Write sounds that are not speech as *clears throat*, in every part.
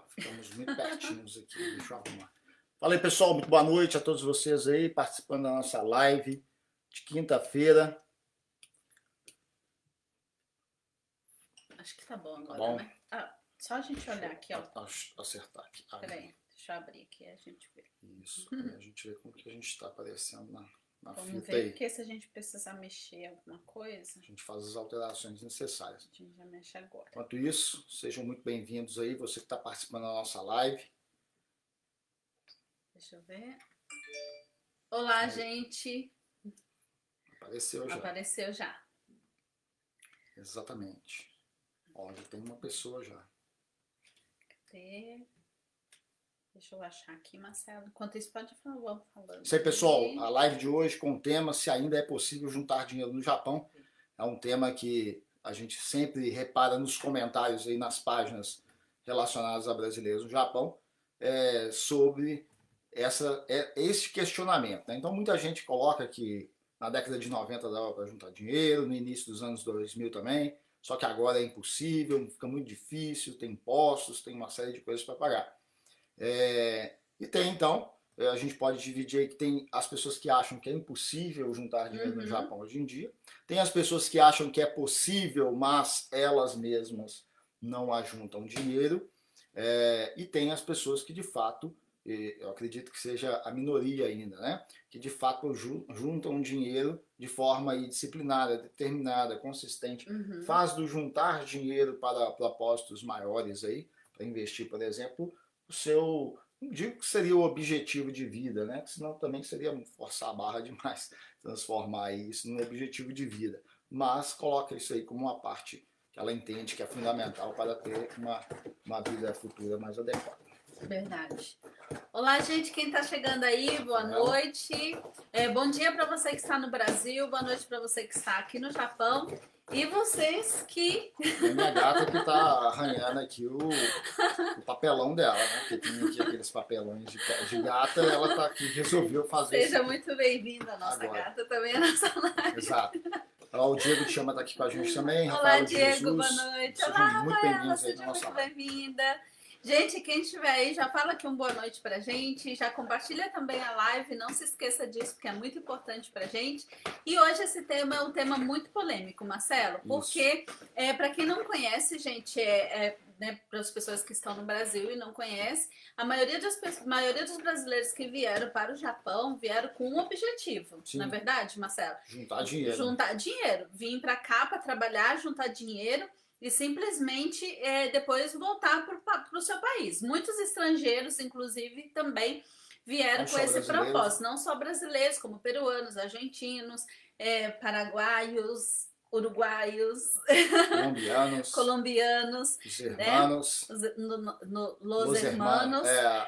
ficamos muito pertinhos aqui. Deixa eu arrumar. Fala aí, pessoal, muito boa noite a todos vocês aí participando da nossa live de quinta-feira. Acho que tá bom agora, bom. né? Ah, só a gente olhar aqui, ó. Acertar aqui. Ah, Peraí, deixa eu abrir aqui, a gente vê. Isso. Aí a gente vê como que a gente está aparecendo na, na Vamos fita ver, aí. porque se a gente precisar mexer alguma coisa, A gente faz as alterações necessárias. a gente já mexe agora. Enquanto isso, sejam muito bem-vindos aí, você que está participando da nossa live. Deixa eu ver. Olá, gente. Apareceu já. Apareceu já. Exatamente. Ó, já tem uma pessoa já. Cadê? Deixa eu achar aqui, Marcelo. Enquanto isso, pode falar, vamos falando. Isso aí, pessoal. A live de hoje com o tema se ainda é possível juntar dinheiro no Japão. É um tema que a gente sempre repara nos comentários aí nas páginas relacionadas a brasileiros no Japão é, sobre essa, é, esse questionamento. né? Então, muita gente coloca que na década de 90 dava para juntar dinheiro, no início dos anos 2000 também, só que agora é impossível, fica muito difícil, tem impostos, tem uma série de coisas para pagar. É, e tem então, é, a gente pode dividir aí que tem as pessoas que acham que é impossível juntar dinheiro no Uhum. Japão hoje em dia, tem as pessoas que acham que é possível, mas elas mesmas não ajuntam dinheiro, é, e tem as pessoas que de fato, eu acredito que seja a minoria ainda, né? Que de fato ju- juntam dinheiro de forma disciplinada, determinada, consistente, Uhum. faz do juntar dinheiro para propósitos maiores aí, para investir, por exemplo, o seu, não digo que seria o objetivo de vida, né? Que senão também seria forçar a barra *laughs* demais, transformar isso num objetivo de vida. Mas coloca isso aí como uma parte que ela entende que é fundamental para ter uma, uma vida futura mais adequada. Verdade. Olá, gente, quem está chegando aí, boa noite. É, bom dia para você que está no Brasil, boa noite para você que está aqui no Japão. E vocês que. A minha gata que tá arranhando aqui o, o papelão dela, né? Porque tem aqui aqueles papelões de, de gata, ela tá aqui, resolveu fazer Seja isso. muito bem-vinda, nossa Agora. gata também é nossa live. Exato. Ó, o Diego te chama tá aqui com a gente também. Olá, Rafael Diego, Jesus. boa noite. Sejam Olá, muito Rafaela, seja muito bem-vinda. Gente, quem estiver aí, já fala aqui um boa noite pra gente, já compartilha também a live, não se esqueça disso, porque é muito importante pra gente. E hoje esse tema é um tema muito polêmico, Marcelo, porque, é, para quem não conhece, gente, é, é, né, para as pessoas que estão no Brasil e não conhecem, a maioria, das, maioria dos brasileiros que vieram para o Japão vieram com um objetivo, Sim. na verdade, Marcelo? Juntar dinheiro. juntar dinheiro. Vim pra cá pra trabalhar, juntar dinheiro e simplesmente é, depois voltar para o seu país. Muitos estrangeiros, inclusive, também vieram Não com esse propósito. Não só brasileiros, como peruanos, argentinos, é, paraguaios, uruguaios, Colombianos, *laughs* colombianos, os hermanos, os, no, no- no- los, los hermanos. É,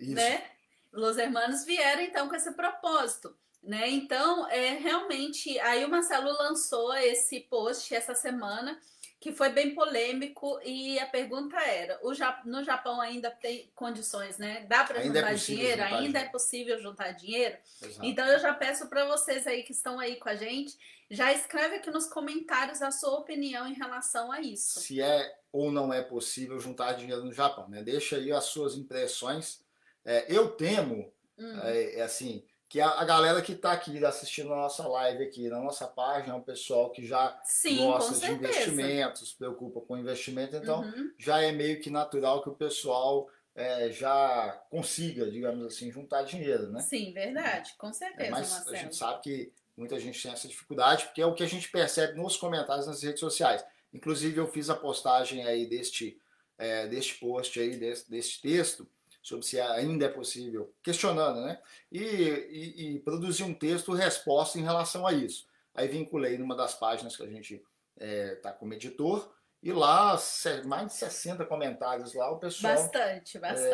isso. né? Los Hermanos vieram então com esse propósito, né? Então, é realmente aí o Marcelo lançou esse post essa semana que foi bem polêmico e a pergunta era: o Ja- no Japão ainda tem condições, né? Dá para é juntar possível dinheiro? juntar ainda é possível juntar dinheiro? Exato. Então eu já peço para vocês aí que estão aí com a gente, já escreve aqui nos comentários a sua opinião em relação a isso. Se é ou não é possível juntar dinheiro no Japão, né? Deixa aí as suas impressões. É, eu temo, Hum, é, é assim, que a, a galera que está aqui assistindo a nossa live aqui na nossa página é um pessoal que já Sim, gosta de investimentos, se preocupa com investimento, então Uhum. já é meio que natural que o pessoal é, já consiga, digamos assim, juntar dinheiro, né? Sim, verdade, com É, certeza, mas a Marcelo. gente sabe que muita gente tem essa dificuldade, porque é o que a gente percebe nos comentários nas redes sociais. Inclusive, eu fiz a postagem aí deste, é, deste post aí, desse, deste texto, sobre se ainda é possível, questionando, né? E, e, e produzi um texto resposta em relação a isso. Aí vinculei numa das páginas que a gente está como editor, e lá, se- mais de 60 comentários lá, o pessoal. Bastante, bastante.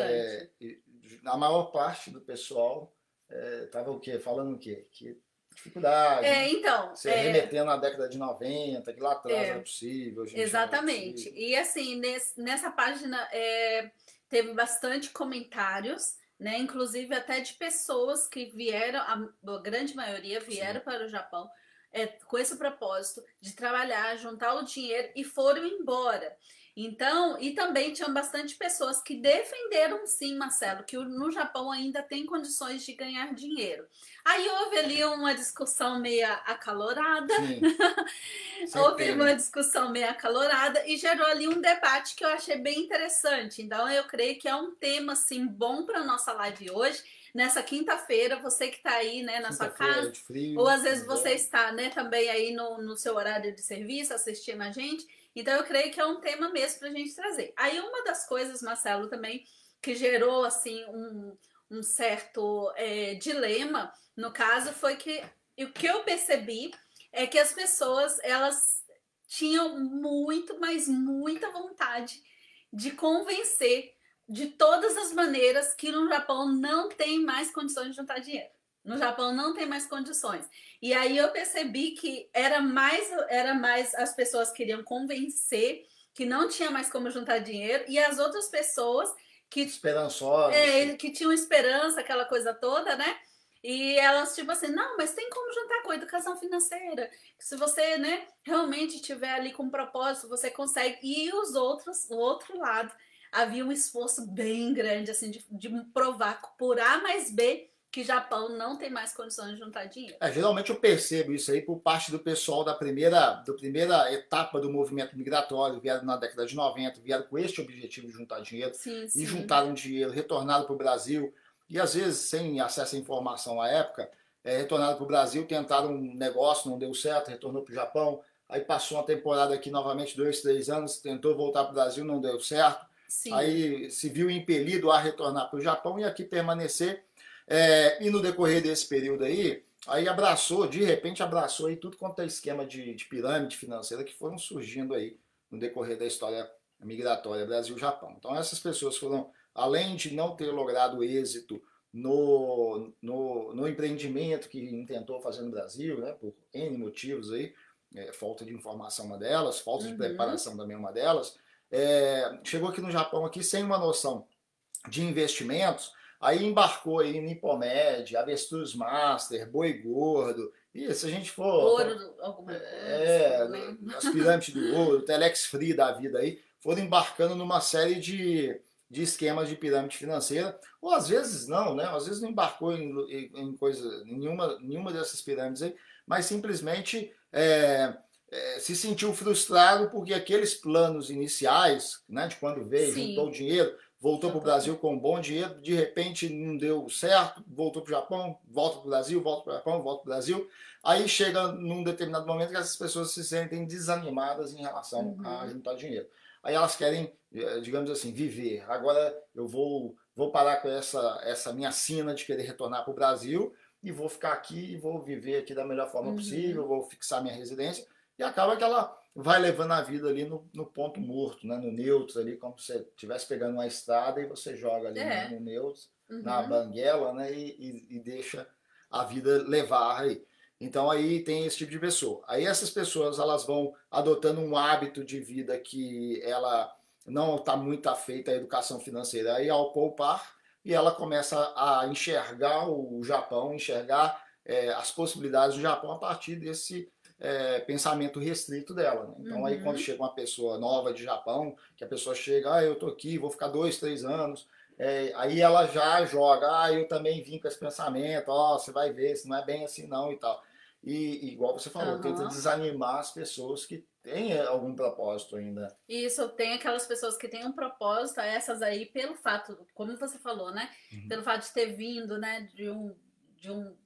É, a maior parte do pessoal estava o quê? Falando o quê? Que dificuldade. É, então, Você é, remetendo à década de 90, que lá atrás É. era possível. é exatamente. possível. E assim, nesse- nessa página é, teve bastante comentários, né? Inclusive até de pessoas que vieram, a, grande maioria vieram para o Japão é, com esse propósito de trabalhar, juntar o dinheiro e foram embora. Então, e também tinham bastante pessoas que defenderam sim, Marcelo, que no Japão ainda tem condições de ganhar dinheiro. Aí houve ali uma discussão meio acalorada. *laughs* houve uma discussão meio acalorada e gerou ali um debate que eu achei bem interessante. Então, eu creio que é um tema assim bom para nossa live hoje nessa quinta-feira, você que está aí né, na sua casa, frio, ou às vezes você está né, também aí no, no seu horário de serviço assistindo a gente. Então eu creio que é um tema mesmo para a gente trazer. Aí uma das coisas, Marcelo, também que gerou assim um, um certo é, dilema no caso foi que o que eu percebi é que as pessoas elas tinham muito, mas muita vontade de convencer de todas as maneiras que no Japão não tem mais condições de juntar dinheiro. No Japão não tem mais condições. E aí eu percebi que era mais, era mais as pessoas queriam convencer que não tinha mais como juntar dinheiro e as outras pessoas que esperançosas, é, que tinham esperança, aquela coisa toda, né? E elas, tipo assim, não, mas tem como juntar com a educação financeira. Se você, né, realmente tiver ali com um propósito, você consegue. E os outros, o outro lado, havia um esforço bem grande, assim, de, de provar por A mais B que Japão não tem mais condições de juntar dinheiro. É, geralmente eu percebo isso aí por parte do pessoal da primeira, da primeira etapa do movimento migratório, vieram na década de 90, vieram com este objetivo de juntar dinheiro sim, sim. e juntaram dinheiro, retornaram para o Brasil e às vezes sem acesso à informação à época, é, retornaram para o Brasil, tentaram um negócio, não deu certo, retornou para o Japão, aí passou uma temporada aqui novamente, dois, três anos, tentou voltar para o Brasil, não deu certo, Sim. aí se viu impelido a retornar para o Japão e aqui permanecer. É, e no decorrer desse período aí, aí abraçou, de repente abraçou aí tudo quanto é esquema de, de pirâmide financeira que foram surgindo aí no decorrer da história migratória Brasil-Japão. Então essas pessoas foram, além de não ter logrado êxito no, no, no empreendimento que intentou fazer no Brasil, né, por N motivos aí, é, falta de informação uma delas, falta uhum. de preparação também uma delas, é, chegou aqui no Japão aqui sem uma noção de investimentos, aí embarcou aí em Nipomed, Avestruz Master, Boi Gordo, e se a gente for... Ouro, alguma coisa. É, *laughs* as pirâmides do ouro, Telex Free da vida aí, foram embarcando numa série de, de esquemas de pirâmide financeira, ou às vezes não, né? Às vezes não embarcou em, em, em coisa, nenhuma, nenhuma dessas pirâmides aí, mas simplesmente é, é, se sentiu frustrado porque aqueles planos iniciais, né, de quando veio, Sim. juntou o dinheiro, voltou para o Brasil com um bom dinheiro, de repente não deu certo, voltou para o Japão, volta para o Brasil, volta para o Japão, volta para o Brasil. Aí chega num determinado momento que essas pessoas se sentem desanimadas em relação uhum. a juntar dinheiro. Aí elas querem, eh, digamos assim, viver. Agora eu vou, vou parar com essa, essa minha sina de querer retornar para o Brasil e vou ficar aqui e vou viver aqui da melhor forma uhum. possível, vou fixar minha residência e acaba que ela vai levando a vida ali no, no ponto morto, né? no neutro, ali, como se você estivesse pegando uma estrada e você joga ali é. no, no neutro, uhum. na banguela, né? E, e, e, deixa a vida levar aí. Então aí tem esse tipo de pessoa. Aí essas pessoas elas vão adotando um hábito de vida que ela não está muito afeita à educação financeira. Aí ao poupar, e ela começa a enxergar o Japão, enxergar é, as possibilidades do Japão a partir desse é, pensamento restrito dela. Né? Então, uhum. aí quando chega uma pessoa nova de Japão, que a pessoa chega, ah, eu tô aqui, vou ficar dois, três anos, é, aí ela já joga, ah, eu também vim com esse pensamento, ó, oh, você vai ver, se não é bem assim não e tal. E, e igual você falou, uhum. tenta desanimar as pessoas que têm é, algum propósito ainda. Isso, tem aquelas pessoas que têm um propósito, essas aí, pelo fato, como você falou, né? Uhum. Pelo fato de ter vindo, né, de um, de um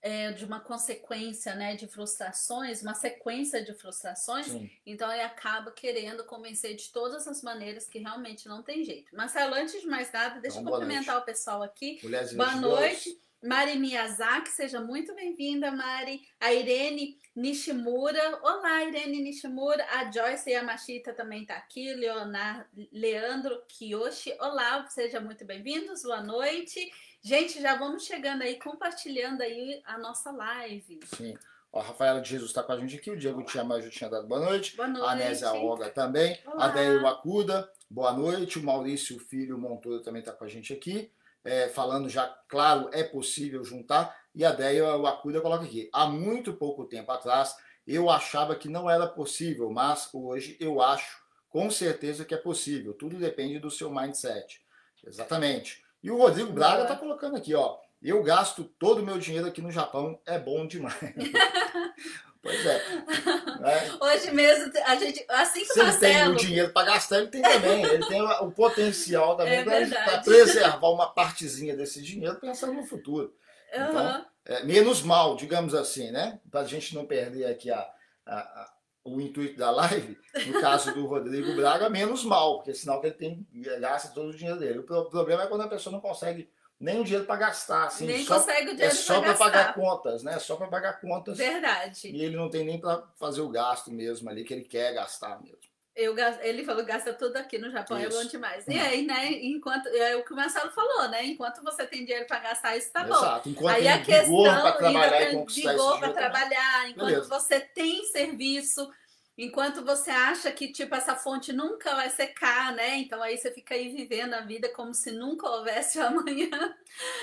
é, de uma consequência né, de frustrações, uma sequência de frustrações, Sim. então ele acaba querendo convencer de todas as maneiras que realmente não tem jeito. Marcelo, antes de mais nada, deixa então, eu cumprimentar o pessoal aqui. Mulheres boa noite. Mari Miyazaki, seja muito bem-vinda, Mari. A Irene Nishimura. Olá, Irene Nishimura. A Joyce Yamashita também está aqui. Leonardo, Leandro Kiyoshi. Olá, seja muito bem-vindos. Boa noite. Gente, já vamos chegando aí, compartilhando aí a nossa live. Sim. Ó, a Rafaela de Jesus está com a gente aqui, o Diego Tiamar já tinha dado boa noite. Boa noite. A Nésia Olga também. Olá. A Déio Acuda, boa noite. O Maurício Filho Montoura também está com a gente aqui. É, falando já, claro, é possível juntar. E a Déia Acuda coloca aqui. Há muito pouco tempo atrás, eu achava que não era possível, mas hoje eu acho com certeza que é possível. Tudo depende do seu mindset. Exatamente. E o Rodrigo Braga está colocando aqui, ó. Eu gasto todo o meu dinheiro aqui no Japão, é bom demais. *laughs* pois é. Né? Hoje mesmo, a gente, assim que Se ele tem o dinheiro para gastar, ele tem também. Ele tem o potencial também é para preservar uma partezinha desse dinheiro pensando no futuro. Uhum. Então, é, menos mal, digamos assim, né? Para a gente não perder aqui a, a, a, o intuito da live, no caso do Rodrigo Braga, menos mal, porque sinal que ele tem gasta todo o dinheiro dele. O problema é quando a pessoa não consegue nem o dinheiro para gastar, assim, nem só, consegue o dinheiro é só para pagar contas, né? Só para pagar contas. Verdade. E ele não tem nem para fazer o gasto mesmo ali que ele quer gastar mesmo. Eu, ele falou gasta tudo aqui no Japão, isso. é bom demais. E aí, né, enquanto. É o que o Marcelo falou, né? Enquanto você tem dinheiro para gastar, isso tá Exato. bom. Enquanto aí tem a questão para trabalhar e conquistar vigor para trabalhar, enquanto Beleza. você tem serviço Enquanto você acha que, tipo, essa fonte nunca vai secar, né? Então aí você fica aí vivendo a vida como se nunca houvesse *laughs* amanhã.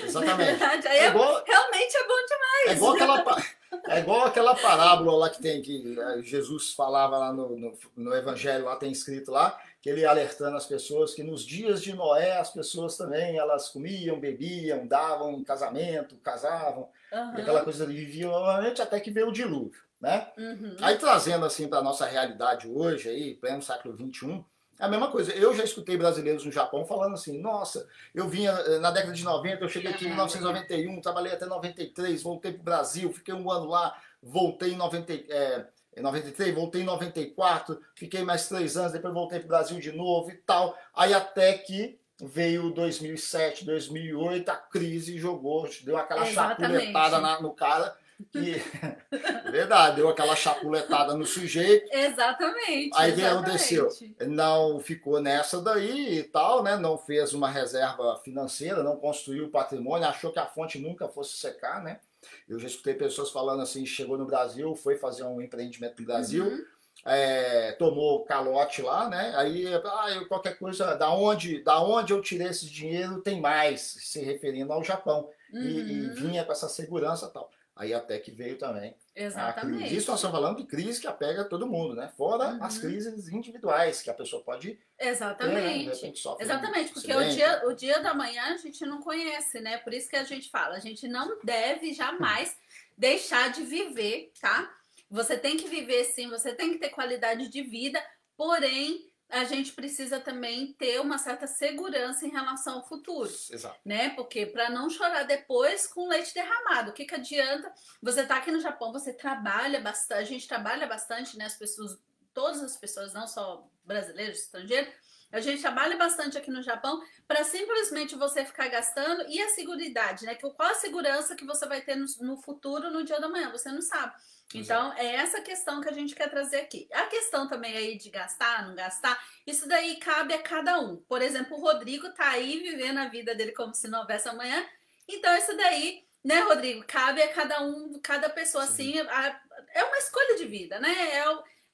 Exatamente. Aí é, é igual, realmente é bom demais. É igual, aquela, é igual aquela parábola lá que tem, que eh, Jesus falava lá no, no, no Evangelho, lá tem escrito lá, que ele alertando as pessoas que nos dias de Noé as pessoas também, elas comiam, bebiam, davam casamento, casavam, uhum. e aquela coisa, viviam novamente até que veio o dilúvio. Né? Uhum. Aí trazendo assim para a nossa realidade hoje, aí, pleno século XXI, é a mesma coisa. Eu já escutei brasileiros no Japão falando assim: nossa, eu vinha eh, na década de 90, eu cheguei aqui em 1991, trabalhei até 93, voltei para o Brasil, fiquei um ano lá, voltei em 90, é, em 93, voltei em 94, fiquei mais três anos, depois voltei para o Brasil de novo e tal. Aí até que veio 2007, 2008, a crise jogou, deu aquela chapuletada no cara e, *laughs* *laughs* verdade, deu aquela chapuletada no sujeito. Exatamente. Aí o que aconteceu? Não ficou nessa daí e tal, né? Não fez uma reserva financeira, não construiu patrimônio, achou que a fonte nunca fosse secar, né? Eu já escutei pessoas falando assim, chegou no Brasil, foi fazer um empreendimento no Brasil, uhum. é, tomou calote lá, né? Aí, ah, qualquer coisa, da onde, da onde eu tirei esse dinheiro tem mais, se referindo ao Japão. Uhum. E, e, uhum. vinha com essa segurança tal. Aí até que veio também Exatamente. a crise. Isso nós estamos falando de crise que apega todo mundo, né? Fora uhum. as crises individuais que a pessoa pode Exatamente. Ter, Exatamente, porque o dia, o dia da manhã a gente não conhece, né? Por isso que a gente fala, a gente não deve jamais *laughs* deixar de viver, tá? Você tem que viver sim, você tem que ter qualidade de vida, porém a gente precisa também ter uma certa segurança em relação ao futuro. Exato. Né? Porque para não chorar depois com leite derramado, o que, que adianta? Você tá aqui no Japão, você trabalha bastante, a gente trabalha bastante, né? As pessoas, todas as pessoas, não só brasileiros, estrangeiros, a gente trabalha bastante aqui no Japão para simplesmente você ficar gastando e a segurança, né? Qual a segurança que você vai ter no, no futuro, no dia da manhã? Você não sabe. Então, é essa questão que a gente quer trazer aqui. A questão também aí de gastar, não gastar, isso daí cabe a cada um. Por exemplo, o Rodrigo tá aí vivendo a vida dele como se não houvesse amanhã. Então, isso daí, né, Rodrigo, cabe a cada um, cada pessoa Sim. assim. A, é uma escolha de vida, né? É,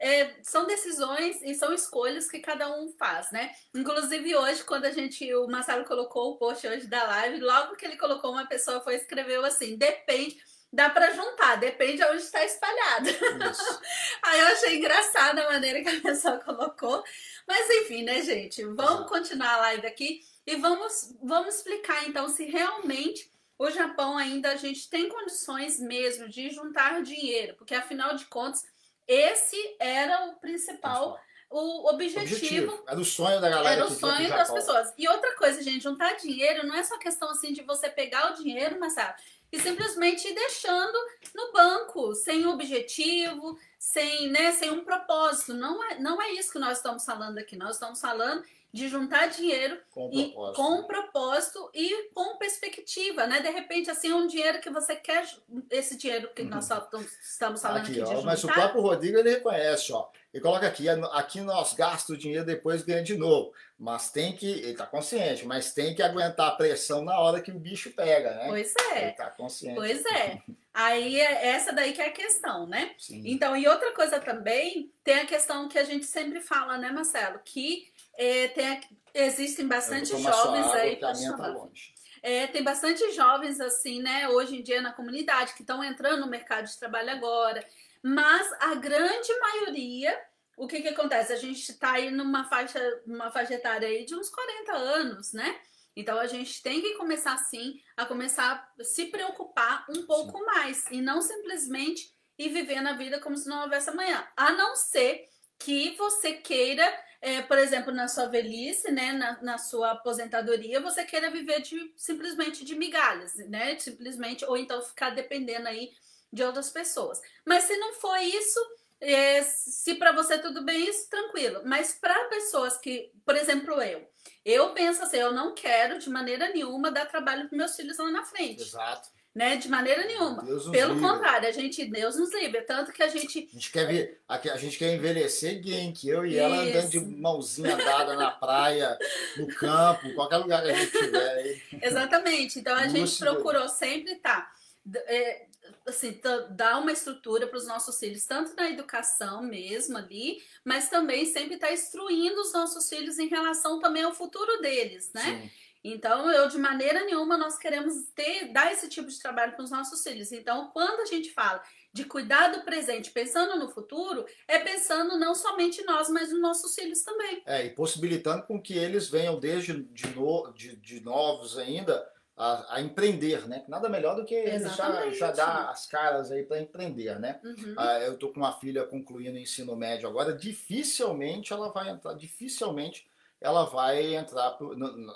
é, são decisões e são escolhas que cada um faz, né? Inclusive hoje, quando a gente, o Marcelo colocou o post hoje da live, logo que ele colocou, uma pessoa foi escreveu assim: depende dá para juntar, depende de onde está espalhado. *laughs* Aí eu achei engraçada a maneira que a pessoa colocou. Mas enfim, né, gente? Vamos continuar a live aqui e vamos, vamos explicar então se realmente o Japão ainda a gente tem condições mesmo de juntar dinheiro, porque afinal de contas, esse era o principal. O objetivo, objetivo. Era o sonho da galera. Era o sonho das pessoas. E outra coisa, gente, juntar dinheiro não é só questão assim de você pegar o dinheiro, mas sabe, e simplesmente ir deixando no banco, sem objetivo, sem, né, sem um propósito. Não é, não é isso que nós estamos falando aqui. Nós estamos falando de juntar dinheiro com e, propósito. com propósito e com perspectiva, né? De repente, assim, é um dinheiro que você quer, esse dinheiro que nós uhum. estamos falando aqui, aqui ó, Mas o próprio Rodrigo, ele reconhece, ó, e coloca aqui, aqui nós gastamos o dinheiro depois ganha de novo. Mas tem que, ele tá consciente, mas tem que aguentar a pressão na hora que o bicho pega, né? Pois é. Ele tá consciente. Pois é. Aí é essa daí que é a questão, né? Sim. Então, e outra coisa também, tem a questão que a gente sempre fala, né, Marcelo? Que é, tem, existem bastante jovens aí. Tá longe. É, tem bastante jovens assim, né, hoje em dia na comunidade que estão entrando no mercado de trabalho agora, mas a grande maioria o que que acontece? A gente está aí numa faixa, uma faixa etária aí de uns 40 anos, né? Então a gente tem que começar sim a começar a se preocupar um pouco sim. mais e não simplesmente ir vivendo a vida como se não houvesse amanhã. A não ser que você queira, é, por exemplo, na sua velhice, né, na, na, sua aposentadoria, você queira viver de, simplesmente de migalhas, né? Simplesmente, ou então ficar dependendo aí de outras pessoas. Mas se não for isso, é, se para você tudo bem, isso tranquilo. Mas para pessoas que, por exemplo, eu, eu penso assim, eu não quero de maneira nenhuma dar trabalho para meus filhos lá na frente. Exato. Né? De maneira nenhuma. Pelo livre. contrário, a gente, Deus nos livre. Tanto que a gente. A gente quer ver, a, gente quer envelhecer que eu e Isso. ela andando de mãozinha dada na praia, no campo, qualquer lugar que a gente tiver. Exatamente. Então a gente procurou sempre estar. Tá, é, assim, dar uma estrutura para os nossos filhos, tanto na educação mesmo ali, mas também sempre estar tá instruindo os nossos filhos em relação também ao futuro deles, né? Sim. Então, eu de maneira nenhuma nós queremos ter dar esse tipo de trabalho para os nossos filhos. Então, quando a gente fala de cuidar do presente, pensando no futuro, é pensando não somente nós, mas nos nossos filhos também. É, e possibilitando com que eles venham desde de, no, de, de novos ainda a, a, empreender, né? Nada melhor do que já, já dar as caras aí para empreender, né? Uhum. Ah, eu tô com uma filha concluindo o ensino médio agora, dificilmente ela vai entrar, dificilmente ela vai entrar.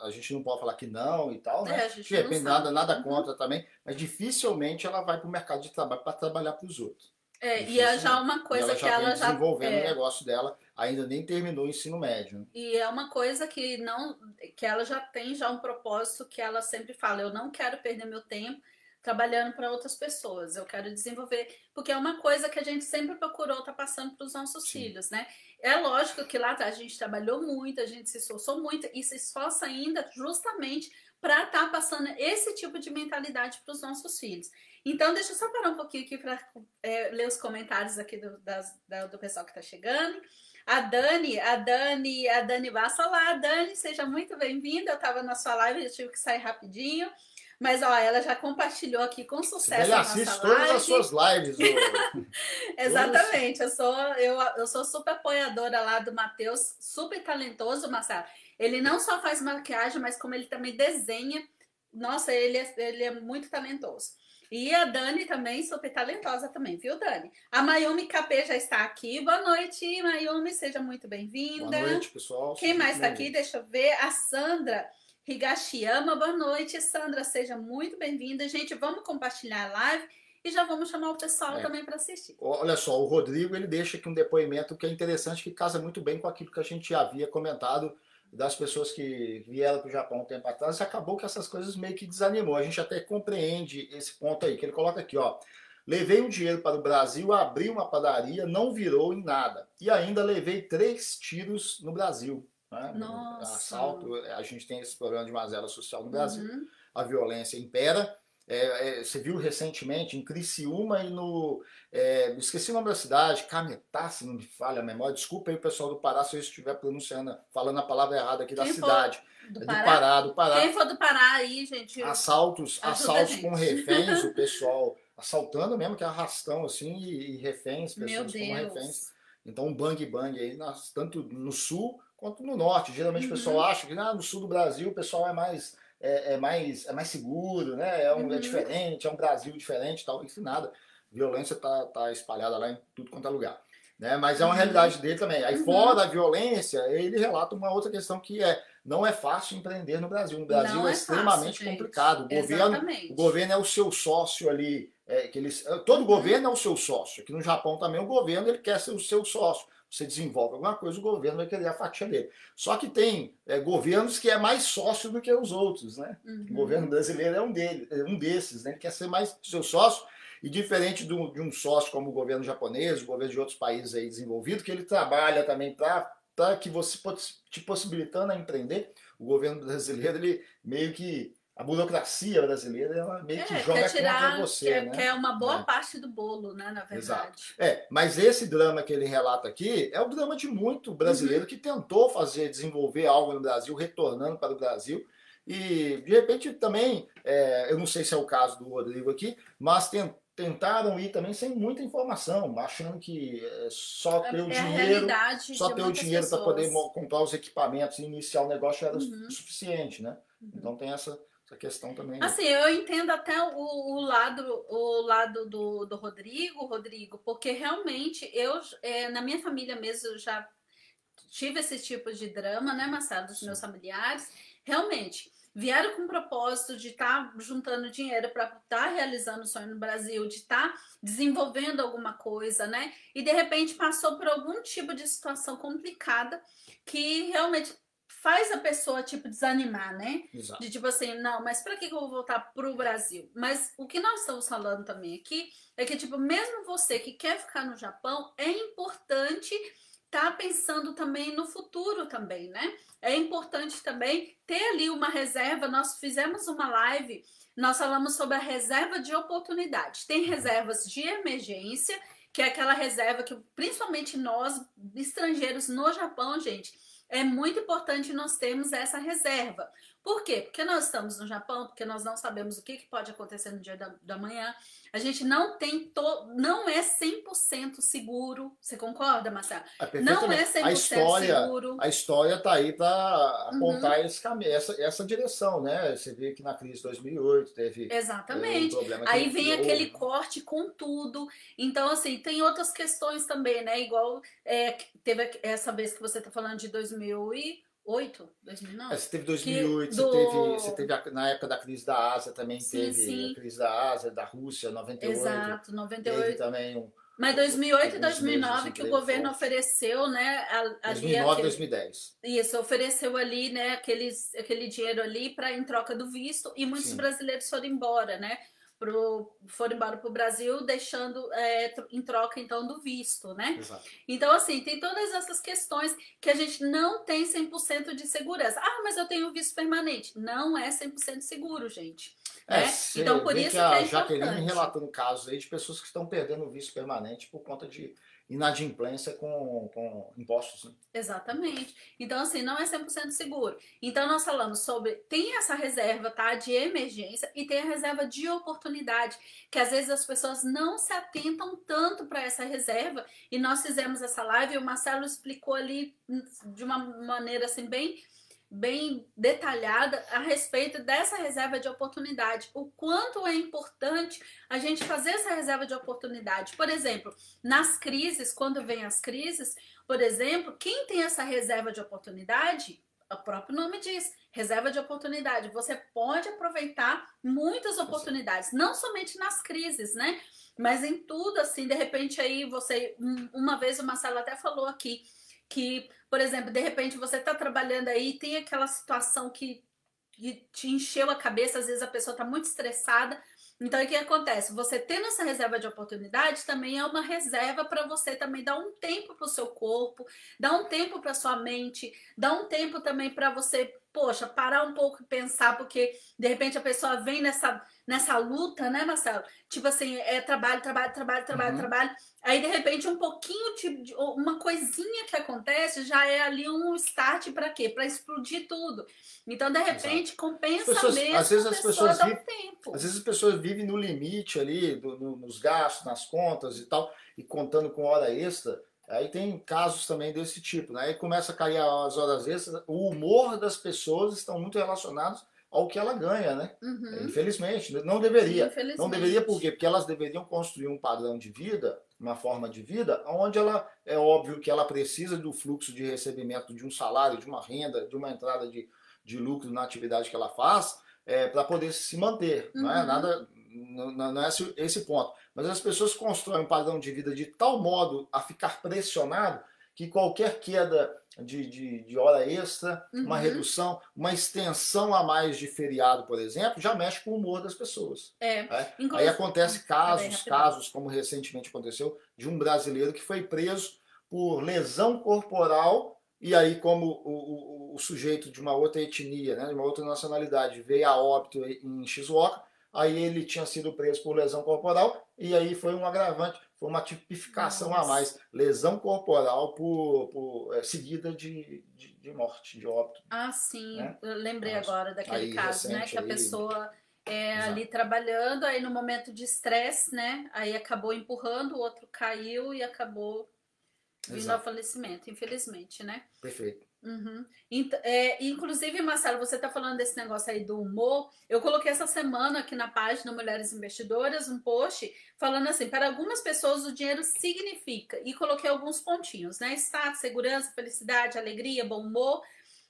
A gente não pode falar que não e tal, né? É, a gente Depende, nada, nada uhum. contra também, mas dificilmente ela vai para o mercado de trabalho para trabalhar para os outros. É, e é já uma coisa ela que ela já desenvolvendo é. o negócio dela, ainda nem terminou o ensino médio. Né? E é uma coisa que não que ela já tem já um propósito que ela sempre fala, eu não quero perder meu tempo trabalhando para outras pessoas, eu quero desenvolver, porque é uma coisa que a gente sempre procurou estar tá passando para os nossos Sim. filhos, né? É lógico que lá a gente trabalhou muito, a gente se esforçou muito e se esforça ainda justamente para estar tá passando esse tipo de mentalidade para os nossos filhos. Então, deixa eu só parar um pouquinho aqui para é, ler os comentários aqui do, das, da, do pessoal que está chegando. A Dani, a Dani, a Dani Bassa, olá, Dani, seja muito bem-vinda. Eu estava na sua live, eu tive que sair rapidinho. Mas ó, ela já compartilhou aqui com sucesso Ele a nossa assiste live. todas as suas lives. *laughs* Exatamente. Eu sou, eu, eu sou super apoiadora lá do Matheus, super talentoso, Marcelo. Ele não só faz maquiagem, mas como ele também desenha. Nossa, ele é, ele é muito talentoso. E a Dani também, super talentosa também, viu, Dani? A Mayumi KP já está aqui. Boa noite, Mayumi, seja muito bem-vinda. Boa noite, pessoal. Quem mais está aqui? Deixa eu ver. A Sandra Higashiyama. Boa noite, Sandra, seja muito bem-vinda. Gente, vamos compartilhar a live e já vamos chamar o pessoal é. também para assistir. Olha só, o Rodrigo ele deixa aqui um depoimento que é interessante, que casa muito bem com aquilo que a gente havia comentado das pessoas que vieram para o Japão um tempo atrás, acabou que essas coisas meio que desanimou. A gente até compreende esse ponto aí, que ele coloca aqui, ó. Levei um dinheiro para o Brasil, abri uma padaria, não virou em nada. E ainda levei três tiros no Brasil. Né? Assalto, a gente tem esse problema de mazela social no Brasil. Uhum. A violência impera. É, é, você viu recentemente em Criciúma e no. É, esqueci o nome da cidade, Cametá, se não me falha a memória. Desculpa aí o pessoal do Pará se eu estiver pronunciando, falando a palavra errada aqui Quem da cidade. Do, é Pará? do Pará, do Pará. Quem for do Pará aí, gente. Assaltos, assaltos com reféns, o pessoal assaltando mesmo, que é arrastão assim, e, e reféns, pessoas como reféns. Então, um bang bang aí, tanto no sul quanto no norte. Geralmente uhum. o pessoal acha que ah, no sul do Brasil o pessoal é mais é, é, mais, é mais seguro, né? É, um, é uhum. é diferente, é um Brasil diferente tal. Isso nada. Violência tá, tá espalhada lá em tudo quanto é lugar. Né? Mas é uma uhum. realidade dele também. Aí, uhum. fora da violência, ele relata uma outra questão que é não é fácil empreender no Brasil. No Brasil é, é, extremamente fácil, complicado. O governo, o governo é o seu sócio ali. É, que eles, todo uhum. governo é o seu sócio. Aqui no Japão também o governo ele quer ser o seu sócio você desenvolve alguma coisa, o governo vai querer a fatia dele. Só que tem é, governos que é mais sócio do que os outros, né? Uhum. O governo brasileiro é um, dele, é um desses, né? Ele quer ser mais seu sócio, e diferente do, de um sócio como o governo japonês, o governo de outros países aí desenvolvidos, que ele trabalha também para que você te possibilitando a empreender, o governo brasileiro ele meio que a burocracia brasileira ela meio que é, joga tirar, contra você. Quer, né? quer uma boa é. parte do bolo, né? Na verdade. Exato. É, mas esse drama que ele relata aqui é o drama de muito brasileiro uhum. que tentou fazer, desenvolver algo no Brasil, retornando para o Brasil. E de repente também, é, eu não sei se é o caso do Rodrigo aqui, mas tem, tentaram ir também sem muita informação, achando que é só ter é, o é dinheiro, só ter o dinheiro para poder comprar os equipamentos e iniciar o negócio era uhum. suficiente, né? Uhum. Então tem essa, essa questão também. Né? Assim, eu entendo até o, o lado, o lado do, do Rodrigo, Rodrigo, porque realmente eu, é, na minha família mesmo, eu já tive esse tipo de drama, né, Marcelo, dos meus familiares. Realmente, vieram com o propósito de estar tá juntando dinheiro para estar tá realizando o sonho no Brasil, de estar tá desenvolvendo alguma coisa, né? E de repente passou por algum tipo de situação complicada que realmente faz a pessoa tipo desanimar, né? Exato. De tipo assim, não, mas para que eu vou voltar pro Brasil? Mas o que nós estamos falando também aqui é que tipo, mesmo você que quer ficar no Japão, é importante tá pensando também no futuro também, né? É importante também ter ali uma reserva. Nós fizemos uma live, nós falamos sobre a reserva de oportunidade. Tem reservas de emergência, que é aquela reserva que principalmente nós estrangeiros no Japão, gente, é muito importante nós termos essa reserva. Por quê? Porque nós estamos no Japão, porque nós não sabemos o que, que pode acontecer no dia da, da manhã. A gente não tem, to, não é 100% seguro. Você concorda, Marcelo? É não é 100% a história, seguro. A história está aí para apontar uhum. esse caminho, essa, essa direção, né? Você vê que na crise de 2008 teve Exatamente. Um aí vem aquele corte com tudo. Então, assim, tem outras questões também, né? Igual é, teve essa vez que você está falando de 2000 e 2008, 2009? É, você teve 2008, você, do... teve, você teve a, na época da crise da Ásia também sim, teve sim. a crise da Ásia, da Rússia, 98. Exato, 98. Teve também um, mas 2008 e 2009 que o governo ofereceu, né? Ali 2009 aquele, 2010. Isso, ofereceu ali, né, aqueles, aquele dinheiro ali para em troca do visto e muitos Sim. brasileiros foram embora, né? Pro, foram embora para o Brasil, deixando é, em troca então do visto, né? Exato. Então, assim, tem todas essas questões que a gente não tem 100% de segurança. Ah, mas eu tenho visto permanente. Não é 100% seguro, gente. É, né? Então, por isso que, a que é Jaqueline relatando casos aí de pessoas que estão perdendo o visto permanente por conta de inadimplência com, com impostos. Né? Exatamente. Então, assim, não é 100% seguro. Então, nós falamos sobre. Tem essa reserva, tá? De emergência e tem a reserva de oportunidade, que às vezes as pessoas não se atentam tanto para essa reserva. E nós fizemos essa live e o Marcelo explicou ali de uma maneira assim, bem bem detalhada a respeito dessa reserva de oportunidade, o quanto é importante a gente fazer essa reserva de oportunidade. Por exemplo, nas crises, quando vem as crises, por exemplo, quem tem essa reserva de oportunidade, o próprio nome diz, reserva de oportunidade. Você pode aproveitar muitas oportunidades, não somente nas crises, né? Mas em tudo, assim, de repente aí você, uma vez o Marcelo até falou aqui, que, por exemplo, de repente você está trabalhando aí, tem aquela situação que, que te encheu a cabeça, às vezes a pessoa está muito estressada. Então, o que acontece? Você tendo essa reserva de oportunidade também é uma reserva para você também dar um tempo para o seu corpo, dar um tempo para sua mente, dar um tempo também para você poxa, parar um pouco e pensar, porque de repente a pessoa vem nessa, nessa luta, né, Marcelo? Tipo assim, é trabalho, trabalho, trabalho, trabalho, uhum. trabalho. Aí de repente um pouquinho de uma coisinha que acontece já é ali um start para quê? Para explodir tudo. Então de repente Exato. compensa pessoas, mesmo. Às vezes as pessoas vivem, um tempo. Às vezes as pessoas vivem no limite ali, do, no, nos gastos, nas contas e tal, e contando com hora extra. Aí tem casos também desse tipo, né? Aí começa a cair as horas extras, o humor das pessoas estão muito relacionados ao que ela ganha, né? Uhum. Infelizmente, não deveria. Infelizmente. Não deveria por quê? Porque elas deveriam construir um padrão de vida, uma forma de vida, onde ela é óbvio que ela precisa do fluxo de recebimento de um salário, de uma renda, de uma entrada de, de lucro na atividade que ela faz, é, para poder se manter. Uhum. Não é uhum. nada, não, não é esse, esse ponto. Mas as pessoas constroem um padrão de vida de tal modo a ficar pressionado que qualquer queda de, de, de hora extra, uhum. uma redução, uma extensão a mais de feriado, por exemplo, já mexe com o humor das pessoas. É. é? Aí acontece casos, casos, como recentemente aconteceu, de um brasileiro que foi preso por lesão corporal e aí como o, o, o sujeito de uma outra etnia, né, de uma outra nacionalidade, veio a óbito em Shizuoka, aí ele tinha sido preso por lesão corporal e aí foi um agravante, foi uma tipificação Nossa. a mais, lesão corporal por, por é, seguida de, de, de, morte, de óbito. Ah, sim, né? lembrei Nossa. agora daquele aí, caso, né, que a aí, pessoa é, ali trabalhando, aí no momento de estresse, né? Aí acabou empurrando, o outro caiu e acabou vindo Exato. ao falecimento, infelizmente, né? Perfeito. Uhum. É, inclusive, Marcelo, você está falando desse negócio aí do humor. Eu coloquei essa semana aqui na página Mulheres Investidoras um post falando assim: para algumas pessoas o dinheiro significa, e coloquei alguns pontinhos, né? Status, segurança, felicidade, alegria, bom humor,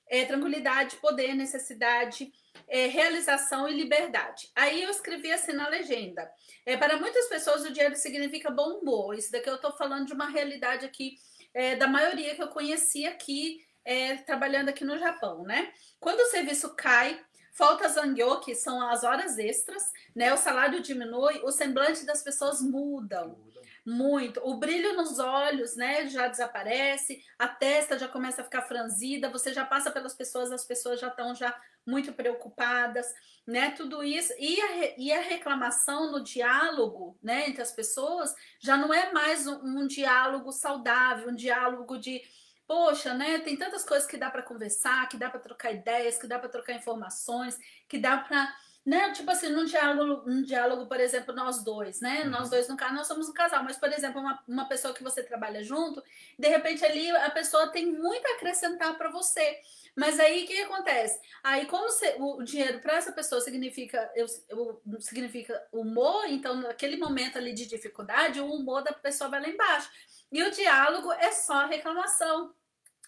é, tranquilidade, poder, necessidade, é, realização e liberdade. Aí eu escrevi assim na legenda: é, para muitas pessoas o dinheiro significa bom humor. Isso daqui eu estou falando de uma realidade aqui é, da maioria que eu conheci aqui é, trabalhando aqui no Japão, né? Quando o serviço cai, falta zangyo, que são as horas extras, né? O salário diminui, o semblante das pessoas mudam muito. O brilho nos olhos, né, já desaparece, a testa já começa a ficar franzida, você já passa pelas pessoas, as pessoas já estão já muito preocupadas, né? Tudo isso e a, e a reclamação no diálogo, né, entre as pessoas já não é mais um, um diálogo saudável, um diálogo de Poxa, né? Tem tantas coisas que dá para conversar, que dá para trocar ideias, que dá para trocar informações, que dá para, né? Tipo assim, num diálogo, um diálogo, por exemplo, nós dois, né? Uhum. Nós dois no caso, nós somos um casal, mas por exemplo, uma, uma pessoa que você trabalha junto, de repente ali a pessoa tem muito a acrescentar para você. Mas aí o que, acontece? Aí, como se- o, o dinheiro para essa pessoa significa, eu, eu- significa humor, então naquele momento ali de dificuldade, o humor da pessoa vai lá embaixo. E o diálogo é só reclamação.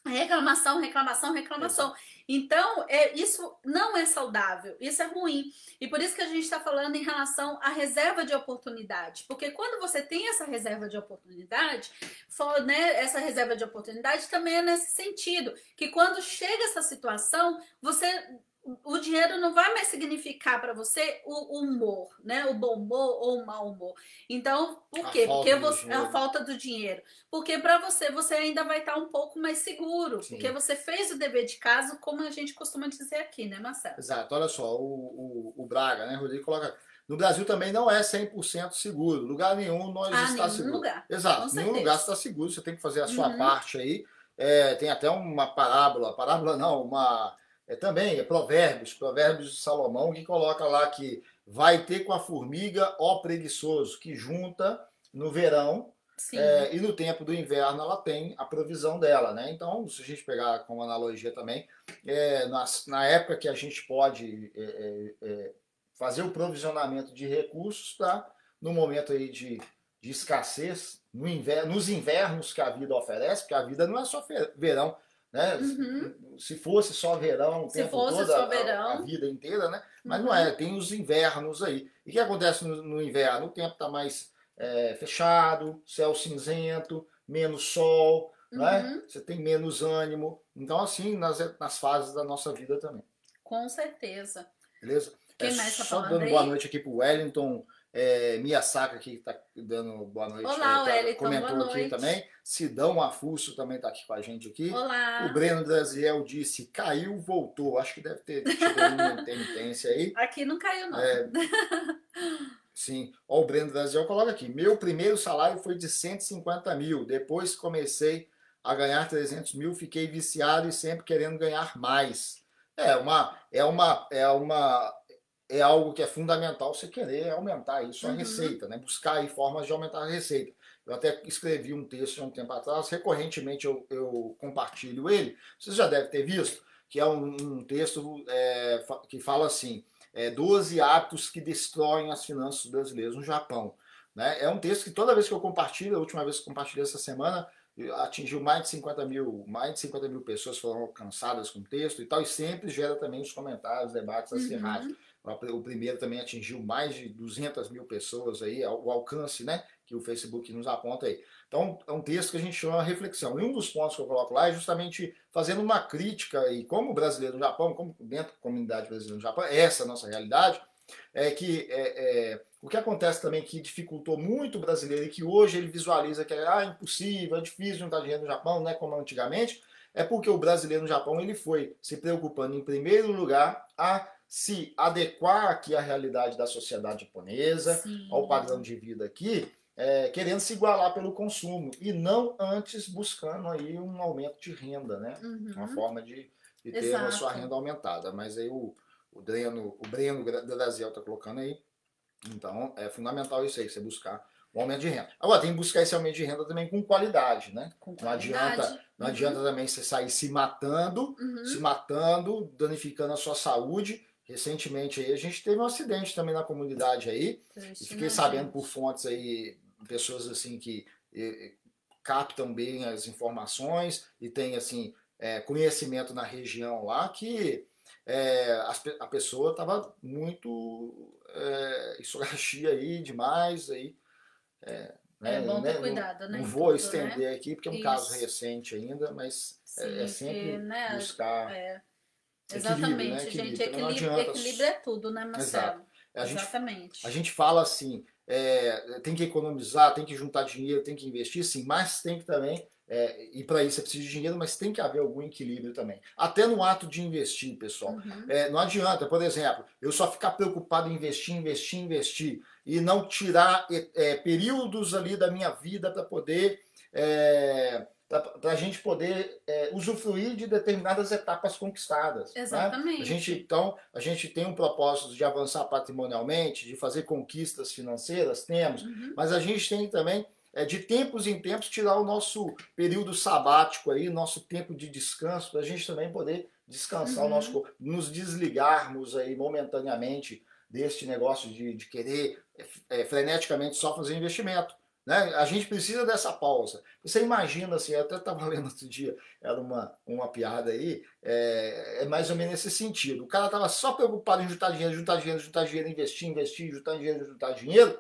Reclamação, reclamação, reclamação. Então, é, isso não é saudável, isso é ruim. E por isso que a gente está falando em relação à reserva de oportunidade. Porque quando você tem essa reserva de oportunidade, for, né, essa reserva de oportunidade também é nesse sentido. Que quando chega essa situação, você. O dinheiro não vai mais significar para você o humor, né? O bom humor ou o mau humor. Então, por quê? Porque você, a falta do dinheiro. Porque para você, você ainda vai estar um pouco mais seguro. Sim. Porque você fez o dever de casa, como a gente costuma dizer aqui, né, Marcelo? Exato, olha só, o, o, o Braga, né, Rodrigo coloca. No Brasil também não é 100% seguro. Lugar nenhum nós Ah, está nenhum seguro. lugar. Exato, nenhum lugar está seguro. Você tem que fazer a sua Uhum. parte aí. É, tem até uma parábola, parábola não, uma é, também é provérbios, provérbios de Salomão que coloca lá que vai ter com a formiga ó preguiçoso que junta no verão é, e no tempo do inverno ela tem a provisão dela, né? Então, se a gente pegar como analogia também, é, nas- na época que a gente pode é, fazer o provisionamento de recursos, tá? No momento aí de, de escassez, no inverno, nos invernos que a vida oferece, porque a vida não é só verão, né? Uhum. Se fosse só verão o Se tempo fosse todo, só a- a- vida inteira, né? Mas Uhum. não é, tem os invernos aí. E o que acontece no, no inverno? O tempo está mais é, fechado, céu cinzento, menos sol, né? Uhum. Você tem menos ânimo. Então, assim, nas, nas fases da nossa vida também. Com certeza. Beleza? Quem É, mais tá só dando aí? boa noite aqui pro Wellington é, Miyasaka que tá dando boa noite. Olá, é, tá- Wellington, Comentou boa aqui noite. também. Sidão Afusso também tá aqui com a gente aqui. Olá. O Breno Draziel disse, caiu, voltou. Acho que deve ter tido uma *laughs* intermitência aí. Aqui não caiu, não. É, *laughs* sim. Ó, o Breno Draziel coloca aqui. Meu primeiro salário foi de 150 mil. Depois comecei a ganhar 300 mil, fiquei viciado e sempre querendo ganhar mais. É uma, é uma, é uma, é algo que é fundamental você querer aumentar isso a Uhum. receita, né? Buscar aí formas de aumentar a receita. Eu até escrevi um texto há um tempo atrás, recorrentemente eu, eu compartilho ele. Você já deve ter visto, que é um, um texto é, que fala assim: é, 12 hábitos que destroem as finanças brasileiras no Japão. Né? É um texto que toda vez que eu compartilho, a última vez que compartilhei essa semana, atingiu mais de 50 mil, mais de 50 mil pessoas foram alcançadas com o texto e tal, e sempre gera também os comentários, debates acirrados. Uhum. O primeiro também atingiu mais de 200 mil pessoas aí, o alcance, né, que o Facebook nos aponta aí. Então, é um texto que a gente chama reflexão. E um dos pontos que eu coloco lá é justamente fazendo uma crítica, e como brasileiro no Japão, como dentro da comunidade brasileira no Japão, essa é a nossa realidade, é que é, é, o que acontece também que dificultou muito o brasileiro e que hoje ele visualiza que é ah, impossível, é difícil juntar dinheiro no Japão, não é como antigamente, é porque o brasileiro no Japão ele foi se preocupando em primeiro lugar a se adequar aqui à realidade da sociedade japonesa, Sim. ao padrão de vida aqui, é, querendo se igualar pelo consumo e não antes buscando aí um aumento de renda, né? Uhum. Uma forma de, de ter a Exato. sua renda aumentada. Mas aí o, o Breno, o Breno Graziel está colocando aí. Então, é fundamental isso aí, você buscar um aumento de renda. Agora, tem que buscar esse aumento de renda também com qualidade, né? Com Não adianta, não uhum. adianta também você sair se matando, Uhum. se matando, danificando a sua saúde. Recentemente aí a gente teve um acidente também na comunidade aí. E fiquei né, sabendo por fontes aí, pessoas assim que eh, captam bem as informações e tem assim eh, conhecimento na região lá que eh, as pe- a pessoa estava muito é, escorachia *laughs* aí demais aí. eh, né, É bom ter né, não- cuidado, né? Não vou tudo, estender aqui porque é um caso Isso. recente ainda, mas é, é Sim, sempre que, né, buscar. É, equilíbrio, exatamente, né? gente. Equilíbrio. Também não Equilíbrio, equilíbrio é tudo, né, Marcelo? A gente Exatamente. A gente fala assim, é, tem que economizar, tem que juntar dinheiro, tem que investir, sim, mas tem que também, é, e para isso você precisa de dinheiro, mas tem que haver algum equilíbrio também. Até no ato de investir, pessoal. Uhum. É, não adianta, por exemplo, eu só ficar preocupado em investir, investir, investir, e não tirar é, é, períodos ali da minha vida para poder. Para a gente poder é, usufruir de determinadas etapas conquistadas. né? Exatamente. A gente, então, a gente tem um propósito de avançar patrimonialmente, de fazer conquistas financeiras, temos, Uhum. mas a gente tem também, é, de tempos em tempos, tirar o nosso período sabático aí, nosso tempo de descanso, para a gente também poder descansar Uhum. o nosso corpo, nos desligarmos aí momentaneamente deste negócio de, de querer é, freneticamente só fazer investimento. Né? A gente precisa dessa pausa. Você imagina assim, eu até estava *laughs* lendo outro dia, era uma, uma piada aí, é, é mais ou menos nesse sentido. O cara estava só preocupado em juntar dinheiro, juntar dinheiro, juntar dinheiro, investir, investir, juntar dinheiro, juntar dinheiro,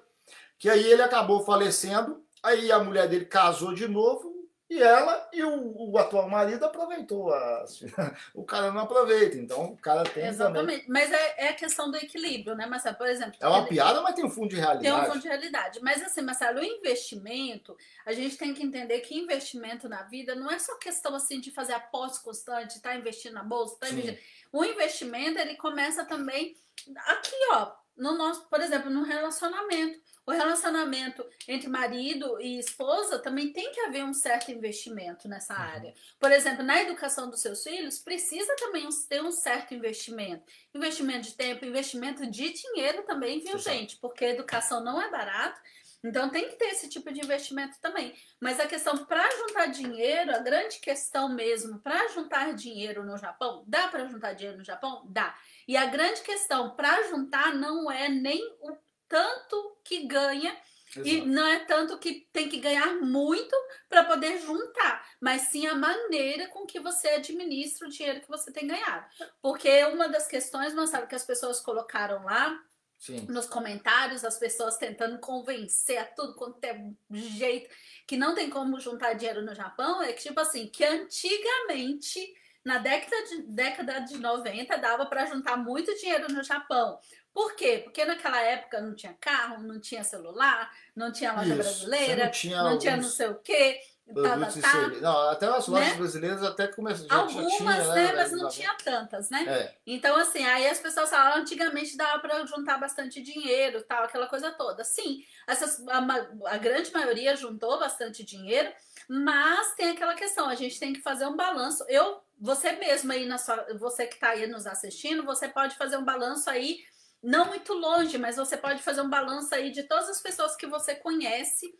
que aí ele acabou falecendo, aí a mulher dele casou de novo, e ela e o, o atual marido aproveitou. As, *laughs* o cara não aproveita, então o cara tem também. Exatamente. Mas é, é a questão do equilíbrio, né, Marcelo? Por exemplo, É uma ele- piada, mas tem um fundo de realidade. Tem um fundo de realidade. Mas assim, Marcelo, o investimento, a gente tem que entender que investimento na vida não é só questão assim de fazer aposta constante, tá investindo na bolsa, tá investindo. O investimento, ele começa também aqui, ó, no nosso, por exemplo, no relacionamento. O relacionamento entre marido e esposa também tem que haver um certo investimento nessa Uhum. área. Por exemplo, na educação dos seus filhos, precisa também ter um certo investimento. Investimento de tempo, investimento de dinheiro também, viu, Exato. gente? Porque a educação não é barato. Então tem que ter esse tipo de investimento também. Mas a questão para juntar dinheiro, a grande questão mesmo, para juntar dinheiro no Japão, dá para juntar dinheiro no Japão? Dá. E a grande questão para juntar não é nem o tanto que ganha e Exato. não é tanto que tem que ganhar muito para poder juntar, mas sim a maneira com que você administra o dinheiro que você tem ganhado. Porque uma das questões, não sabe que as pessoas colocaram lá Sim. nos comentários, as pessoas tentando convencer a tudo quanto é jeito que não tem como juntar dinheiro no Japão, é que tipo assim, que antigamente na década de, década de 90 dava para juntar muito dinheiro no Japão. Por quê? Porque naquela época não tinha carro, não tinha celular, não tinha loja Isso. brasileira, não tinha não tinha não sei o quê, tá, tá, tá. Não, até as lojas Né? brasileiras até começaram. Algumas, tinha, né? Mas nos não 90. tinha tantas, né? É, Então, assim, aí as pessoas falam, antigamente dava para juntar bastante dinheiro, tal, aquela coisa toda. Sim, essas, a, a grande maioria juntou bastante dinheiro, mas tem aquela questão, a gente tem que fazer um balanço. Eu, você mesmo aí, na sua, você que está aí nos assistindo, você pode fazer um balanço aí, não muito longe, mas você pode fazer um balanço aí de todas as pessoas que você conhece.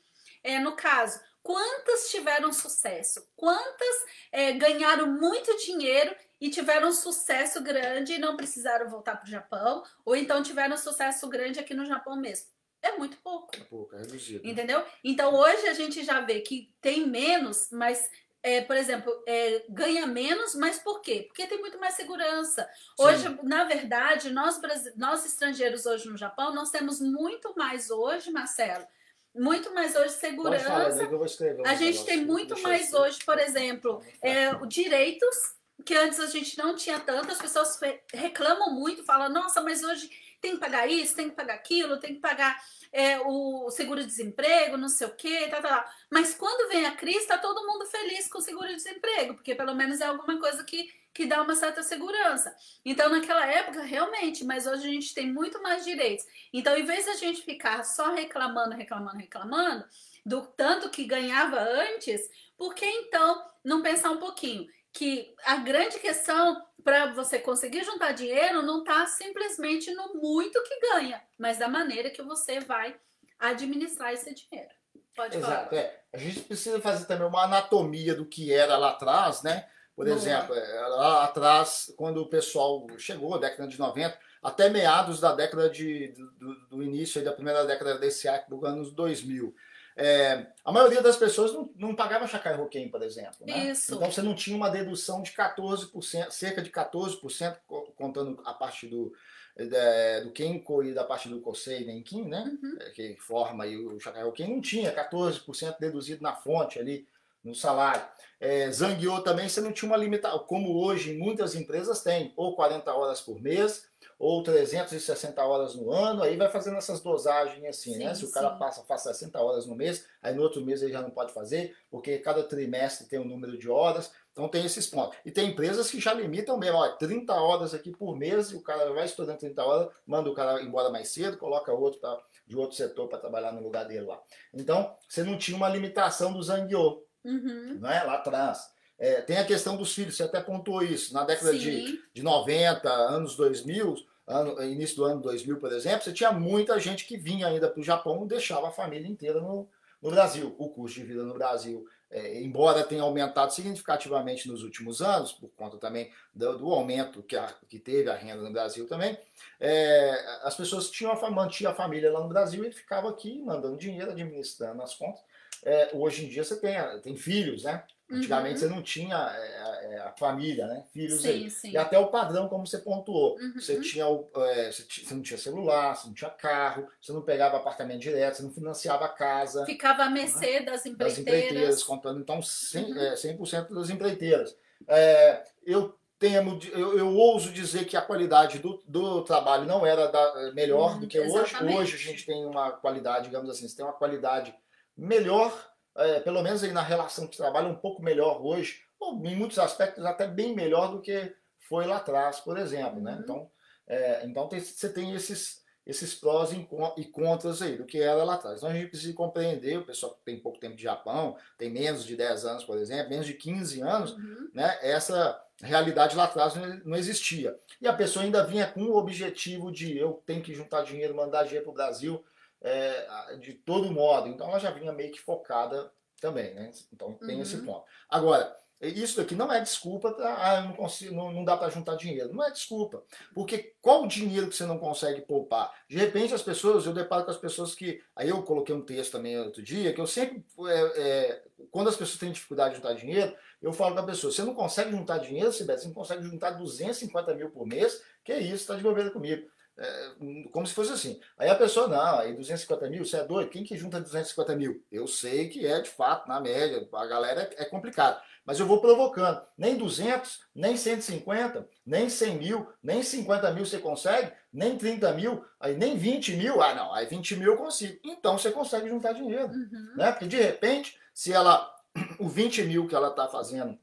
É, no caso, quantas tiveram sucesso? Quantas é, ganharam muito dinheiro e tiveram sucesso grande e não precisaram voltar para o Japão, ou então tiveram sucesso grande aqui no Japão mesmo. É muito pouco, é pouco, é reduzido. entendeu? Então hoje a gente já vê que tem menos, mas, é, por exemplo, é, ganha menos, mas por quê? Porque tem muito mais segurança. Hoje, Sim. na verdade, nós, nós estrangeiros hoje no Japão, nós temos muito mais hoje, Marcelo, muito mais hoje falar, segurança. vou escrever. A gente tem muito Deixa mais hoje, por exemplo, é, direitos que antes a gente não tinha tanto, as pessoas reclamam muito, falam, nossa, mas hoje tem que pagar isso, tem que pagar aquilo, tem que pagar é, o seguro-desemprego, não sei o quê, tá, tá, tá. Mas quando vem a crise, tá todo mundo feliz com o seguro-desemprego, porque pelo menos é alguma coisa que, que dá uma certa segurança. Então, naquela época, realmente, mas hoje a gente tem muito mais direitos. Então, em vez de a gente ficar só reclamando, reclamando, reclamando, do tanto que ganhava antes, por que então não pensar um pouquinho? Que a grande questão para você conseguir juntar dinheiro não está simplesmente no muito que ganha, mas da maneira que você vai administrar esse dinheiro. Pode Exato, falar. É. A gente precisa fazer também uma anatomia do que era lá atrás, né? Por Boa. exemplo, é, lá atrás, quando o pessoal chegou, década de 90, até meados da década de, do, do início da primeira década desse século, anos 2000. É, a maioria das pessoas não, não pagava Chacai Roquem, por exemplo. Né? Isso. Então você não tinha uma dedução de 14%, cerca de 14%, contando a parte do, é, do Kenko e da parte do Kosei Nenkin, né? Uhum. É, que forma aí o Chacai Roquem, não tinha 14% deduzido na fonte ali no salário. É, Zangyo também você não tinha uma limitação, como hoje muitas empresas têm, ou 40 horas por mês, ou 360 horas no ano, aí vai fazendo essas dosagens assim, sim, né? Se sim. o cara passa, faz 60 horas no mês, aí no outro mês ele já não pode fazer, porque cada trimestre tem um número de horas, então tem esses pontos. E tem empresas que já limitam mesmo, ó, 30 horas aqui por mês, e o cara vai estudando 30 horas, manda o cara embora mais cedo, coloca outro pra, de outro setor para trabalhar no lugar dele lá. Então, você não tinha uma limitação do Zangyo, uhum. não é? Lá atrás. É, tem a questão dos filhos, você até pontuou isso. Na década de, de 90, anos 2000, ano, início do ano 2000, por exemplo, você tinha muita gente que vinha ainda para o Japão e deixava a família inteira no, no Brasil. O custo de vida no Brasil, é, embora tenha aumentado significativamente nos últimos anos, por conta também do, do aumento que, a, que teve a renda no Brasil também, é, as pessoas tinham a, mantinham a família lá no Brasil e ficavam aqui mandando dinheiro, administrando as contas. É, hoje em dia você tem, tem filhos, né? Antigamente uhum. você não tinha é, é, a família, né? Filhos sim. Sim. E até o padrão, como você pontuou. Uhum. Você, tinha, é, você não tinha celular, você não tinha carro, você não pegava apartamento direto, você não financiava a casa. Ficava à mercê né? das empreiteiras. Das empreiteiras, contando então 100%, uhum. é, 100 das empreiteiras. É, eu temo, eu, eu, ouso dizer que a qualidade do, do trabalho não era da, melhor do que hoje. Hoje a gente tem uma qualidade, digamos assim, você tem uma qualidade melhor é, pelo menos aí na relação de trabalho, um pouco melhor hoje, ou em muitos aspectos até bem melhor do que foi lá atrás, por exemplo. Né? Uhum. Então, é, então tem, você tem esses, esses prós e contras aí do que era lá atrás. Então a gente precisa compreender, o pessoal que tem pouco tempo de Japão, tem menos de 10 anos, por exemplo, menos de 15 anos, uhum. né? essa realidade lá atrás não existia. E a pessoa ainda vinha com o objetivo de eu tenho que juntar dinheiro, mandar dinheiro para o Brasil, é, de todo modo. Então ela já vinha meio que focada também, né? Então tem uhum. esse ponto. Agora, isso daqui não é desculpa ah, não consigo, não, não dá para juntar dinheiro. Não é desculpa. Porque qual o dinheiro que você não consegue poupar? De repente as pessoas, eu deparo com as pessoas que. Aí eu coloquei um texto também outro dia, que eu sempre. É, é, quando as pessoas têm dificuldade de juntar dinheiro, eu falo para a pessoa: você não consegue juntar dinheiro, você não consegue juntar 250 mil por mês, que é isso, está de bobeira comigo. É, como se fosse assim. Aí a pessoa, não, aí 250 mil, você é doido? Quem que junta 250 mil? Eu sei que é de fato, na média, a galera é, é complicado. Mas eu vou provocando. Nem 200, nem 150, nem 100 mil, nem 50 mil você consegue, nem 30 mil, aí nem 20 mil. Ah, não, aí 20 mil eu consigo. Então você consegue juntar dinheiro. Uhum. Né? Porque de repente, se ela, *clears throat* o 20 mil que ela está fazendo,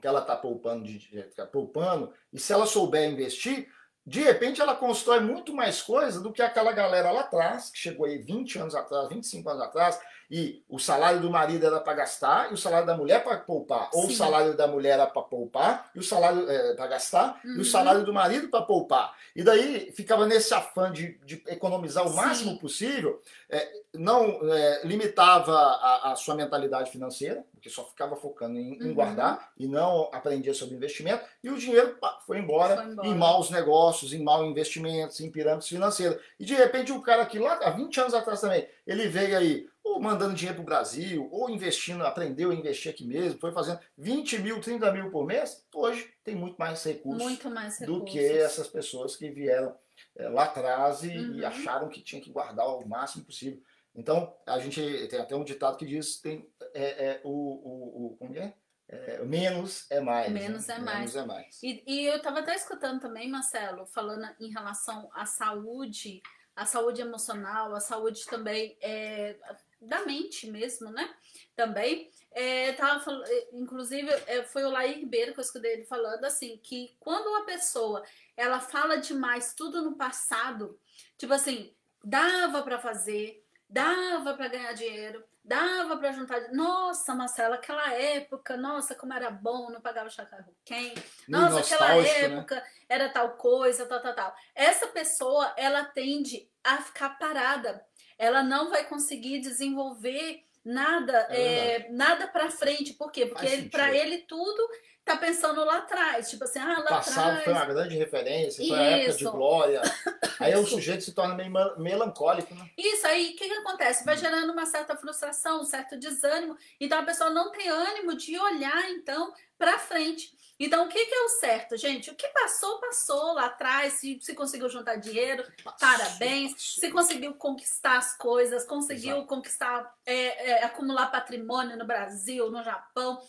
que ela está poupando, poupando, e se ela souber investir, de repente ela constrói muito mais coisa do que aquela galera lá atrás, que chegou aí 20 anos atrás, 25 anos atrás, e o salário do marido era para gastar e o salário da mulher para poupar, ou Sim. o salário da mulher era para poupar e o salário é, para gastar uhum. e o uhum. salário do marido para poupar. E daí ficava nesse afã de, de economizar o Sim. máximo possível, é, não é, limitava a, a, sua mentalidade financeira, porque só ficava focando em, uhum. em, guardar e não aprendia sobre investimento, e o dinheiro pá, foi, embora foi, embora em maus negócios, em maus investimentos, em pirâmides financeiras. E de repente o cara que lá há 20 anos atrás também, ele veio aí ou mandando dinheiro para o Brasil, ou investindo, aprendeu a investir aqui mesmo, foi fazendo 20 mil, 30 mil por mês, hoje tem muito mais recursos, muito mais recursos. do que essas pessoas que vieram é, lá atrás e, uhum. e, acharam que tinha que guardar o máximo possível. Então, a gente tem até um ditado que diz tem é, é o, o, o, como é? é menos é mais. Né? Menos né? é mais. Menos é mais. E, e eu estava até escutando também, Marcelo, falando em relação à saúde, a saúde emocional, a saúde também é, da mente mesmo, né? Também. É, tava falando, é, inclusive, é, foi o Lair Ribeiro que eu escutei ele falando assim, que quando uma pessoa ela fala demais tudo no passado, tipo assim, dava para fazer, dava para ganhar dinheiro, dava para juntar. Nossa, Marcela, aquela época, nossa, como era bom, não pagava chacarro quem. Nossa, aquela né? época né? era tal coisa, tal, tal, tal. Essa pessoa, ela tende a ficar parada. Ela não vai conseguir desenvolver nada, é é, nada para frente. Por quê? Porque para ele tudo tá pensando lá atrás, tipo assim, ah, lá Passado atrás. foi uma grande referência, foi a época de glória. Aí o sujeito se torna meio melancólico, né? Isso, aí o que, que acontece? Vai hum. gerando uma certa frustração, um certo desânimo. Então a pessoa não tem ânimo de olhar, então, para frente. Então, o que, que é o certo, gente? O que passou, passou lá atrás. Se, se conseguiu juntar dinheiro, parabéns. Se conseguiu conquistar as coisas, conseguiu Exato. conquistar, é, é, acumular patrimônio no Brasil, no Japão.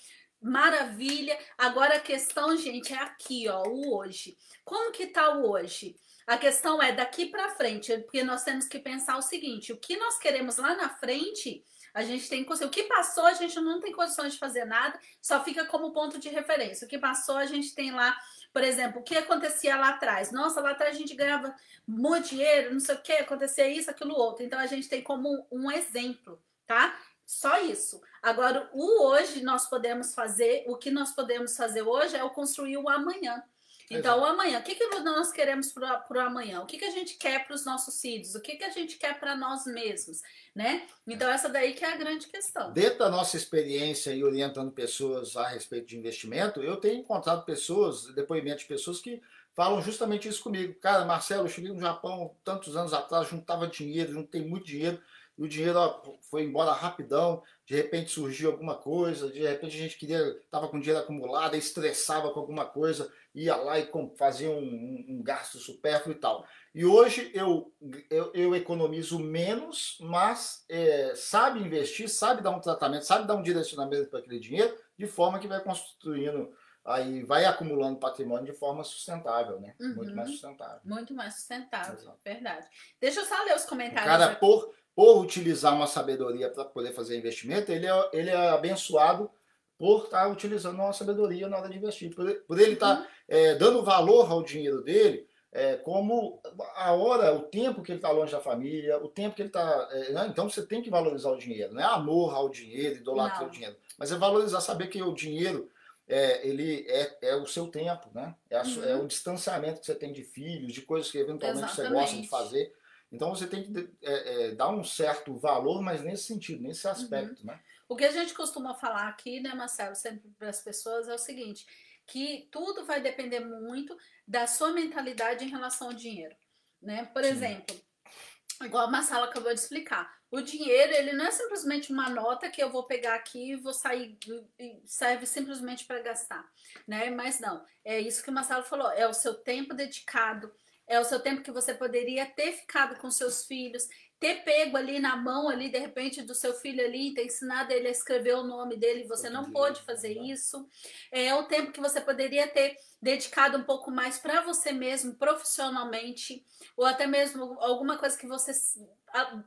Maravilha. Agora a questão, gente, é aqui, ó, o hoje. Como que tá o hoje? A questão é daqui para frente, porque nós temos que pensar o seguinte: o que nós queremos lá na frente, a gente tem que O que passou, a gente não tem condições de fazer nada, só fica como ponto de referência. O que passou, a gente tem lá, por exemplo, o que acontecia lá atrás. Nossa, lá atrás a gente ganhava muito dinheiro, não sei o que, acontecia isso, aquilo, outro. Então a gente tem como um exemplo, tá? Só isso. Agora, o hoje nós podemos fazer, o que nós podemos fazer hoje é o construir o amanhã. Então, Exato. o amanhã, o que, que nós queremos para o amanhã? O que, que a gente quer para os nossos filhos? O que, que a gente quer para nós mesmos? Né? Então, essa daí que é a grande questão. Dentro da nossa experiência e orientando pessoas a respeito de investimento, eu tenho encontrado pessoas, depoimentos de pessoas que falam justamente isso comigo. Cara, Marcelo, eu cheguei no Japão tantos anos atrás, juntava dinheiro, juntei muito dinheiro, e o dinheiro foi embora rapidão, de repente surgiu alguma coisa, de repente a gente queria, estava com dinheiro acumulado, estressava com alguma coisa, ia lá e fazia um, um, um gasto supérfluo e tal. E hoje eu, eu, eu economizo menos, mas é, sabe investir, sabe dar um tratamento, sabe dar um direcionamento para aquele dinheiro, de forma que vai construindo aí vai acumulando patrimônio de forma sustentável, né? Uhum. Muito mais sustentável. Muito mais sustentável, Exato. verdade. Deixa eu só ler os comentários. O cara, por, por utilizar uma sabedoria para poder fazer investimento, ele é, ele é abençoado por estar tá utilizando uma sabedoria na hora de investir. Por, ele estar tá, é, dando valor ao dinheiro dele, é, como a hora, o tempo que ele está longe da família, o tempo que ele está. É, né? Então você tem que valorizar o dinheiro. Não é amor ao dinheiro, idolatrar o dinheiro. Mas é valorizar, saber que o dinheiro é, ele é, é o seu tempo, né? É, a, uhum. é, o distanciamento que você tem de filhos, de coisas que eventualmente Exatamente. você gosta de fazer. Então você tem que dar um certo valor, mas nesse sentido, nesse aspecto, uhum. né? O que a gente costuma falar aqui, né, Marcelo, sempre para as pessoas é o seguinte, que tudo vai depender muito da sua mentalidade em relação ao dinheiro, né? Por Sim. exemplo, igual a Marcela acabou de explicar, o dinheiro, ele não é simplesmente uma nota que eu vou pegar aqui e vou sair e serve simplesmente para gastar, né? Mas não, é isso que o Marcelo falou, é o seu tempo dedicado, é o seu tempo que você poderia ter ficado com seus filhos, ter pego ali na mão ali de repente do seu filho ali, ter ensinado ele a escrever o nome dele, você não pôde fazer isso. É o tempo que você poderia ter dedicado um pouco mais para você mesmo, profissionalmente, ou até mesmo alguma coisa que você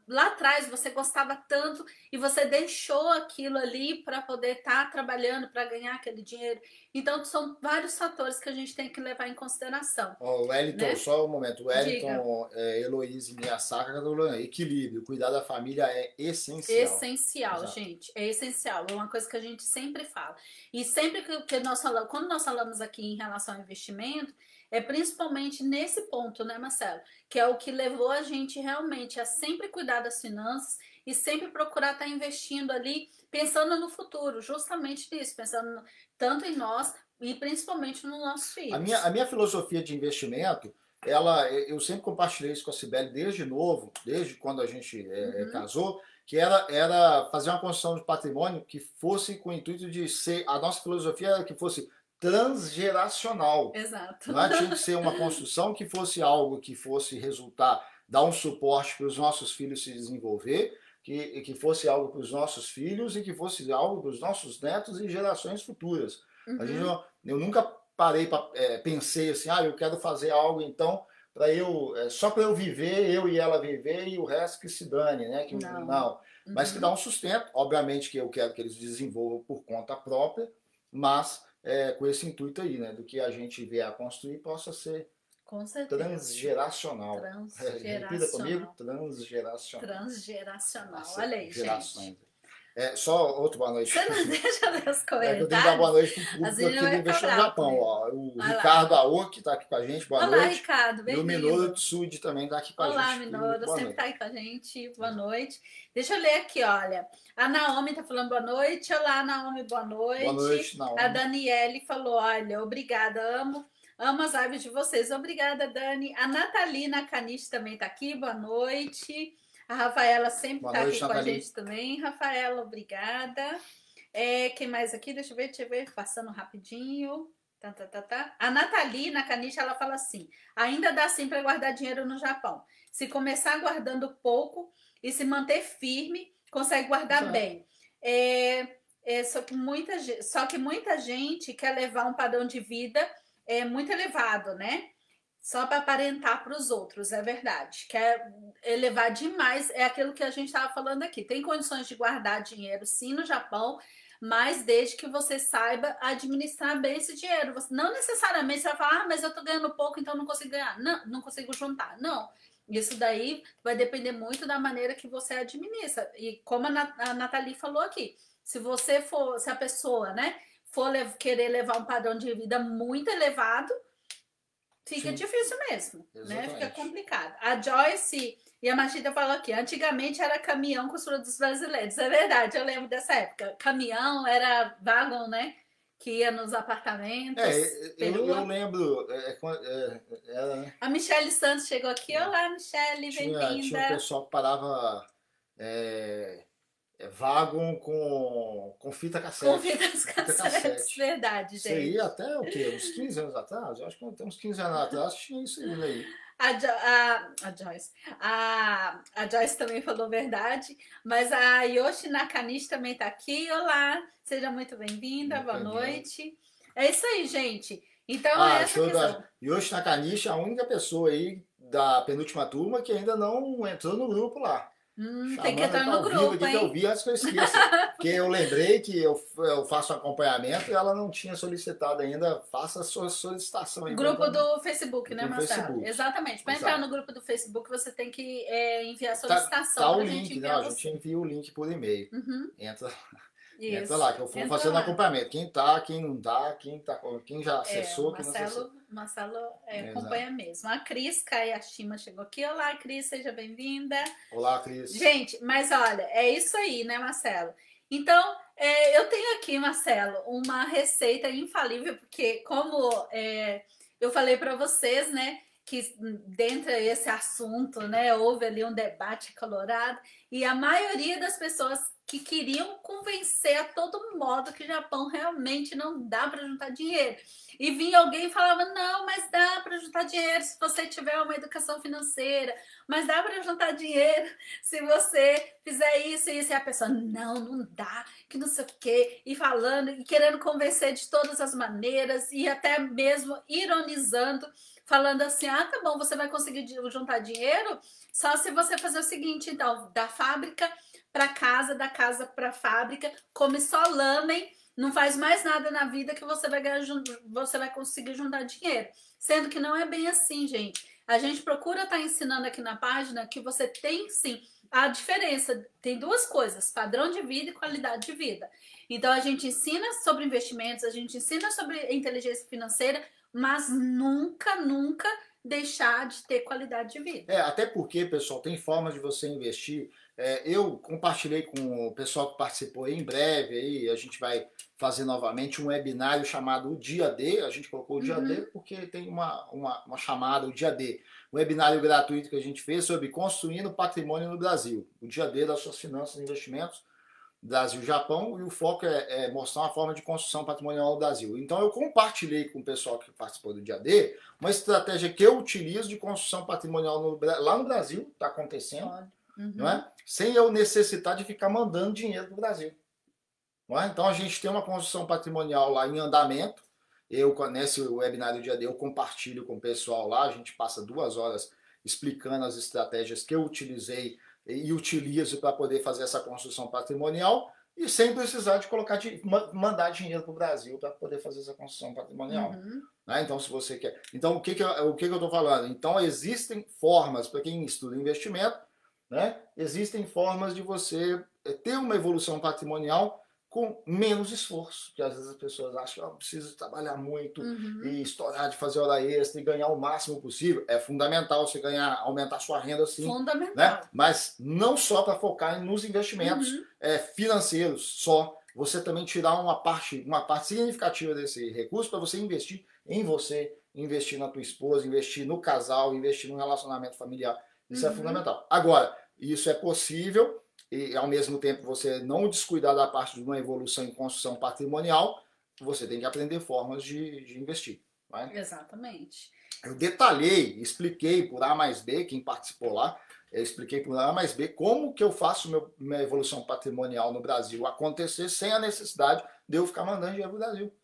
lá atrás você gostava tanto e você deixou aquilo ali para poder estar tá trabalhando para ganhar aquele dinheiro. Então são vários fatores que a gente tem que levar em consideração. Oh, o Wellington, né? só um momento. O Wellington, é, Heloísa e Miyasaka, equilíbrio, cuidar da família é essencial. Essencial, Exato. gente. É essencial. É uma coisa que a gente sempre fala. E sempre que, que nós falamos, quando nós falamos aqui em relação ao investimento, é principalmente nesse ponto, né, Marcelo? Que é o que levou a gente realmente a sempre cuidar das finanças e sempre procurar estar tá investindo ali, pensando no futuro, justamente nisso, pensando tanto em nós e principalmente nos nossos filhos. A minha, a minha filosofia de investimento, ela, eu sempre compartilhei isso com a Sibeli desde novo, desde quando a gente é, uhum. casou, que era, era fazer uma construção de patrimônio que fosse com o intuito de ser. A nossa filosofia era que fosse transgeracional. Exato. Não é? Tinha que ser uma construção que fosse algo que fosse resultar, dar um suporte para os nossos filhos se desenvolver, que, que fosse algo para os nossos filhos e que fosse algo para os nossos netos e gerações futuras. Uhum. A gente, uhum. eu nunca parei para é, pensei assim, ah, eu quero fazer algo então para eu é, só para eu viver, eu e ela viver e o resto que se dane, né? Que não, não. Uhum. mas que uhum. dá um sustento. Obviamente que eu quero que eles desenvolvam por conta própria, mas é, com esse intuito aí, né? Do que a gente vier a construir possa ser. Transgeracional. Transgeracional. Repita comigo, transgeracional. Transgeracional. Olha aí, Gerações. gente. É, só outro boa noite. Você não *laughs* deixa ler os É que eu tenho que dar boa noite pro público Às aqui do vai Investir no cobrar, Japão. né? Ó. O. Ricardo Aoki está aqui com a gente, boa Olá, noite. Ricardo, E o bem-vindo. Minoru Tsuji também está aqui com a Olá, gente. Minoro, Boa sempre noite. tá aí com a gente. Boa noite. Deixa eu ler aqui, olha. A Naomi tá falando boa noite. Olá, Naomi, boa noite. Boa noite, Naomi. A Daniele falou: olha, obrigada, amo. Amo as lives de vocês. Obrigada, Dani. A Natalina Caniche também tá aqui. Boa noite. A Rafaela sempre tá noite, aqui com a gente também. Rafaela, obrigada. É, quem mais aqui? Deixa eu ver, deixa eu ver. Passando rapidinho. Tá, tá, tá, tá. A Natalina Caniche, ela fala assim: ainda dá sim para guardar dinheiro no Japão. Se começar guardando pouco e se manter firme, consegue guardar Exato. bem. É, é, só, que muita, só que muita gente quer levar um padrão de vida é, muito elevado, né? Só para aparentar para os outros, é verdade. Quer elevar demais, é aquilo que a gente estava falando aqui. Tem condições de guardar dinheiro, sim, no Japão, mas desde que você saiba administrar bem esse dinheiro. Você, não necessariamente você vai falar, ah, mas eu tô ganhando pouco, então não consigo ganhar. Não, não consigo juntar. Não. Isso daí vai depender muito da maneira que você administra. E como a, Na- a Nathalie falou aqui, se você for, se a pessoa, né, for lev- querer levar um padrão de vida muito elevado, fica Sim. difícil mesmo, né? Fica Exatamente. complicado. A Joyce e a Machida falou aqui, antigamente era caminhão com os produtos brasileiros. É verdade, eu lembro dessa época. Caminhão era wagon, né? Que ia nos apartamentos. É, eu, eu lembro. É, é, é, era, né? A Michelle Santos chegou aqui. Olá, Michelle, tinha, tinha um bem-vinda. pessoal que parava é, é, wagon com, com fita cassete. Com fitas Fita cassete. verdade, Isso gente. aí até o quê? Uns 15 anos atrás? Eu acho que até uns 15 anos atrás tinha isso aí. Né? A, Jo- a, a Joyce. A, a Joyce também falou verdade. Mas a Yoshi Nakanishi também tá aqui. Olá, seja muito bem-vinda. Boa bem-vinda. noite. É isso aí, gente. Então, Ah, essa show questão. da Yoshi Nakanishi é a única pessoa aí da penúltima turma que ainda não entrou no grupo lá. Hum, tem que entrar tá no vivo grupo, aqui que eu hein? vi antes que eu esqueça. Porque eu lembrei que eu, eu faço um acompanhamento e ela não tinha solicitado ainda. Faça a sua solicitação aí. Grupo do Facebook, né, Do Marcelo? Facebook. Exatamente. Para entrar no grupo do Facebook, você tem que é, enviar a Tá, solicitação. tá o pra gente link, né? A gente envia o link por e-mail. Uhum, Entra, isso. entra lá, que eu Entra fazendo lá. acompanhamento. Quem tá, quem não tá, quem, tá, quem já É, acessou, o quem não acessou. Marcelo, Marcelo é, acompanha mesmo. A Cris Kayashima chegou aqui. Olá, Cris, seja bem-vinda. Olá, Cris. Gente, mas olha, é isso aí, né, Marcelo? Então, é, eu tenho aqui, Marcelo, uma receita infalível, porque como é, eu falei para vocês, né, que dentro desse assunto, né, houve ali um debate colorado e a maioria das pessoas que queriam convencer a todo modo que o Japão realmente não dá para juntar dinheiro. E vinha alguém e falava: não, mas dá para juntar dinheiro se você tiver uma educação financeira, mas dá para juntar dinheiro se você fizer isso e isso. E a pessoa: não, não dá, que não sei o quê. E falando e querendo convencer de todas as maneiras e até mesmo ironizando, falando assim: ah, tá bom, você vai conseguir juntar dinheiro só se você fazer o seguinte, então, da fábrica para casa, da casa para fábrica, come só lamen não faz mais nada na vida que você vai ganhar, você vai conseguir juntar dinheiro. Sendo que não é bem assim, gente. A gente procura estar ensinando aqui na página que você tem sim a diferença. Tem duas coisas: padrão de vida e qualidade de vida. Então a gente ensina sobre investimentos, a gente ensina sobre inteligência financeira, mas nunca, nunca deixar de ter qualidade de vida. É, até porque, pessoal, tem formas de você investir. É, eu compartilhei com o pessoal que participou aí, em breve, aí a gente vai fazer novamente um webinário chamado o Dia D. A gente colocou o Dia Uhum. D porque tem uma, uma, uma chamada, o Dia D. Um webinário gratuito que a gente fez sobre construindo patrimônio no Brasil. O Dia D das suas finanças e investimentos, Brasil e Japão, e o foco é, é mostrar uma forma de construção patrimonial no Brasil. Então eu compartilhei com o pessoal que participou do Dia D uma estratégia que eu utilizo de construção patrimonial no lá no Brasil, está acontecendo, Uhum. não é? Sem eu necessitar de ficar mandando dinheiro para o Brasil. Não é? Então a gente tem uma construção patrimonial lá em andamento. Eu, nesse webinário dia D, eu compartilho com o pessoal lá, a gente passa duas horas explicando as estratégias que eu utilizei e utilizo para poder fazer essa construção patrimonial. e sem precisar de colocar de, mandar dinheiro para o Brasil para poder fazer essa construção patrimonial. Uhum. Né? Então, se você quer. Então, o que, que, eu, o que, que eu estou falando? Então, existem formas, para quem estuda investimento, né? existem formas de você eh, ter uma evolução patrimonial com menos esforço, porque às vezes as pessoas acham que oh, preciso trabalhar muito uhum. e estourar de fazer hora extra e ganhar o máximo possível. É fundamental você ganhar, aumentar sua renda sim. Fundamental. Né? Mas não só para focar nos investimentos uhum. é, financeiros, só. Você também tirar uma parte, uma parte significativa desse recurso para você investir em você, investir na tua esposa, investir no casal, investir no relacionamento familiar. Isso é uhum. é fundamental. Agora, isso é possível e ao mesmo tempo você não descuidar da parte de uma evolução em construção patrimonial, você tem que aprender formas de, de investir. Vai? Exatamente. Eu detalhei, expliquei por A mais B, quem participou lá, eu expliquei por A mais B como que eu faço meu, minha evolução patrimonial no Brasil acontecer sem a necessidade de eu ficar mandando dinheiro para o Brasil.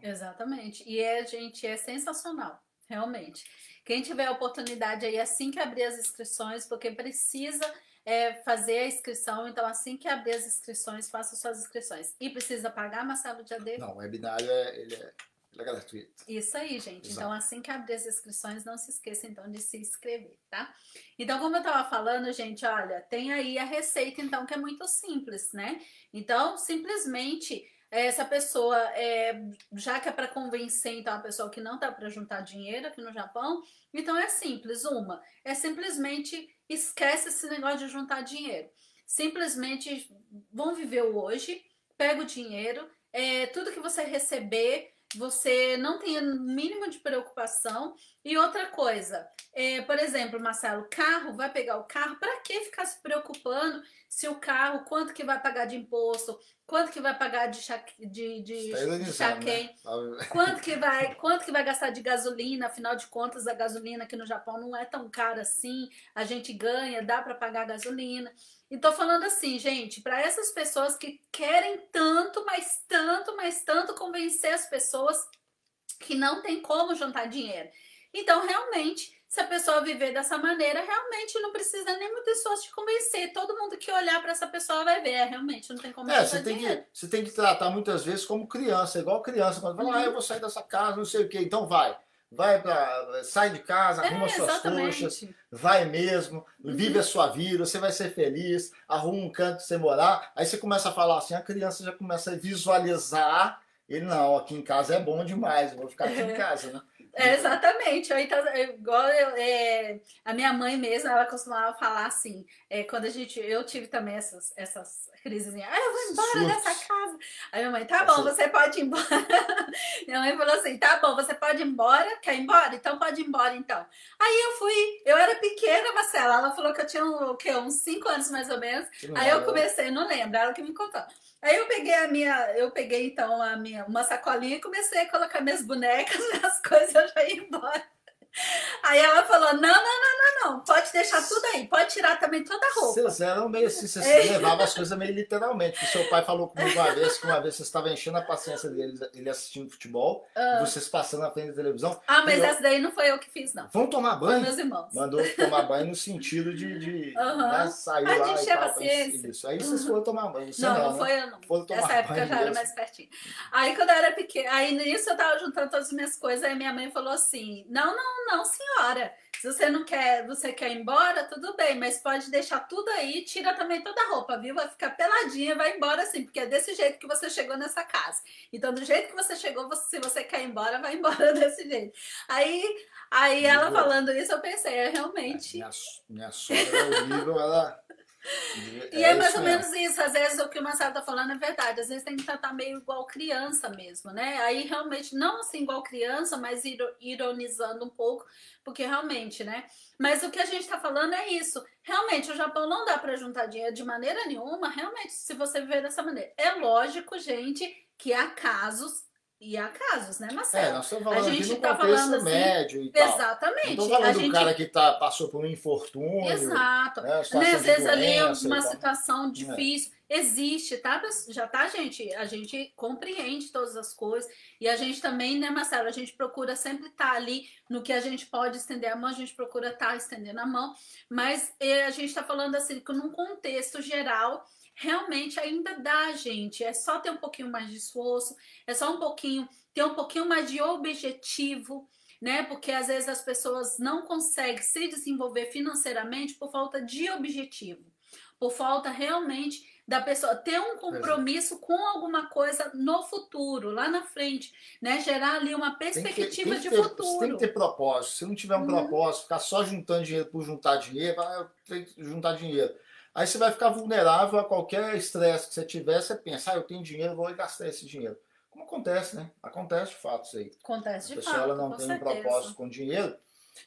Exatamente. E é, gente, é sensacional, realmente. Quem tiver a oportunidade aí, assim que abrir as inscrições, porque precisa é, fazer a inscrição. Então, assim que abrir as inscrições, faça suas inscrições. E precisa pagar, Marcelo Diadema? Não, o webinário é, ele é, ele é gratuito. Isso aí, gente. Exato. Então, assim que abrir as inscrições, não se esqueça, então, de se inscrever, tá? Então, como eu estava falando, gente, olha, tem aí a receita, então, que é muito simples, né? Então, simplesmente essa pessoa, é, já que é para convencer então a pessoa que não está para juntar dinheiro aqui no Japão, então é simples. Uma é simplesmente esquece esse negócio de juntar dinheiro. Simplesmente vão viver o hoje, pega o dinheiro, é, tudo que você receber, você não tenha mínimo de preocupação. E outra coisa, é, por exemplo, Marcelo, carro, vai pegar o carro, para que ficar se preocupando se o carro, quanto que vai pagar de imposto, quanto que vai pagar de, de, de, de chaquém, né? quanto que vai quanto que vai gastar de gasolina, afinal de contas a gasolina aqui no Japão não é tão cara assim, a gente ganha, dá para pagar gasolina. E tô falando assim, gente, para essas pessoas que querem tanto, mas tanto, mas tanto convencer as pessoas que não tem como juntar dinheiro. Então, realmente, se a pessoa viver dessa maneira, realmente não precisa nem muito esforço de convencer. Todo mundo que olhar para essa pessoa vai ver, é, realmente não tem como é, você tem que Você tem que tratar muitas vezes como criança, igual criança, quando fala, uhum. ah, eu vou sair dessa casa, não sei o quê, então vai. Vai para sai de casa, é, arruma é, suas coxas, vai mesmo, uhum. vive a sua vida, você vai ser feliz, arruma um canto pra você morar. Aí você começa a falar assim, a criança já começa a visualizar ele não, aqui em casa é bom demais, eu vou ficar aqui em casa, né? É, exatamente. Eu, então, igual eu, é, a minha mãe mesmo, ela costumava falar assim, é, quando a gente, eu tive também essas, essas crises, assim, ah, eu vou embora Surtos. dessa casa. Aí minha mãe, tá bom, você pode ir embora. *laughs* minha mãe falou assim, tá bom, você pode ir embora, quer ir embora? Então pode ir embora, então. Aí eu fui, eu era pequena, Marcela, ela falou que eu tinha o quê, uns 5 anos mais ou menos. Aí eu comecei, não lembro, ela que me contou. Aí eu peguei a minha, eu peguei então a minha, uma sacolinha e comecei a colocar minhas bonecas, *laughs* minhas coisas, eu já ia embora. Aí ela falou: não, não, não, não, não, pode deixar tudo aí, pode tirar também toda a roupa. Vocês eram meio assim, vocês é. levavam as coisas meio literalmente. Porque seu pai falou comigo uma vez que uma vez você estava enchendo a paciência dele, ele assistindo futebol, ah. vocês passando na frente da televisão. Ah, mas eu... essa daí não foi eu que fiz, não. Vamos tomar banho? Foi meus irmãos. Mandou tomar banho no sentido de, de né, sair ah, lá. Encher a paciência. Isso. Aí vocês foram tomar banho. Você não, não, não foi eu, não. Foram tomar Essa época eu já era mais pertinho. Aí quando eu era pequena, aí nisso eu tava juntando todas as minhas coisas, aí minha mãe falou assim: não, não, não, senhora. Se você não quer, você quer ir embora, tudo bem, mas pode deixar tudo aí, tira também toda a roupa, viu? Vai ficar peladinha, vai embora assim, porque é desse jeito que você chegou nessa casa. Então, do jeito que você chegou, você, se você quer ir embora, vai embora *laughs* desse jeito. Aí, aí ela falando isso, eu pensei, é realmente. Minha, minha sogra é horrível, ela e é, é mais ou menos isso. Às vezes o que o Marcelo tá falando é verdade. Às vezes tem que tratar meio igual criança mesmo, né? Aí realmente, não assim igual criança, mas ironizando um pouco, porque realmente, né? Mas o que a gente tá falando é isso. Realmente, o Japão não dá para juntar dinheiro de maneira nenhuma, realmente, se você viver dessa maneira. É lógico, gente, que há casos e há casos, né, Marcelo? É, nós estamos falando a gente aqui no tá contexto assim, médio e tal. Exatamente. Não estamos falando a do gente... cara que tá, passou por um infortúnio. Exato. Né, né às vezes ali é uma situação difícil. É. Existe, tá? Já tá, gente? A gente compreende todas as coisas. E a gente também, né, Marcelo? A gente procura sempre estar tá ali no que a gente pode estender a mão, a gente procura estar tá estendendo a mão. Mas eh, a gente está falando assim, que num contexto geral realmente ainda dá, gente. É só ter um pouquinho mais de esforço, é só um pouquinho, ter um pouquinho mais de objetivo, né? Porque às vezes as pessoas não conseguem se desenvolver financeiramente por falta de objetivo, por falta realmente da pessoa ter um compromisso com alguma coisa no futuro, lá na frente, né? Gerar ali uma perspectiva tem que, tem de ter, futuro. Tem que ter propósito. Se não tiver um uhum. propósito, ficar só juntando dinheiro por juntar dinheiro, que juntar dinheiro. Aí você vai ficar vulnerável a qualquer estresse que você tiver, você pensa, ah, eu tenho dinheiro, vou gastar esse dinheiro. Como acontece, né? Acontece de fato isso aí. Acontece de fato. A pessoa fato, ela não tem certeza. um propósito com dinheiro,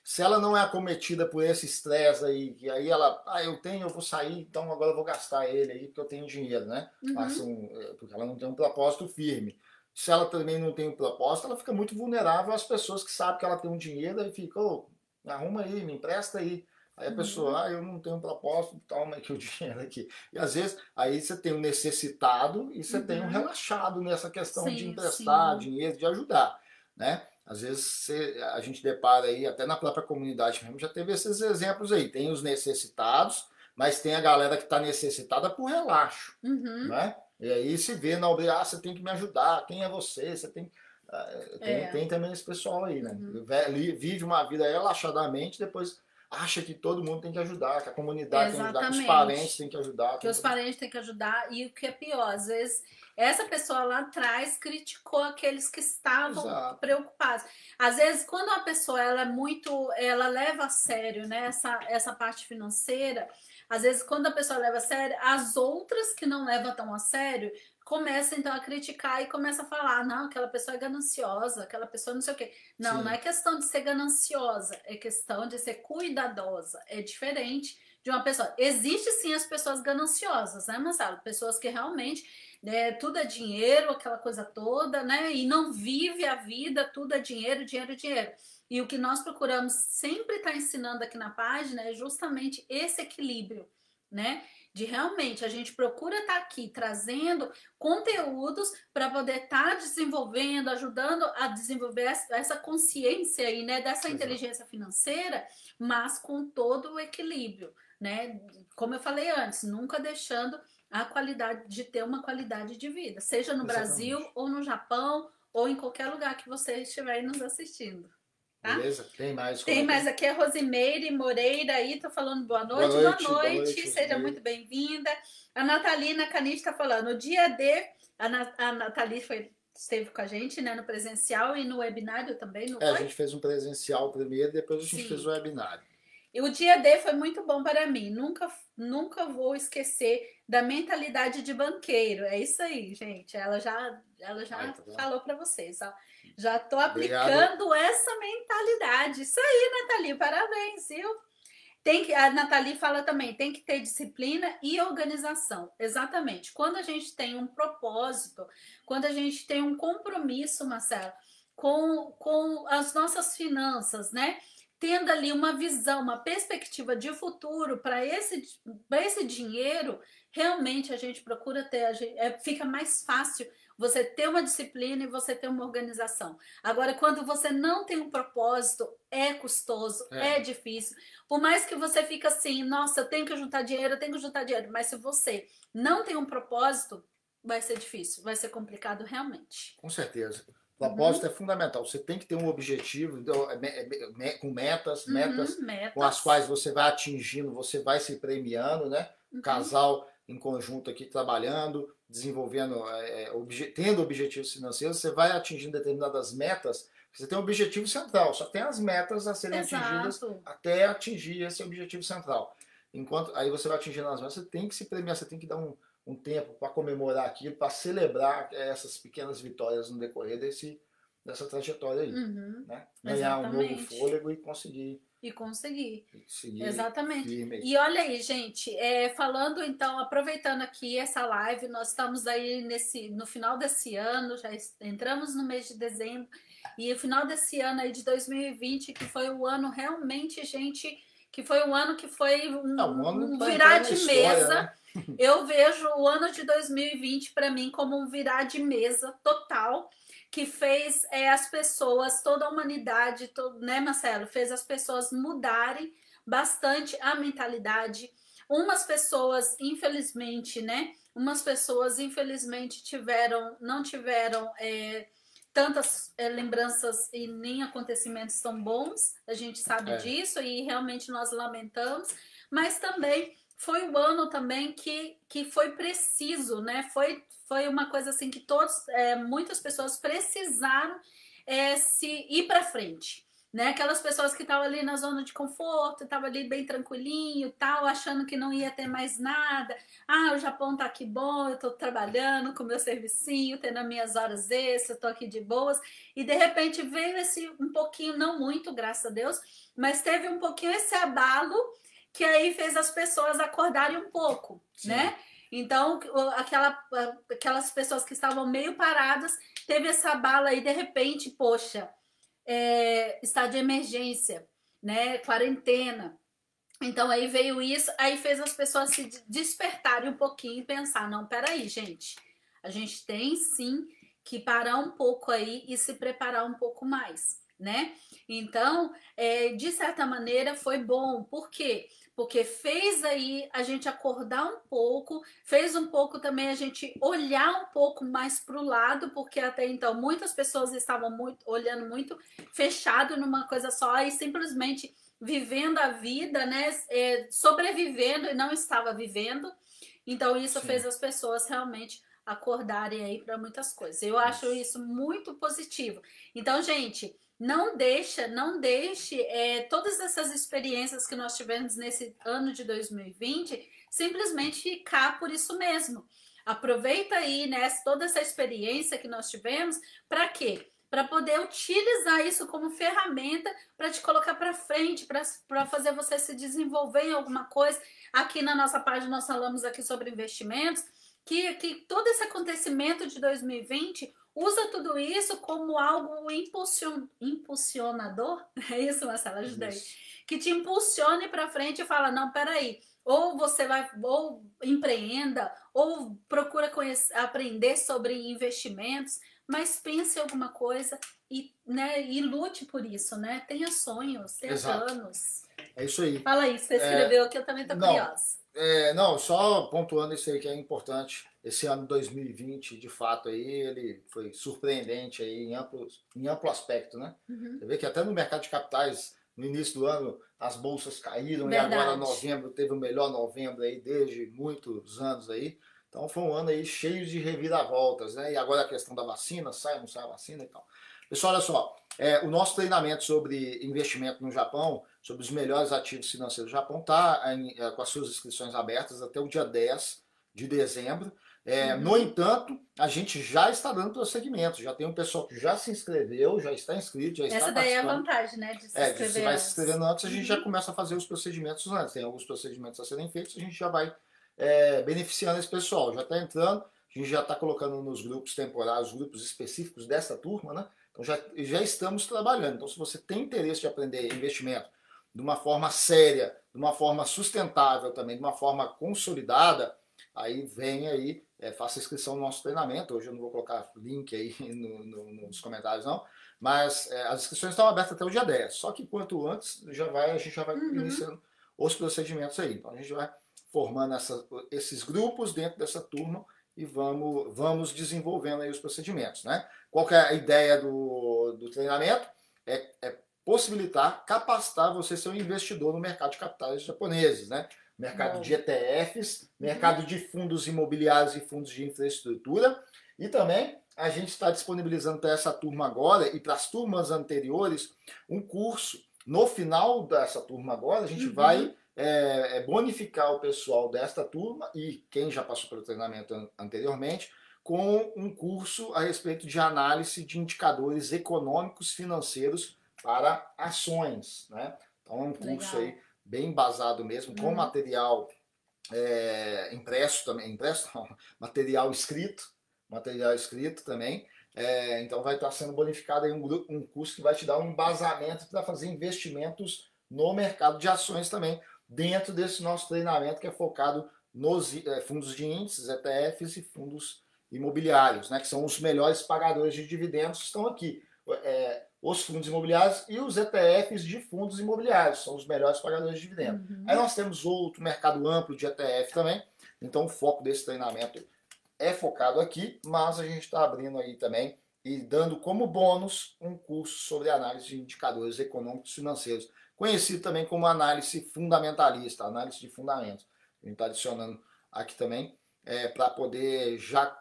se ela não é acometida por esse estresse aí, que aí ela, ah, eu tenho, eu vou sair, então agora eu vou gastar ele aí porque eu tenho dinheiro, né? Uhum. Assim, porque ela não tem um propósito firme. Se ela também não tem um propósito, ela fica muito vulnerável às pessoas que sabem que ela tem um dinheiro e fica, oh, arruma aí, me empresta aí. Aí a pessoa, uhum. ah, eu não tenho propósito, toma aqui o dinheiro aqui. E às vezes, aí você tem um necessitado e você uhum. tem um uhum. relaxado nessa questão sim, de emprestar sim. dinheiro, de ajudar, né? Às vezes você, a gente depara aí, até na própria comunidade mesmo, já teve esses exemplos aí. Tem os necessitados, mas tem a galera que está necessitada por relaxo. Uhum. Né? E aí se vê na obrigação, ah, você tem que me ajudar, quem é você? Você tem. Ah, tem, é. tem também esse pessoal aí, né? Uhum. Vive uma vida relaxadamente, depois acha que todo mundo tem que ajudar, que a comunidade Exatamente. tem que ajudar, que os parentes têm que ajudar. Que os parentes têm que ajudar, e o que é pior, às vezes essa pessoa lá atrás criticou aqueles que estavam Exato. preocupados. Às vezes, quando a pessoa ela é muito, ela leva a sério né, essa, essa parte financeira, às vezes, quando a pessoa leva a sério, as outras que não levam tão a sério começam então a criticar e começa a falar: não, aquela pessoa é gananciosa, aquela pessoa não sei o quê. Não, Sim. não é questão de ser gananciosa, é questão de ser cuidadosa. É diferente de uma pessoa. Existe sim as pessoas gananciosas, né, Marcelo? Pessoas que realmente né, tudo é dinheiro, aquela coisa toda, né? E não vive a vida, tudo é dinheiro, dinheiro, dinheiro. E o que nós procuramos sempre estar tá ensinando aqui na página é justamente esse equilíbrio, né? De realmente a gente procura estar tá aqui trazendo conteúdos para poder estar tá desenvolvendo, ajudando a desenvolver essa consciência aí, né, dessa Exato. inteligência financeira, mas com todo o equilíbrio, né? Como eu falei antes, nunca deixando a qualidade de ter uma qualidade de vida, seja no Exatamente. Brasil ou no Japão ou em qualquer lugar que você estiver nos assistindo. Tá? Beleza, tem mais. Tem mais aqui a Rosimeire Moreira aí, tô falando boa noite, boa noite, boa noite, boa noite seja muito bem-vinda. A Natalina Canis está falando, o dia D, a, Na, a Nathalie foi, esteve com a gente, né, no presencial e no webinário também, não é, foi? a gente fez um presencial primeiro, depois a gente Sim. fez o webinário. E o dia D foi muito bom para mim. Nunca, nunca vou esquecer da mentalidade de banqueiro. É isso aí, gente. Ela já, ela já Ai, tá falou para vocês. Ó. Já estou aplicando Obrigado. essa mentalidade. Isso aí, Nathalie. Parabéns, viu? Tem que, a Nathalie fala também, tem que ter disciplina e organização. Exatamente. Quando a gente tem um propósito, quando a gente tem um compromisso, Marcelo, com, com as nossas finanças, né? tendo ali uma visão, uma perspectiva de futuro para esse, esse dinheiro, realmente a gente procura ter, a gente, é, fica mais fácil você ter uma disciplina e você ter uma organização. Agora, quando você não tem um propósito, é custoso, é, é difícil. Por mais que você fique assim, nossa, eu tenho que juntar dinheiro, eu tenho que juntar dinheiro, mas se você não tem um propósito, vai ser difícil, vai ser complicado realmente. Com certeza. Propósito uhum. é fundamental. Você tem que ter um objetivo então, é é com metas, uhum, metas, metas, com as quais você vai atingindo, você vai se premiando, né? Uhum. Casal em conjunto aqui trabalhando, desenvolvendo, é, é, obje tendo objetivos financeiros, você vai atingindo determinadas metas. Você tem um objetivo central, só tem as metas a serem Exato. atingidas até atingir esse objetivo central. Enquanto aí você vai atingindo as metas, você tem que se premiar, você tem que dar um, um tempo para comemorar aquilo, para celebrar essas pequenas vitórias no decorrer desse, dessa trajetória aí. Uhum, né? Ganhar um novo fôlego e conseguir. E conseguir. Exatamente. E olha aí, gente, é, falando então, aproveitando aqui essa live, nós estamos aí nesse, no final desse ano, já entramos no mês de dezembro, e o final desse ano aí de 2020, que foi o ano realmente, gente, que foi um ano que foi um, Não, um, um virar de história, mesa. Né? Eu vejo o ano de 2020 para mim como um virar de mesa total que fez é, as pessoas, toda a humanidade, todo, né, Marcelo, fez as pessoas mudarem bastante a mentalidade, Umas pessoas, infelizmente, né? Umas pessoas, infelizmente, tiveram, não tiveram é, tantas é, lembranças e nem acontecimentos tão bons, a gente sabe é. disso e realmente nós lamentamos, mas também foi o ano também que, que foi preciso, né? Foi, foi uma coisa assim que todos, é, muitas pessoas precisaram é, se ir para frente né? Aquelas pessoas que estavam ali na zona de conforto, estavam ali bem tranquilinho, tal, achando que não ia ter mais nada. Ah, o Japão tá aqui bom, eu tô trabalhando com meu servicinho, tendo as minhas horas extras, tô aqui de boas. E de repente veio esse um pouquinho, não muito, graças a Deus, mas teve um pouquinho esse abalo que aí fez as pessoas acordarem um pouco, Sim. né? Então, aquela, aquelas pessoas que estavam meio paradas, teve essa bala aí, de repente, poxa, é, estado de emergência, né? Quarentena. Então aí veio isso, aí fez as pessoas se despertarem um pouquinho e pensar, não, peraí, gente, a gente tem sim que parar um pouco aí e se preparar um pouco mais, né? Então, é, de certa maneira, foi bom. Por quê? Porque fez aí a gente acordar um pouco, fez um pouco também a gente olhar um pouco mais para o lado, porque até então muitas pessoas estavam muito, olhando muito fechado numa coisa só e simplesmente vivendo a vida, né? É, sobrevivendo e não estava vivendo. Então, isso Sim. fez as pessoas realmente acordarem aí para muitas coisas. Eu acho isso muito positivo. Então, gente não deixa, não deixe é, todas essas experiências que nós tivemos nesse ano de 2020 simplesmente ficar por isso mesmo. Aproveita aí, né, toda essa experiência que nós tivemos, para quê? Para poder utilizar isso como ferramenta para te colocar para frente, para fazer você se desenvolver em alguma coisa. Aqui na nossa página nós falamos aqui sobre investimentos, que, que todo esse acontecimento de 2020 usa tudo isso como algo impulsion, impulsionador, *laughs* é isso, Marcela? Ajuda aí. Que te impulsione para frente e fala: não, peraí, ou você vai, ou empreenda, ou procura conhecer, aprender sobre investimentos, mas pense em alguma coisa e, né, e lute por isso, né? Tenha sonhos, tenha Exato. planos. É isso aí. Fala aí, você escreveu é... que eu também estou curiosa. É, não, só pontuando isso aí que é importante. Esse ano 2020, de fato, aí ele foi surpreendente aí em amplo, em amplo aspecto, né? Uhum. Você vê que até no mercado de capitais, no início do ano, as bolsas caíram Verdade. e agora novembro teve o melhor novembro aí desde muitos anos aí. Então foi um ano aí cheio de reviravoltas, né? E agora a questão da vacina, sai ou não sai a vacina e tal. Pessoal, olha só, é, o nosso treinamento sobre investimento no Japão, sobre os melhores ativos financeiros do Japão, está é, com as suas inscrições abertas até o dia 10 de dezembro. É, uhum. No entanto, a gente já está dando prosseguimento. Já tem um pessoal que já se inscreveu, já está inscrito, já Essa está Essa daí é a vantagem, né? De se é, inscrever. Você vai se inscrevendo antes, a gente uhum. já começa a fazer os procedimentos antes. Tem alguns procedimentos a serem feitos, a gente já vai é, beneficiando esse pessoal. Já está entrando, a gente já está colocando nos grupos temporários, grupos específicos dessa turma, né? Então já, já estamos trabalhando. Então, se você tem interesse de aprender investimento de uma forma séria, de uma forma sustentável também, de uma forma consolidada, aí vem aí, é, faça inscrição no nosso treinamento. Hoje eu não vou colocar link aí *laughs* no, no, nos comentários, não. Mas é, as inscrições estão abertas até o dia 10. Só que quanto antes, já vai, a gente já vai uhum. iniciando os procedimentos aí. Então a gente vai formando essa, esses grupos dentro dessa turma e vamos, vamos desenvolvendo aí os procedimentos. Né? Qual é a ideia do, do treinamento? É, é possibilitar, capacitar você ser um investidor no mercado de capitais japoneses, né? Mercado Bom. de ETFs, mercado de fundos imobiliários e fundos de infraestrutura. E também a gente está disponibilizando para essa turma agora e para as turmas anteriores um curso. No final dessa turma agora, a gente uhum. vai é, é, bonificar o pessoal desta turma e quem já passou pelo treinamento anteriormente com um curso a respeito de análise de indicadores econômicos financeiros para ações. Né? Então é um curso Legal. aí bem embasado mesmo, com uhum. material é, impresso também, impresso não, *laughs* material escrito, material escrito também. É, então vai estar sendo bonificado aí um, um curso que vai te dar um embasamento para fazer investimentos no mercado de ações também, dentro desse nosso treinamento que é focado nos é, fundos de índices, ETFs e fundos imobiliários, né, que são os melhores pagadores de dividendos, estão aqui. É, os fundos imobiliários e os ETFs de fundos imobiliários, são os melhores pagadores de dividendos. Uhum. Aí nós temos outro mercado amplo de ETF também, então o foco desse treinamento é focado aqui, mas a gente está abrindo aí também e dando como bônus um curso sobre análise de indicadores econômicos financeiros, conhecido também como análise fundamentalista, análise de fundamentos. A gente está adicionando aqui também é, para poder já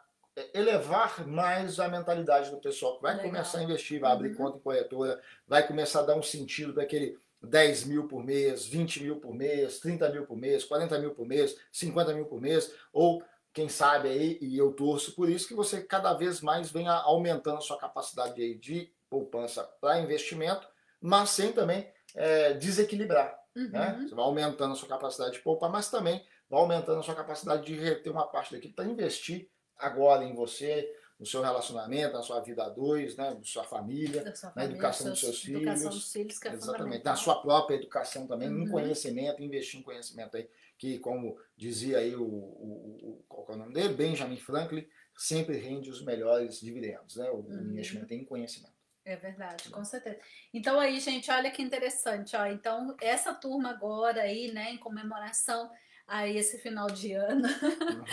elevar mais a mentalidade do pessoal que vai Legal. começar a investir, vai abrir uhum. conta em corretora, vai começar a dar um sentido daquele 10 mil por mês, 20 mil por mês, 30 mil por mês, 40 mil por mês, 50 mil por mês, ou quem sabe aí, e eu torço por isso, que você cada vez mais venha aumentando a sua capacidade aí de poupança para investimento, mas sem também é, desequilibrar. Né? Uhum. Né? Você vai aumentando a sua capacidade de poupar, mas também vai aumentando a sua capacidade de reter uma parte daqui para investir agora em você, no seu relacionamento, na sua vida a dois, né, na sua família, sua na educação dos seus filhos. Educação dos filhos, que é Exatamente. Na sua própria educação também, uhum. em conhecimento, investir em conhecimento aí, que como dizia aí o, o, o qual é o nome dele, Benjamin Franklin, sempre rende os melhores dividendos, né, o uhum. investimento em conhecimento. É verdade, com certeza. Então aí, gente, olha que interessante, ó. Então, essa turma agora aí, né, em comemoração aí esse final de ano. *laughs*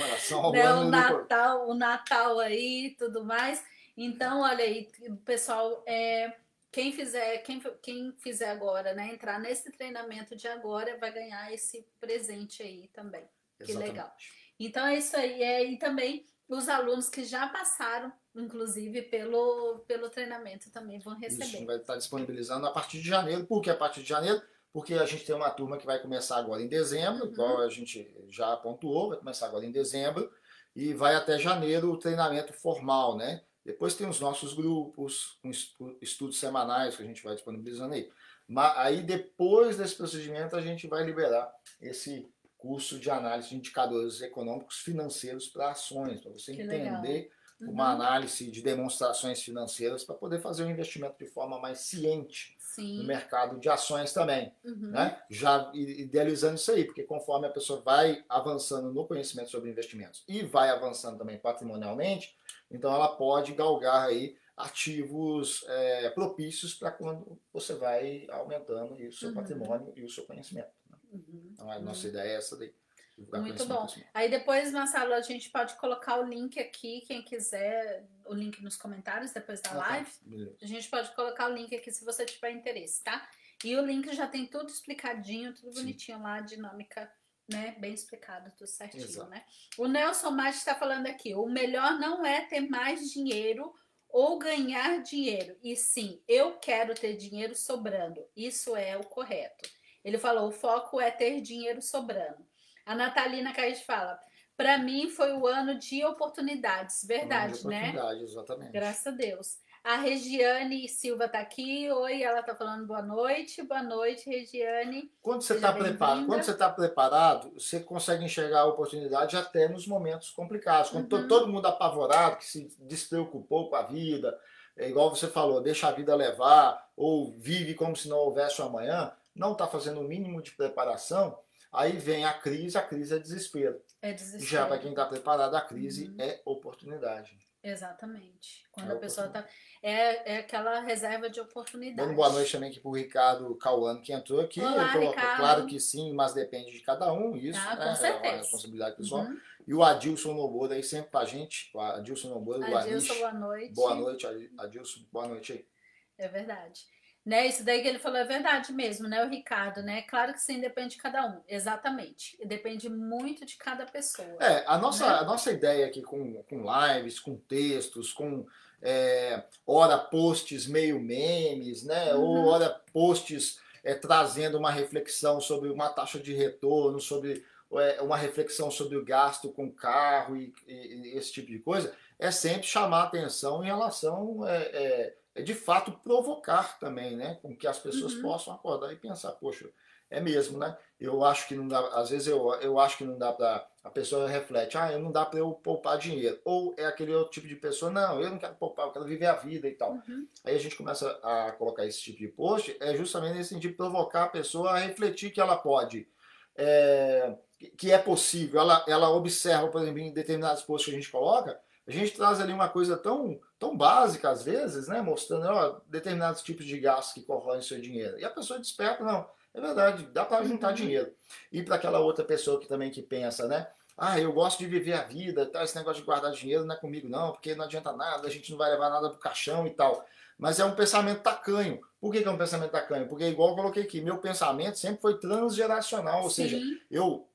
né, o Natal, o Natal aí tudo mais. Então, olha aí, pessoal, é, quem fizer, quem, quem fizer agora, né, entrar nesse treinamento de agora, vai ganhar esse presente aí também. Que Exatamente. legal. Então é isso aí. É, e também os alunos que já passaram, inclusive, pelo, pelo treinamento também vão receber. Isso vai estar disponibilizando a partir de janeiro, porque a partir de janeiro porque a gente tem uma turma que vai começar agora em dezembro, uhum. igual a gente já pontuou, vai começar agora em dezembro, e vai até janeiro o treinamento formal, né? Depois tem os nossos grupos, com estudos semanais que a gente vai disponibilizando aí. Mas aí depois desse procedimento a gente vai liberar esse curso de análise de indicadores econômicos financeiros para ações, para você que entender uhum. uma análise de demonstrações financeiras para poder fazer o um investimento de forma mais ciente Sim. no mercado de ações também. Uhum. Né? Já idealizando isso aí, porque conforme a pessoa vai avançando no conhecimento sobre investimentos e vai avançando também patrimonialmente, então ela pode galgar aí ativos é, propícios para quando você vai aumentando o seu uhum. patrimônio e o seu conhecimento. Né? Uhum. Então a nossa uhum. ideia é essa daí. Muito bom. Aí depois, Marcelo, a gente pode colocar o link aqui, quem quiser, o link nos comentários depois da ah, tá. live. Tá. A gente pode colocar o link aqui se você tiver interesse, tá? E o link já tem tudo explicadinho, tudo Sim. bonitinho lá, dinâmica, né? Bem explicado, tudo certinho, Exato. né? O Nelson Mate está falando aqui: o melhor não é ter mais dinheiro ou ganhar dinheiro, e sim, eu quero ter dinheiro sobrando. Isso é o correto. Ele falou: o foco é ter dinheiro sobrando. A Natalina Caís fala: para mim foi o ano de oportunidades, verdade, de né? Oportunidade, exatamente. Graças a Deus. A Regiane Silva está aqui. Oi, ela está falando boa noite. Boa noite, Regiane. Quando você está preparado, quando você está preparado, você consegue enxergar a oportunidade até nos momentos complicados. Quando uhum. todo mundo apavorado, que se despreocupou com a vida, é igual você falou, deixa a vida levar ou vive como se não houvesse um amanhã, não está fazendo o mínimo de preparação Aí vem a crise, a crise é desespero. É desespero. Já para quem está preparado, a crise uhum. é oportunidade. Exatamente. Quando é a pessoa está. É, é aquela reserva de oportunidade. Dando boa noite também aqui para o Ricardo Cauano, que entrou aqui. Olá, tô, Ricardo. Claro que sim, mas depende de cada um, isso ah, né, é uma responsabilidade pessoal. Uhum. E o Adilson Noboura aí sempre com a gente. O Adilson Noboura, o Adilson, boa noite. Boa noite, Adilson. Boa noite aí. É verdade. Né, isso daí que ele falou é verdade mesmo, né, o Ricardo, né? Claro que sim, depende de cada um, exatamente. Depende muito de cada pessoa. É, a nossa, né? a nossa ideia aqui com, com lives, com textos, com é, ora posts meio memes, né? Uhum. Ou ora posts é, trazendo uma reflexão sobre uma taxa de retorno, sobre é, uma reflexão sobre o gasto com carro e, e, e, esse tipo de coisa, é sempre chamar atenção em relação. É, é de fato provocar também, né? Com que as pessoas uhum. possam acordar e pensar, poxa, é mesmo, né? Eu acho que não dá, às vezes eu, eu acho que não dá para a pessoa reflete, ah, não dá para eu poupar dinheiro. Ou é aquele outro tipo de pessoa, não, eu não quero poupar, eu quero viver a vida e tal. Uhum. Aí a gente começa a colocar esse tipo de post, é justamente nesse sentido de provocar a pessoa a refletir que ela pode, é, que é possível. Ela, ela observa, por exemplo, em determinados posts que a gente coloca, a gente traz ali uma coisa tão, tão básica às vezes, né? Mostrando ó, determinados tipos de gastos que corroem seu dinheiro. E a pessoa desperta, não, é verdade, dá para juntar uhum. dinheiro. E para aquela outra pessoa que também que pensa, né? Ah, eu gosto de viver a vida, tá, esse negócio de guardar dinheiro não é comigo não, porque não adianta nada, a gente não vai levar nada pro caixão e tal. Mas é um pensamento tacanho. Por que, que é um pensamento tacanho? Porque, igual eu coloquei aqui, meu pensamento sempre foi transgeracional, ou Sim. seja, eu,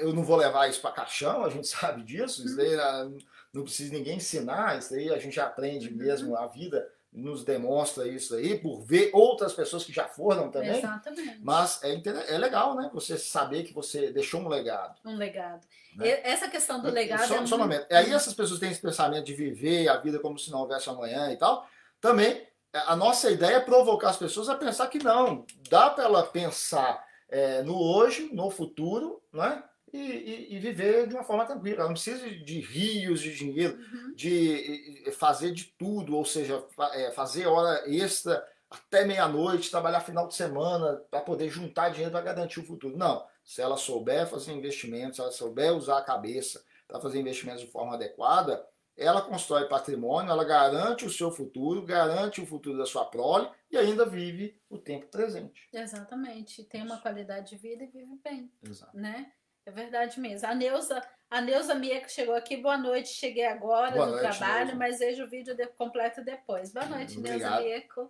eu não vou levar isso para caixão, a gente *laughs* sabe disso, isso daí uhum. Não precisa ninguém ensinar, isso daí a gente aprende uhum. mesmo, a vida nos demonstra isso aí, por ver outras pessoas que já foram também. Exatamente. Mas é, é legal, né? Você saber que você deixou um legado. Um legado. Né? Essa questão do legado. Só, é só um momento. Aí essas pessoas têm esse pensamento de viver a vida como se não houvesse amanhã e tal. Também, a nossa ideia é provocar as pessoas a pensar que não. Dá para ela pensar é, no hoje, no futuro, né? E, e, e, viver de uma forma tranquila. Ela não precisa de rios de dinheiro, uhum. de fazer de tudo, ou seja, é, fazer hora extra até meia-noite, trabalhar final de semana para poder juntar dinheiro para garantir o futuro. Não. Se ela souber fazer investimentos, se ela souber usar a cabeça para fazer investimentos de forma adequada, ela constrói patrimônio, ela garante o seu futuro, garante o futuro da sua prole e ainda vive o tempo presente. Exatamente. Tem uma qualidade de vida e vive bem. Exato. Né? É verdade mesmo. A Neuza, a Neuza Mieco chegou aqui. Boa noite, cheguei agora Boa do noite, trabalho, Neuza. mas vejo o vídeo de, completo depois. Boa noite, Neuza Mieco.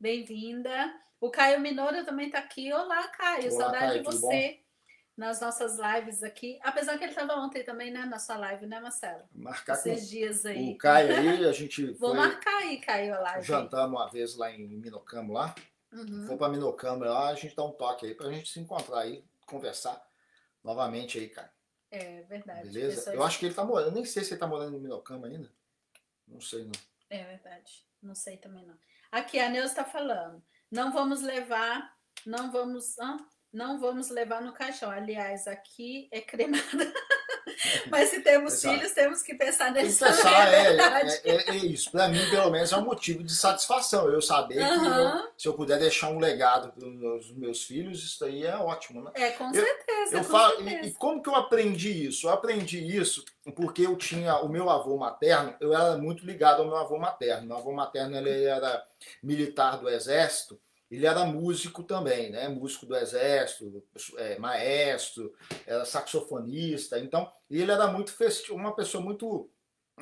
Bem-vinda. O Caio Minoro também está aqui. Olá, Caio. Olá, Saudade Caio, de você nas nossas lives aqui. Apesar que ele estava ontem também, né? Na sua live, né, Marcelo? Marcar Esses com dias aí. O Caio aí, a gente *laughs* Vou foi, marcar aí, Caio, a live. Jantamos uma vez lá em Minocamo, lá. Uhum. Foi para Minocamo lá, a gente dá um toque aí para a gente se encontrar aí, conversar novamente aí, cara. É verdade. Beleza? Pessoas... Eu acho que ele tá morando. Nem sei se ele tá morando em Minocama ainda. Não sei, não. É verdade. Não sei também, não. Aqui, a Neuza está falando. Não vamos levar. Não vamos. Ah, não vamos levar no caixão. Aliás, aqui é cremada. *laughs* *laughs* Mas se temos Exato. filhos, temos que pensar nisso. Pensar, *laughs* é, é, é, é, isso. Para mim, pelo menos, é um motivo de satisfação. Eu saber uhum. que eu, se eu puder deixar um legado para os meus filhos, isso aí é ótimo, né? É, com certeza. Eu, com falo, certeza. E, e, como que eu aprendi isso? Eu aprendi isso porque eu tinha o meu avô materno, eu era muito ligado ao meu avô materno. Meu avô materno ele era militar do exército ele era músico também, né? Músico do exército, é, maestro, era saxofonista. Então, ele era muito festivo, uma pessoa muito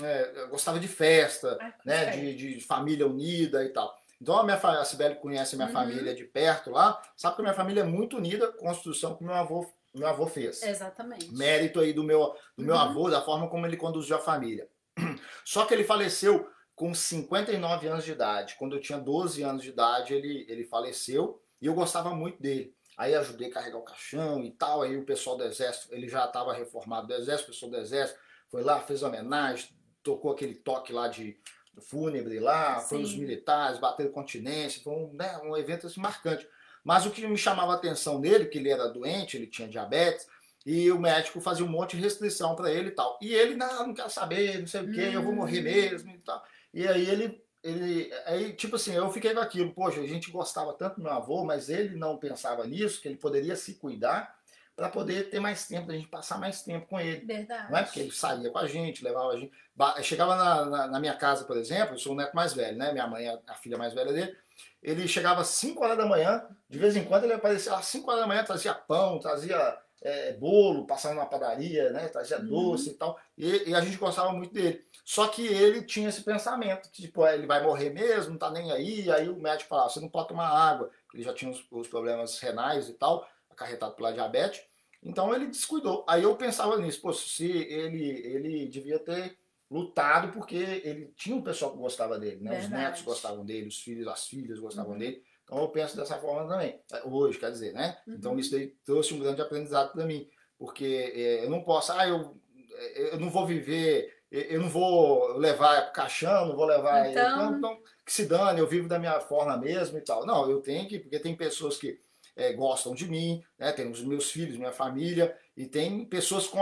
é, gostava de festa, ah, né? De, de, família unida e tal. Então a minha a Sibeli conhece a minha uhum. família de perto lá, sabe que a minha família é muito unida, construção que meu avô meu avô fez. Exatamente. Mérito aí do meu do uhum. meu avô, da forma como ele conduziu a família. *clears throat* Só que ele faleceu com 59 anos de idade. Quando eu tinha 12 anos de idade, ele, ele faleceu e eu gostava muito dele. Aí ajudei a carregar o caixão e tal. Aí o pessoal do exército, ele já estava reformado do exército, o pessoal do exército foi lá, fez homenagem, tocou aquele toque lá de fúnebre lá, Sim. foi os militares, bateram continência, foi um, né, um evento assim, marcante. Mas o que me chamava a atenção nele, que ele era doente, ele tinha diabetes, e o médico fazia um monte de restrição para ele e tal. E ele, não, não quero saber, não sei o quê, hum. eu vou morrer hum. mesmo e tal. E aí ele, ele, aí tipo assim, eu fiquei com aquilo, poxa, a gente gostava tanto do meu avô, mas ele não pensava nisso, que ele poderia se cuidar para poder ter mais tempo, a gente passar mais tempo com ele. Verdade. Não é porque ele saía com a gente, levava a gente. Chegava na, na, na, minha casa, por exemplo, eu sou o neto mais velho, né? Minha mãe é a filha mais velha dele. Ele chegava às 5 horas da manhã, de vez em quando ele aparecia às 5 horas da manhã, trazia pão, trazia é, bolo, passando na padaria, né? Trazia uhum. doce e tal. E, e, a gente gostava muito dele. Só que ele tinha esse pensamento, que tipo, ele vai morrer mesmo, não tá nem aí. Aí o médico falava, você não pode tomar água. Ele já tinha os, os problemas renais e tal, acarretado pela diabetes. Então ele descuidou. Aí eu pensava nisso, pô, se ele, ele devia ter lutado porque ele tinha um pessoal que gostava dele, né? Os netos gostavam dele, os filhos, as filhas gostavam uhum. dele. Então eu penso dessa forma também. Hoje, quer dizer, né? Então, uhum. Então isso daí trouxe um grande aprendizado para mim. Porque é, eu não posso, ah, eu, eu não vou viver eu não vou levar caixão, não vou levar. Então... Não, não, que se dane, eu vivo da minha forma mesmo e tal. Não, eu tenho que, porque tem pessoas que é, gostam de mim, né? tem os meus filhos, minha família, e tem pessoas com,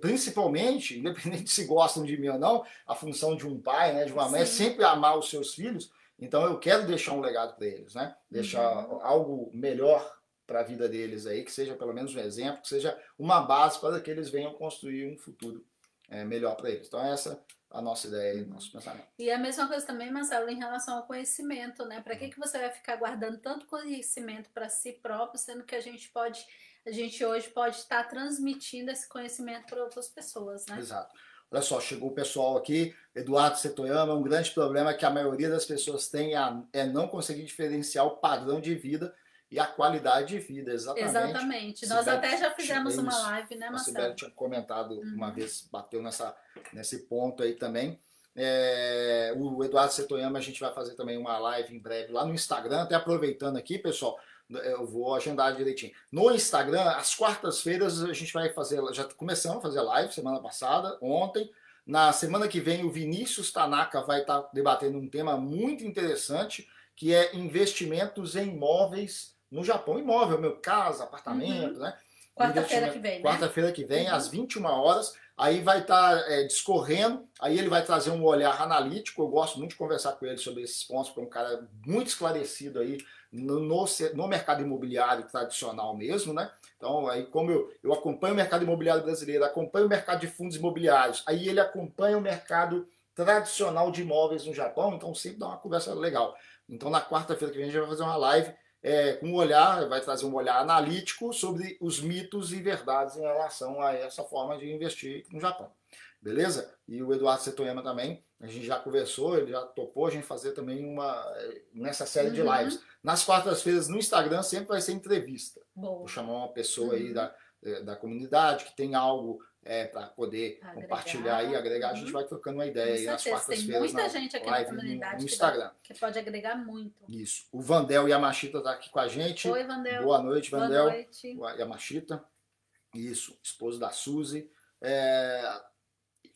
principalmente, *laughs* independente se gostam de mim ou não, a função de um pai, né, de uma mãe, é sempre amar os seus filhos. Então eu quero deixar um legado para eles, né? Deixar uhum. algo melhor para a vida deles aí, que seja pelo menos um exemplo, que seja uma base para que eles venham construir um futuro é, melhor para eles. Então essa a nossa ideia e nosso pensamento. E a mesma coisa também, Marcelo, em relação ao conhecimento, né? Para que, que você vai ficar guardando tanto conhecimento para si próprio, sendo que a gente pode, a gente hoje pode estar transmitindo esse conhecimento para outras pessoas, né? Exato. Olha só, chegou o pessoal aqui, Eduardo Setoyama, um grande problema que a maioria das pessoas tem é não conseguir diferenciar o padrão de vida e a qualidade de vida, exatamente. Exatamente. Nós até já fizemos uma live, né, Marcelo? A Sibeli tinha comentado uhum. uma vez, bateu nessa, nesse ponto aí também. É, o Eduardo Setoyama, a gente vai fazer também uma live em breve lá no Instagram, até aproveitando aqui, pessoal, eu vou agendar direitinho. No Instagram, às quartas-feiras, a gente vai fazer, já começamos a fazer live semana passada, ontem. Na semana que vem, o Vinícius Tanaka vai estar debatendo um tema muito interessante, que é investimentos em imóveis no Japão, imóvel, meu casa, apartamento, uhum. né? Quarta-feira que vem, né? Quarta-feira que vem, uhum. às 21 horas. Aí vai estar tá, é, discorrendo, aí ele vai trazer um olhar analítico. Eu gosto muito de conversar com ele sobre esses pontos, porque é um cara muito esclarecido aí no, no, no, mercado imobiliário tradicional mesmo, né? Então, aí como eu, eu acompanho o mercado imobiliário brasileiro, acompanho o mercado de fundos imobiliários, aí ele acompanha o mercado tradicional de imóveis no Japão, então sempre dá uma conversa legal. Então, na quarta-feira que vem, a gente vai fazer uma live é, com um olhar, vai trazer um olhar analítico sobre os mitos e verdades em relação a essa forma de investir no Japão. Beleza? E o Eduardo Setoyama também, a gente já conversou, ele já topou a gente fazer também uma nessa série uhum. de lives. Nas quartas-feiras no Instagram sempre vai ser entrevista. Boa. Vou chamar uma pessoa uhum. aí da, é, da comunidade que tem algo é, para poder agregar. compartilhar e agregar. A gente uhum. vai trocando uma ideia aí nas quartas-feiras. Tem muita gente aqui na comunidade no, no Instagram. Que, pode agregar muito. Isso. O Vandel Yamashita está aqui com a gente. Oi, Vandel. Boa noite, Vandel. Boa noite. Yamashita. Isso, esposo da Suzy. É,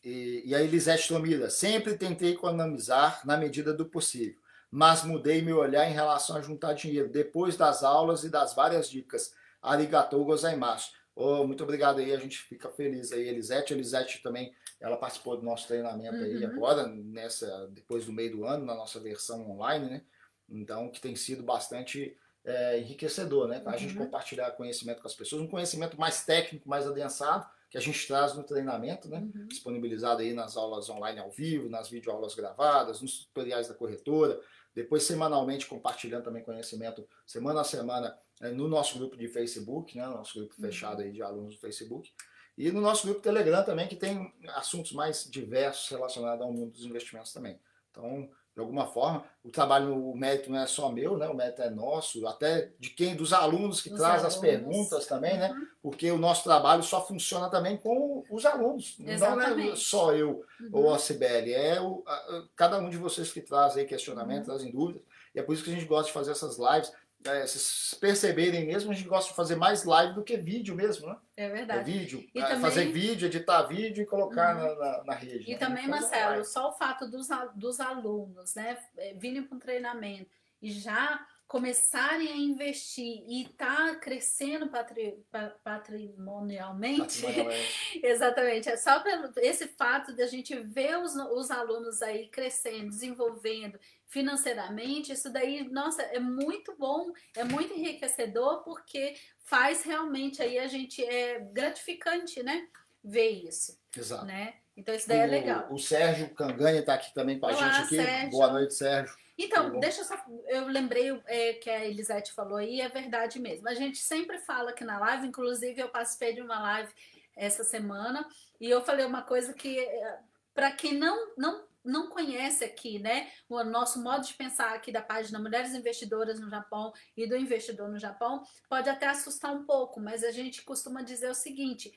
e, e a Elisete Tomira. Sempre tentei economizar na medida do possível, mas mudei meu olhar em relação a juntar dinheiro depois das aulas e das várias dicas. Arigatou gozaimasu. Oh, muito obrigado aí, a gente fica feliz aí, Elisete. Elisete também, ela participou do nosso treinamento uhum. aí agora, nessa, depois do meio do ano, na nossa versão online, né? Então, que tem sido bastante é, enriquecedor, né? Para a gente uhum. compartilhar conhecimento com as pessoas, um conhecimento mais técnico, mais adensado, que a gente traz no treinamento, né? Uhum. Disponibilizado aí nas aulas online ao vivo, nas videoaulas gravadas, nos tutoriais da corretora, depois semanalmente compartilhando também conhecimento semana a semana é, no nosso grupo de Facebook, né, nosso grupo uhum. fechado aí de alunos do Facebook, e no nosso grupo Telegram também, que tem assuntos mais diversos relacionados ao mundo dos investimentos também. Então, de alguma forma, o trabalho, o mérito não é só meu, né? O mérito é nosso, até de quem, dos alunos que dos traz alunos. as perguntas também, né? Uhum. Porque o nosso trabalho só funciona também com os alunos. Exatamente. Não é só eu uhum. ou a Cibele, é o, a, cada um de vocês que traz aí questionamentos, uhum. trazem dúvidas. E é por isso que a gente gosta de fazer essas lives é, vocês perceberem mesmo, a gente gosta de fazer mais live do que vídeo mesmo, né? É verdade. É vídeo, e é, também... fazer vídeo, editar vídeo e colocar uhum. na, na, na, rede. E né? também, Marcelo, só o fato dos, dos alunos, né, é, virem para um treinamento e já começarem a investir e tá crescendo patri, patrimonialmente, patrimonialmente. *laughs* exatamente, é só pelo esse fato de a gente ver os, os alunos aí crescendo, desenvolvendo financeiramente, isso daí, nossa, é muito bom, é muito enriquecedor porque faz realmente aí a gente é gratificante, né, ver isso. Exato. Né? Então isso daí é legal. O Sérgio Canganha está aqui também com a gente aqui. Sérgio. Boa noite, Sérgio. Então, deixa eu só. Eu lembrei é, que a Elisete falou aí, é verdade mesmo. A gente sempre fala aqui na live, inclusive eu participei de uma live essa semana e eu falei uma coisa que, é, para quem não, não, não conhece aqui, né, o nosso modo de pensar aqui da página Mulheres Investidoras no Japão e do investidor no Japão, pode até assustar um pouco, mas a gente costuma dizer o seguinte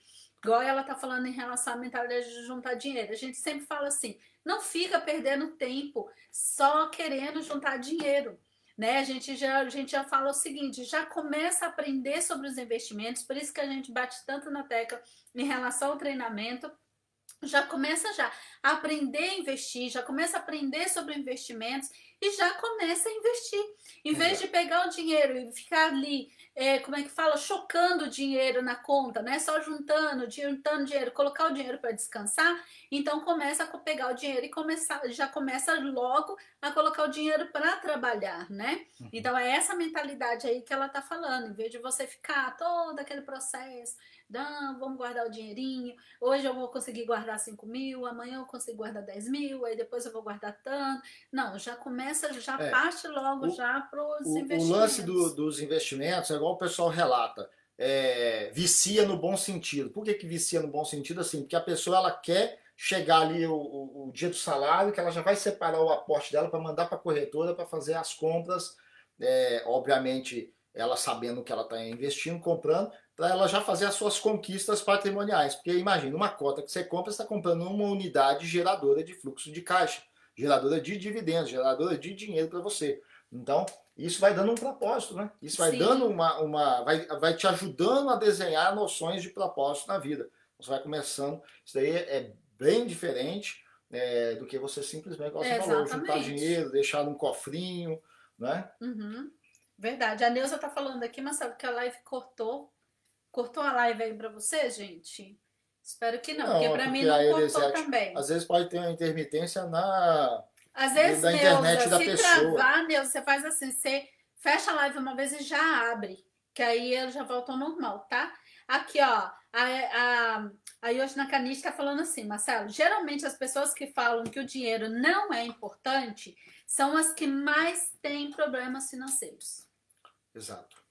Igual ela tá falando em relação à mentalidade de juntar dinheiro. A gente sempre fala assim: não fica perdendo tempo só querendo juntar dinheiro. Né? A, gente já, a gente já fala o seguinte: já começa a aprender sobre os investimentos, por isso que a gente bate tanto na tecla em relação ao treinamento. Já começa já a aprender a investir, já começa a aprender sobre investimentos e já começa a investir. Em vez de pegar o dinheiro e ficar ali é, como é que fala, chocando dinheiro na conta, né? Só juntando, juntando dinheiro, colocar o dinheiro para descansar, então começa a pegar o dinheiro e começar, já começa logo a colocar o dinheiro para trabalhar, né? Uhum. Então é essa mentalidade aí que ela tá falando, em vez de você ficar todo aquele processo não, vamos guardar o dinheirinho. Hoje eu vou conseguir guardar 5 mil, amanhã eu consigo guardar 10 mil, aí depois eu vou guardar tanto. Não, já começa, já é, parte logo o, já para os investimentos. O lance do, dos investimentos é igual o pessoal relata. É, vicia no bom sentido. Por que, que vicia no bom sentido? Assim, porque a pessoa ela quer chegar ali o, o, o dia do salário, que ela já vai separar o aporte dela para mandar para a corretora para fazer as compras, é, obviamente ela sabendo que ela está investindo, comprando, para ela já fazer as suas conquistas patrimoniais. Porque imagina, uma cota que você compra, você está comprando uma unidade geradora de fluxo de caixa, geradora de dividendos, geradora de dinheiro para você. Então, isso vai dando um propósito, né? Isso vai Sim. dando uma. uma vai, vai te ajudando a desenhar noções de propósito na vida. Você vai começando. Isso daí é bem diferente é, do que você simplesmente, você é, falou, juntar dinheiro, deixar num cofrinho, né? Uhum. Verdade. A Neuza tá falando aqui, mas sabe que a live cortou Cortou a live aí para você, gente? Espero que não, não porque para mim não cortou também. Às vezes pode ter uma intermitência na às vezes, da Neuza, internet da se pessoa. travar, Neuza, você faz assim, você fecha a live uma vez e já abre, que aí ele já volta ao normal, tá? Aqui, ó, a, a, a Yoshina Kanish tá falando assim, Marcelo, geralmente as pessoas que falam que o dinheiro não é importante são as que mais têm problemas financeiros. Exato.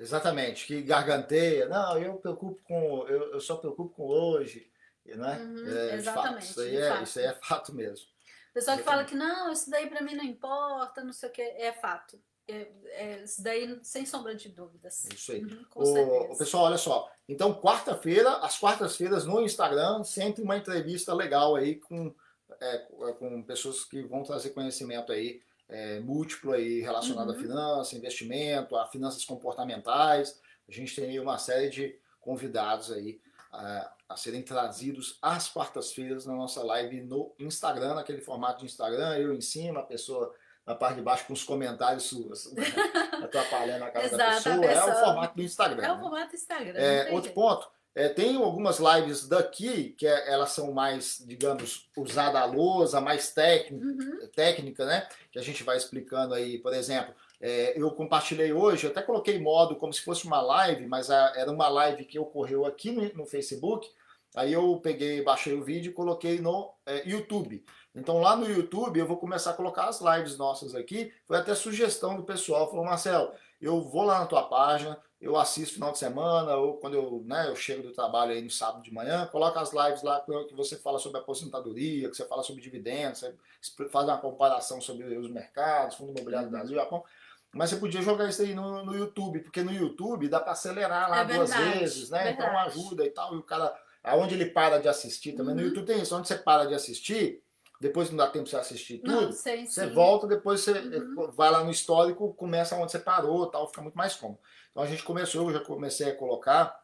Exatamente, que garganteia. Não, eu preocupo com. Eu, eu só preocupo com hoje. Né? Uhum, é, exatamente. Isso aí, é, isso aí é fato mesmo. Pessoal que fala que não, isso daí para mim não importa, não sei o que, é fato. É, é, isso daí, sem sombra de dúvidas. Isso aí. Uhum, o, o, pessoal, olha só. Então, quarta-feira, às quartas-feiras, no Instagram, sempre uma entrevista legal aí com, é, com pessoas que vão trazer conhecimento aí é, múltiplo aí relacionado uhum. a finanças, investimento, a finanças comportamentais. A gente tem aí uma série de convidados aí a, a serem trazidos às quartas-feiras na nossa live no Instagram, naquele formato de Instagram, eu em cima, a pessoa na parte de baixo com os comentários suas, né? *laughs* atrapalhando a cara Exato, da pessoa. pessoa. É o formato do Instagram. É o né? formato do Instagram. É, outro ponto, é, tem algumas lives daqui que é, elas são mais, digamos, usada a lousa, mais técnica, uhum. técnica, né? Que a gente vai explicando aí, por exemplo. É, eu compartilhei hoje, até coloquei modo como se fosse uma live, mas a, era uma live que ocorreu aqui no, no, Facebook. Aí eu peguei, baixei o vídeo e coloquei no é, YouTube. Então lá no YouTube eu vou começar a colocar as lives nossas aqui. Foi até sugestão do pessoal, falou Marcelo, eu vou lá na tua página, eu assisto final de semana, ou quando eu, né, eu chego do trabalho aí no sábado de manhã, coloca as lives lá que você fala sobre aposentadoria, que você fala sobre dividendos, você faz uma comparação sobre os mercados, Fundo Imobiliário do Brasil, Japão. Mas você podia jogar isso aí no, no YouTube, porque no YouTube dá para acelerar lá é duas vezes, né? Então ajuda e tal. E o cara, aonde ele para de assistir também. Uhum. No YouTube tem isso, onde você para de assistir, depois não dá tempo de você assistir tudo, não, sei, você sim. volta, depois você uhum. vai lá no histórico, começa onde você parou tal, fica muito mais cômodo. Então a gente começou, eu já comecei a colocar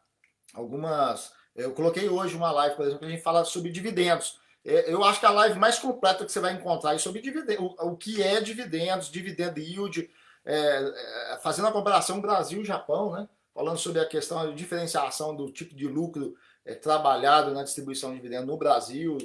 algumas. Eu coloquei hoje uma live, por exemplo, que a gente fala sobre dividendos. É, eu acho que a live mais completa que você vai encontrar é sobre dividendos, o, que é dividendos, dividend yield, é, é, fazendo a comparação Brasil-Japão, né? falando sobre a questão de diferenciação do tipo de lucro é, trabalhado na distribuição de dividendos no Brasil,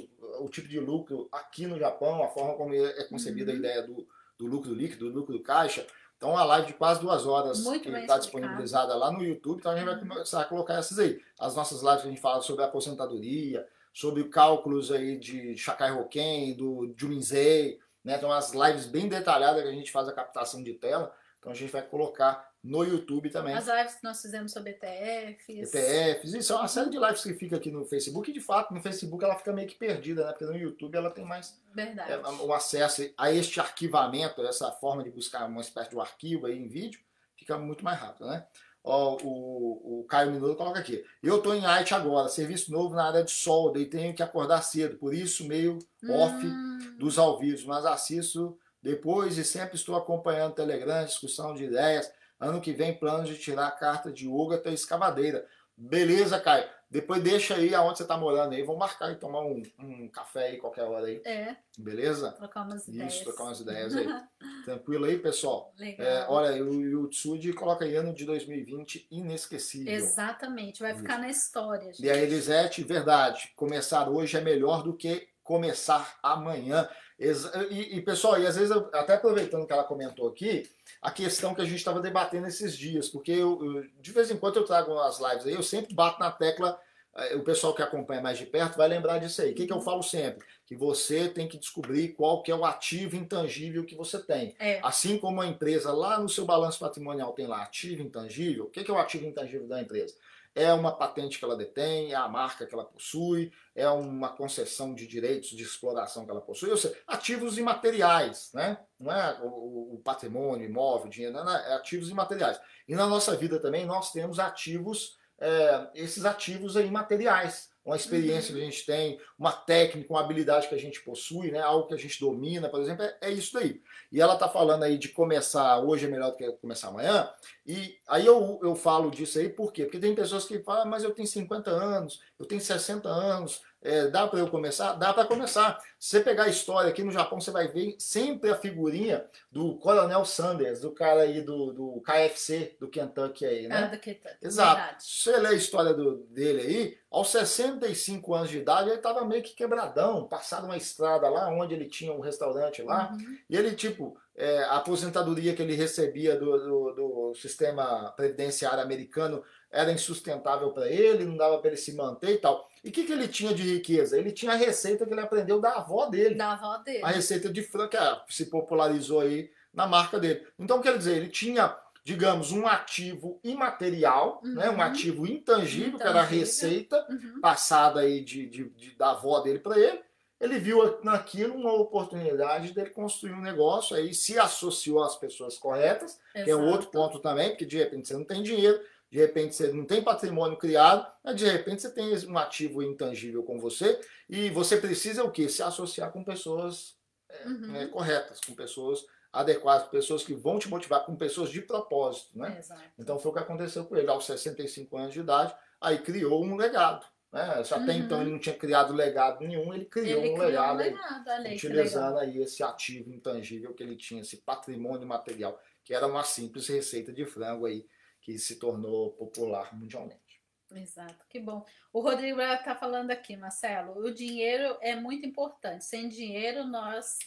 o tipo de lucro aqui no Japão, a forma como é concebida uhum. a ideia do, do lucro líquido, do lucro caixa. Então, uma live de quase duas horas Muito que está disponibilizada lá no YouTube. Então, a gente vai uhum. começar a colocar essas aí. As nossas lives que a gente fala sobre aposentadoria, sobre cálculos aí de Shakai Hoken, do Juminzei, né? Então, as lives bem detalhadas que a gente faz a captação de tela. Então, a gente vai colocar no YouTube também. As lives que nós fizemos sobre ETFs. ETFs, isso é uma série de lives que fica aqui no Facebook. E de fato, no Facebook ela fica meio que perdida, né? Porque no YouTube ela tem mais Verdade. É, o acesso a este arquivamento, essa forma de buscar uma espécie de um arquivo aí em vídeo, fica muito mais rápido, né? Ó, o, o Caio Minuto coloca aqui. Eu estou em IT agora, serviço novo na área de solda e tenho que acordar cedo, por isso meio off hum. dos ao vivo, mas assisto depois e sempre estou acompanhando o Telegram, discussão de ideias Ano que vem, planos de tirar a carta de yoga até escavadeira. Beleza, Caio? Depois deixa aí aonde você tá morando aí. Vamos marcar e tomar um, um café aí qualquer hora aí. É. Beleza? Trocar umas ideias. Isso, trocar umas ideias aí. *laughs* Tranquilo aí, pessoal? Legal. É, olha, o Yutsud coloca aí ano de 2020 inesquecível. Exatamente, vai ficar na história, gente. E a Elisete, verdade, começar hoje é melhor do que começar amanhã. E, e, pessoal, e às vezes, eu, até aproveitando que ela comentou aqui, a questão que a gente estava debatendo esses dias, porque eu, eu, de vez em quando eu trago umas lives aí, eu sempre bato na tecla, eh, o pessoal que acompanha mais de perto vai lembrar disso aí. O que, que eu uhum. falo sempre? Que você tem que descobrir qual que é o ativo intangível que você tem. É. Assim como a empresa lá no seu balanço patrimonial tem lá ativo intangível, o que, que é o ativo intangível da empresa? É uma patente que ela detém, é a marca que ela possui, é uma concessão de direitos de exploração que ela possui, ou seja, ativos imateriais, né? não é o, patrimônio, imóvel, dinheiro, não, é ativos imateriais. E na nossa vida também nós temos ativos, é, esses ativos imateriais, uma experiência que a gente tem, uma técnica, uma habilidade que a gente possui, né? algo que a gente domina, por exemplo, é, é isso daí. E ela está falando aí de começar hoje é melhor do que começar amanhã, e aí eu, eu falo disso aí por quê? Porque tem pessoas que falam, ah, mas eu tenho 50 anos, eu tenho 60 anos, é, dá para eu começar? Dá para começar. Se você pegar a história aqui no Japão, você vai ver sempre a figurinha do Coronel Sanders, do cara aí do, do KFC, do Kentucky aí, né? Ah, do Kentucky. Exato. Verdade. Se você ler a história do, dele aí, aos 65 anos de idade, ele estava meio que quebradão, passado uma estrada lá, onde ele tinha um restaurante lá, uhum. e ele, tipo, é, a aposentadoria que ele recebia do, do, do sistema previdenciário americano era insustentável para ele, não dava para ele se manter e tal. E o que, que ele tinha de riqueza? Ele tinha a receita que ele aprendeu da avó dele. Da avó dele. A receita de frango que é, se popularizou aí na marca dele. Então, quer dizer, ele tinha, digamos, um ativo imaterial, uhum. né, um ativo intangível, intangível. que era a receita uhum. passada aí de, de, de, da avó dele para ele. Ele viu naquilo uma oportunidade dele construir um negócio, aí se associou às pessoas corretas, Exato. que é outro ponto também, porque de repente você não tem dinheiro, de repente você não tem patrimônio criado, mas de repente você tem um ativo intangível com você e você precisa o quê? Se associar com pessoas é, uhum. né, corretas, com pessoas adequadas, com pessoas que vão te motivar, com pessoas de propósito, né? Exato. Então foi o que aconteceu com ele aos 65 anos de idade, aí criou um legado. Né? Só até uhum. então ele não tinha criado legado nenhum, ele criou ele um criou legado, um legado aí, utilizando aí esse ativo intangível que ele tinha, esse patrimônio material, que era uma simples receita de frango aí que se tornou popular mundialmente. Exato, que bom. O Rodrigo está falando aqui, Marcelo, o dinheiro é muito importante. Sem dinheiro nós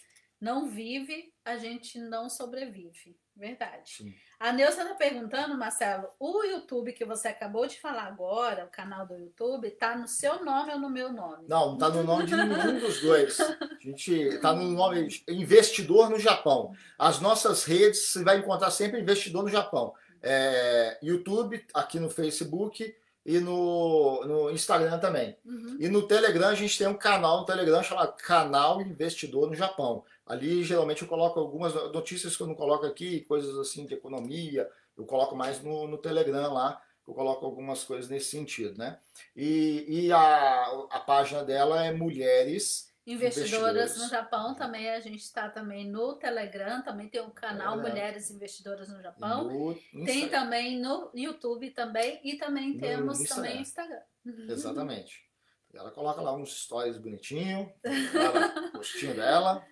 não vive, a gente não sobrevive. Verdade. Sim. A Neuza está perguntando, Marcelo, o YouTube que você acabou de falar agora, o canal do YouTube, está no seu nome ou no meu nome? Não, não está no nome de nenhum dos dois. A gente está no nome Investidor no Japão. As nossas redes, você vai encontrar sempre Investidor no Japão é, YouTube, aqui no Facebook e no, no Instagram também. Uhum. E no Telegram, a gente tem um canal no Telegram chamado Canal Investidor no Japão. Ali, geralmente, eu coloco algumas notícias que eu não coloco aqui, coisas assim de economia, eu coloco mais no, no Telegram lá, eu coloco algumas coisas nesse sentido, né? E, e a, a página dela é Mulheres Investidoras, no Japão também, a gente está também no Telegram, também tem o um canal é. Mulheres Investidoras no Japão. No tem também no YouTube também e também temos no também o Instagram. Exatamente. Ela coloca lá uns stories bonitinho, *laughs* o rostinho dela.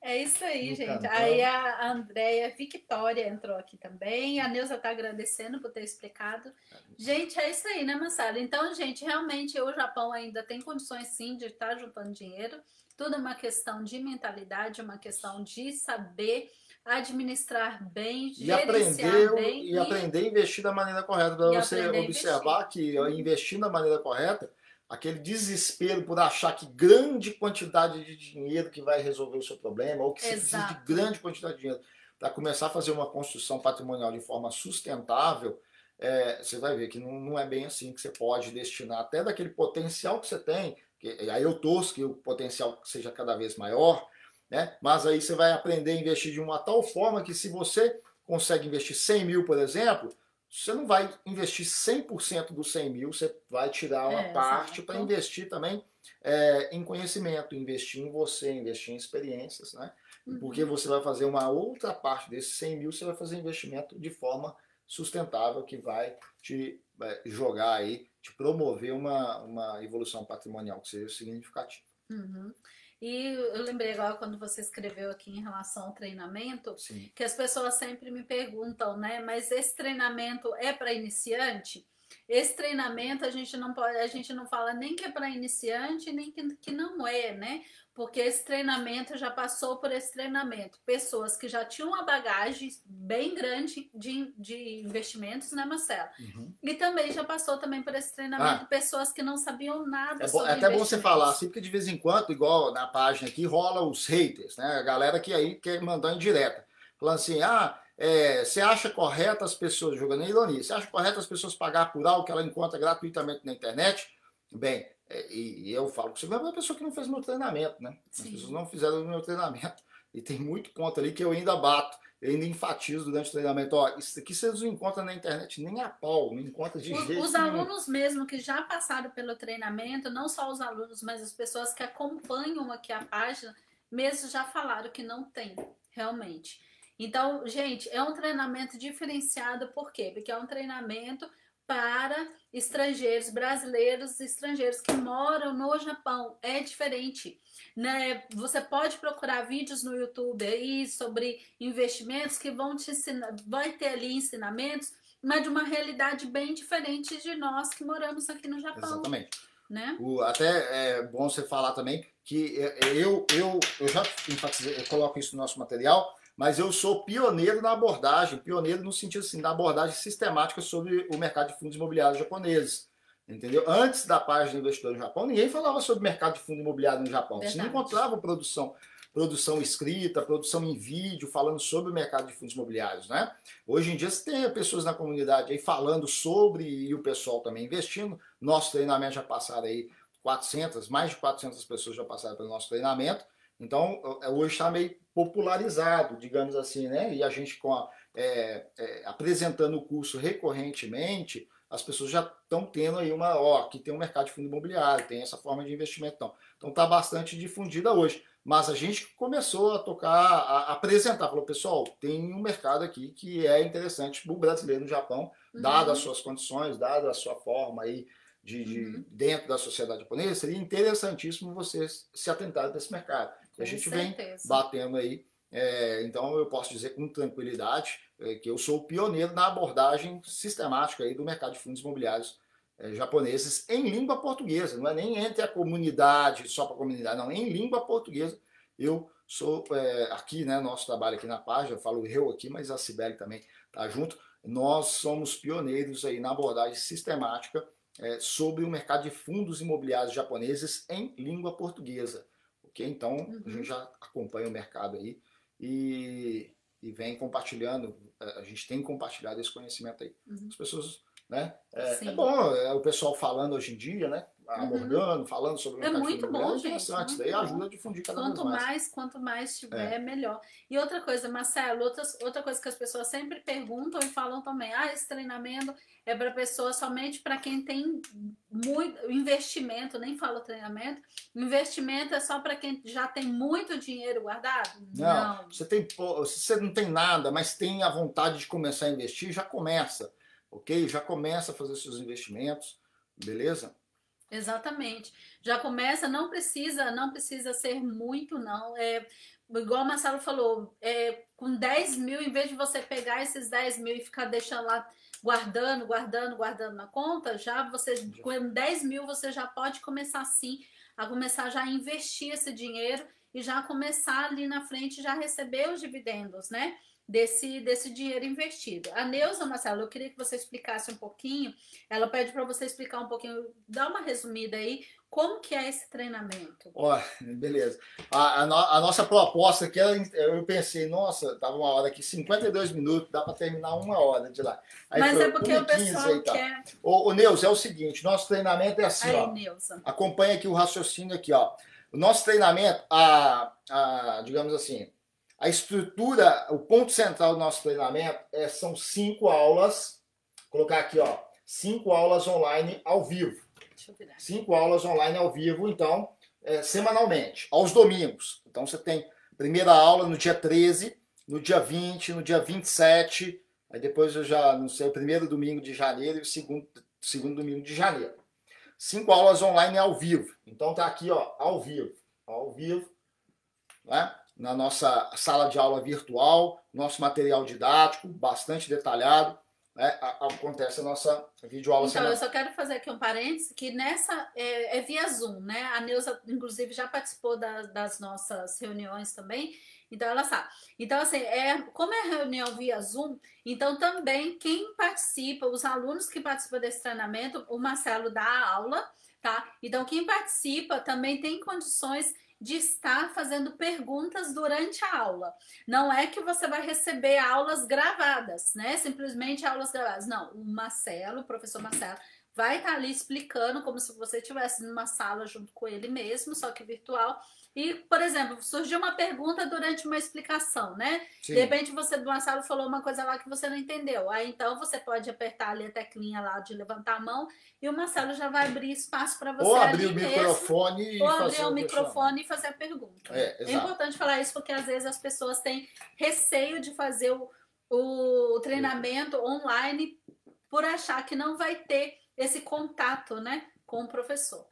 É isso aí, gente. Aí a Andréia Victoria entrou aqui também. A Neuza está agradecendo por ter explicado. Gente, é isso aí, né, Massara? Então, gente, realmente o Japão ainda tem condições sim de estar tá juntando dinheiro. Tudo é uma questão de mentalidade, uma questão de saber administrar bem, e aprender, bem. E, e, aprender a investir da maneira correta. Para você observar que investir da maneira correta, aquele desespero por achar que grande quantidade de dinheiro que vai resolver o seu problema, ou que você precisa de grande quantidade de dinheiro para começar a fazer uma construção patrimonial de forma sustentável, é, você vai ver que não, não é bem assim que você pode destinar até daquele potencial que você tem, aí eu torço que o potencial seja cada vez maior, né? mas aí você vai aprender a investir de uma tal forma que se você consegue investir 100 mil, por exemplo, você não vai investir 100% dos 100 mil, você vai tirar uma é, parte para investir também é, em conhecimento, investir em você, investir em experiências, né? Uhum. Porque você vai fazer uma outra parte desses 100 mil, você vai fazer investimento de forma sustentável que vai te é, jogar aí de promover uma, uma evolução patrimonial que seja significativa. Uhum. E eu lembrei agora quando você escreveu aqui em relação ao treinamento, Sim. que as pessoas sempre me perguntam, né? Mas esse treinamento é para iniciante? Esse treinamento a gente não pode, a gente não fala nem que é para iniciante, nem que, que não é, né? Porque esse treinamento já passou por esse treinamento. Pessoas que já tinham uma bagagem bem grande de, de investimentos, né, Marcelo? Uhum. E também já passou também por esse treinamento Ah. pessoas que não sabiam nada É, bom- sobre é até bom você falar assim, porque de vez em quando, igual na página aqui, rola os haters, né? A galera que aí quer mandar em direta. Falando assim, ah, é, você acha correto as pessoas, jogando ironia, você acha correto as pessoas pagar por algo que ela encontra gratuitamente na internet? Bem, é, e, e eu falo que você é uma pessoa que não fez meu treinamento, né? As Sim. pessoas não fizeram o meu treinamento. E tem muito ponto ali que eu ainda bato, eu ainda enfatizo durante o treinamento. Ó, isso aqui vocês não encontram na internet nem a pau, não encontra de Os, jeito os nenhum. alunos mesmo que já passaram pelo treinamento, não só os alunos, mas as pessoas que acompanham aqui a página, mesmo já falaram que não tem, realmente. Então, gente, é um treinamento diferenciado, por quê? Porque é um treinamento para estrangeiros, brasileiros e estrangeiros que moram no Japão. É diferente. Né? Você pode procurar vídeos no YouTube aí sobre investimentos que vão te ensinar, vai ter ali ensinamentos mas de uma realidade bem diferente de nós que moramos aqui no Japão, Exatamente. né? O- até é bom você falar também que é, eu, eu, eu já enfatizei, eu coloco isso no nosso material, mas eu sou pioneiro na abordagem, pioneiro no sentido assim, da abordagem sistemática sobre o mercado de fundos imobiliários japoneses. Entendeu? Antes da página Investidor no Japão, ninguém falava sobre mercado de fundo imobiliário no Japão. Você não Verdade. encontrava produção, produção escrita, produção em vídeo, falando sobre o mercado de fundos imobiliários, né? Hoje em dia você tem pessoas na comunidade aí falando sobre e o pessoal também investindo. Nosso treinamento já passaram aí 400, mais de 400 pessoas já passaram pelo nosso treinamento. Então, eh, hoje está meio popularizado, digamos assim, né? E a gente com a, é, é, apresentando o curso recorrentemente, as pessoas já estão tendo aí uma, ó, aqui tem um mercado de fundo imobiliário, tem essa forma de investimento. Então, então está bastante difundida hoje. Mas a gente começou a tocar, a apresentar, falou, pessoal, tem um mercado aqui que é interessante para o brasileiro no Japão, Uhum. as suas condições, dado a sua forma aí de, de- Uhum. dentro da sociedade japonesa, seria interessantíssimo vocês se atentarem desse mercado. E Com a gente vem certeza. batendo aí. é, então eu posso dizer com tranquilidade é, que eu sou o pioneiro na abordagem sistemática aí do mercado de fundos imobiliários é, japoneses em língua portuguesa. Não é nem entre a comunidade, só para a comunidade, não. Em língua portuguesa, eu sou é, aqui, né? Nosso trabalho aqui na página, eu falo eu aqui, mas a Sibeli também tá junto. Nós somos pioneiros aí na abordagem sistemática é, sobre o mercado de fundos imobiliários japoneses em língua portuguesa. Ok? Então, Uhum. a gente já acompanha o mercado aí e, e vem compartilhando, a gente tem compartilhado esse conhecimento aí. Uhum. As pessoas, né? É, é bom, é o pessoal falando hoje em dia, né? Abordando, falando sobre o É mercado muito bom, imobiliário, gente, interessante. Isso daí ajuda a difundir cada Quanto vez mais. mais, quanto mais tiver, melhor. E outra coisa, Marcelo, outras, outra coisa que as pessoas sempre perguntam e falam também, ah, esse treinamento é para pessoa somente para quem tem muito investimento, nem falo treinamento. Investimento é só para quem já tem muito dinheiro guardado? Não, Você tem, você não tem nada, mas tem a vontade de começar a investir, já começa, ok? Já começa a fazer seus investimentos, beleza? Exatamente. Já começa, não precisa, não precisa ser muito, não. É, igual o Marcelo falou, é, com 10 mil, em vez de você pegar esses 10 mil e ficar deixando lá guardando, guardando, guardando na conta, já você, com 10 mil, você já pode começar sim a começar já a investir esse dinheiro e já começar ali na frente já receber os dividendos, né? Desse, desse dinheiro investido. A Neuza, Marcelo, eu queria que você explicasse um pouquinho. Ela pede para você explicar um pouquinho, dá uma resumida aí, como que é esse treinamento. Ó, beleza. A, a no- a nossa proposta aqui, eu pensei, nossa, tava uma hora aqui, 52 minutos, dá para terminar uma hora de lá. Aí Mas foi é porque o 1 15 pessoal quer. Ô, ô Neus, é o seguinte, nosso treinamento é assim, Aí, ó. Neuza. acompanha aqui o raciocínio aqui, ó. O nosso treinamento, a, a, digamos assim, a estrutura, o ponto central do nosso treinamento é, são cinco aulas. Vou colocar aqui, ó, cinco aulas online ao vivo. Cinco aulas online ao vivo, então, é, semanalmente, aos domingos. Então você tem primeira aula no dia 13, no dia 20, no dia 27, aí depois eu já, não sei, o primeiro domingo de janeiro e o segundo, segundo domingo de janeiro. Cinco aulas online ao vivo. Então tá aqui, ó, ao vivo. Ao vivo, né? Na nossa sala de aula virtual, nosso material didático, bastante detalhado. Né? Acontece a nossa videoaula Então, eu só quero fazer aqui um parênteses, que nessa é, é via Zoom, né? A Neuza, inclusive, já participou da, das nossas reuniões também. Então ela sabe. Então, assim, é, como é reunião via Zoom, então também quem participa, os alunos que participam desse treinamento, o Marcelo dá aula, tá? Então, quem participa também tem condições de estar fazendo perguntas durante a aula. Não é que você vai receber aulas gravadas, né? Simplesmente aulas gravadas. Não, o Marcelo, o professor Marcelo, vai estar ali explicando como se você estivesse numa sala junto com ele mesmo, só que virtual e, por exemplo, surgiu uma pergunta durante uma explicação, né? Sim. De repente você do Marcelo falou uma coisa lá que você não entendeu. Aí então você pode apertar ali a teclinha lá de levantar a mão e o Marcelo já vai abrir espaço para você. Ou abrir o microfone mesmo, e ou abrir o microfone e fazer a pergunta. É, é, importante falar isso porque às vezes as pessoas têm receio de fazer o, o treinamento online por achar que não vai ter esse contato, né, com o professor.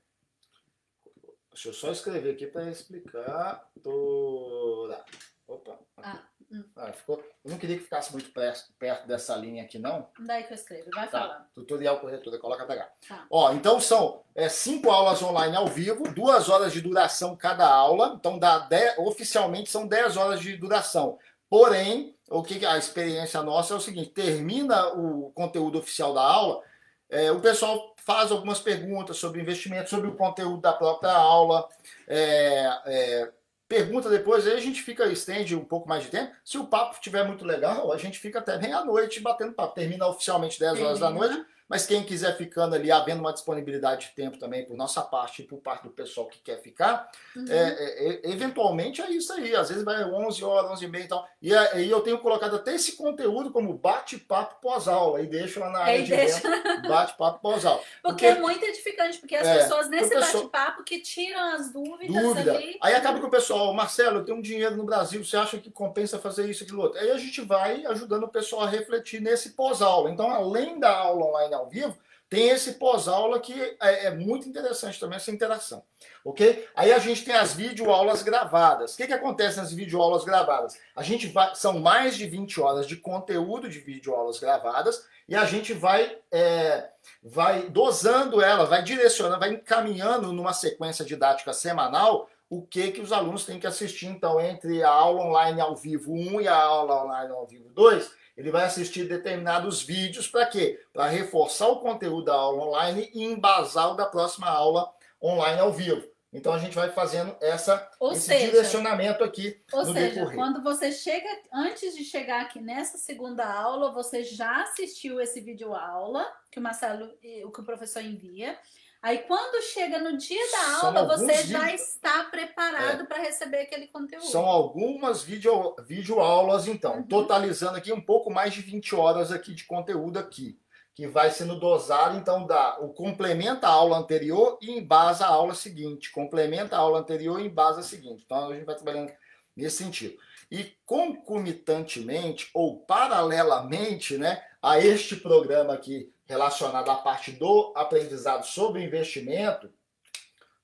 Deixa eu só escrever aqui para explicar toda. Opa. Ah, hum. ah, ficou... Eu não queria que ficasse muito perto, perto dessa linha aqui, não. Daí que eu escrevo, vai tá. falar. Tutorial corretora, coloca cá. Tá. Ó, então são é, cinco aulas online ao vivo, duas horas de duração cada aula. Então, dá dez, oficialmente são 10 horas de duração. Porém, o que a experiência nossa é o seguinte: termina o conteúdo oficial da aula, é, o pessoal faz algumas perguntas sobre investimento, sobre o conteúdo da própria aula, é, é, pergunta depois, aí a gente fica, estende um pouco mais de tempo. Se o papo estiver muito legal, a gente fica até meia-noite batendo papo. Termina oficialmente 10 horas da noite, mas quem quiser ficando ali, havendo uma disponibilidade de tempo também por nossa parte e por parte do pessoal que quer ficar, uhum. é, é, é eventualmente é isso aí. Às vezes vai 11 horas, 11 e meia e tal. E aí eu tenho colocado até esse conteúdo como bate-papo pós-aula. E deixo lá na área de deixa... bate-papo pós-aula. *laughs* Porque, porque, é muito edificante, porque as é, pessoas nesse pessoal... bate-papo que tiram as dúvidas Dúvida. ali. Aí acaba que o pessoal, Marcelo, eu tenho um dinheiro no Brasil, você acha que compensa fazer isso, aquilo outro? Aí a gente vai ajudando o pessoal a refletir nesse pós-aula. Então, além da aula online ao vivo, tem esse pós-aula que é, é, muito interessante também, essa interação. Ok? Aí a gente tem as videoaulas gravadas. O que, que acontece nas videoaulas gravadas? A gente vai. São mais de 20 horas de conteúdo de videoaulas gravadas e a gente vai, é, vai dosando ela, vai direcionando, vai encaminhando numa sequência didática semanal o que, que os alunos têm que assistir, então, entre a aula online ao vivo 1 e a aula online ao vivo 2 ele vai assistir determinados vídeos para quê? Para reforçar o conteúdo da aula online e embasar o da próxima aula online ao vivo. Então a gente vai fazendo essa, esse seja, direcionamento aqui ou no seja, decorrer. Quando você chega, antes de chegar aqui nessa segunda aula, você já assistiu esse vídeo aula que o Marcelo, o que o professor envia. Aí quando chega no dia da aula, você já está preparado é. para receber aquele conteúdo. São algumas vídeo, vídeo aulas, então, uhum. totalizando aqui um pouco mais de 20 horas aqui de conteúdo aqui, que vai sendo dosado, então dá o complementa a aula anterior e embasa a aula seguinte, complementa a aula anterior e embasa a seguinte. Então a gente vai trabalhando nesse sentido. E concomitantemente ou paralelamente, né, a este programa aqui relacionado à parte do aprendizado sobre investimento,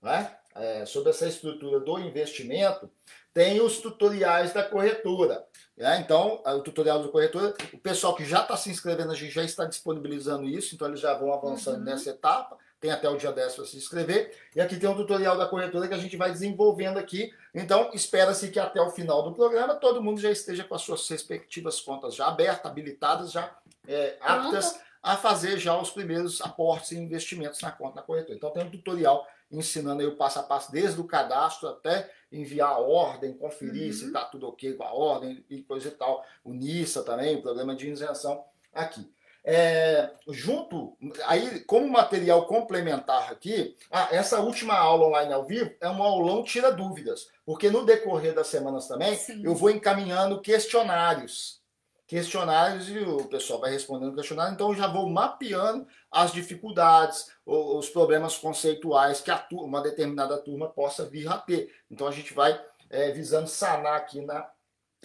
né? É, sobre essa estrutura do investimento, tem os tutoriais da corretora. Né? Então, o tutorial da corretora, o pessoal que já está se inscrevendo, a gente já está disponibilizando isso, então eles já vão avançando uhum. nessa etapa. Tem até o dia 10 para se inscrever. E aqui tem um tutorial da corretora que a gente vai desenvolvendo aqui. Então, espera-se que até o final do programa todo mundo já esteja com as suas respectivas contas já abertas, habilitadas, já é, aptas a fazer já os primeiros aportes e investimentos na conta na corretora. Então tem um tutorial ensinando aí o passo a passo, desde o cadastro até enviar a ordem, conferir uhum. se está tudo ok com a ordem e coisa e tal. O NISA também, o programa de isenção aqui. É, junto, aí como material complementar aqui, ah, essa última aula online ao vivo é um aulão tira dúvidas, porque no decorrer das semanas também Sim. eu vou encaminhando questionários questionários e o pessoal vai respondendo o questionário, então eu já vou mapeando as dificuldades, os problemas conceituais que a uma determinada turma possa vir a ter. Então a gente vai é, visando sanar aqui na,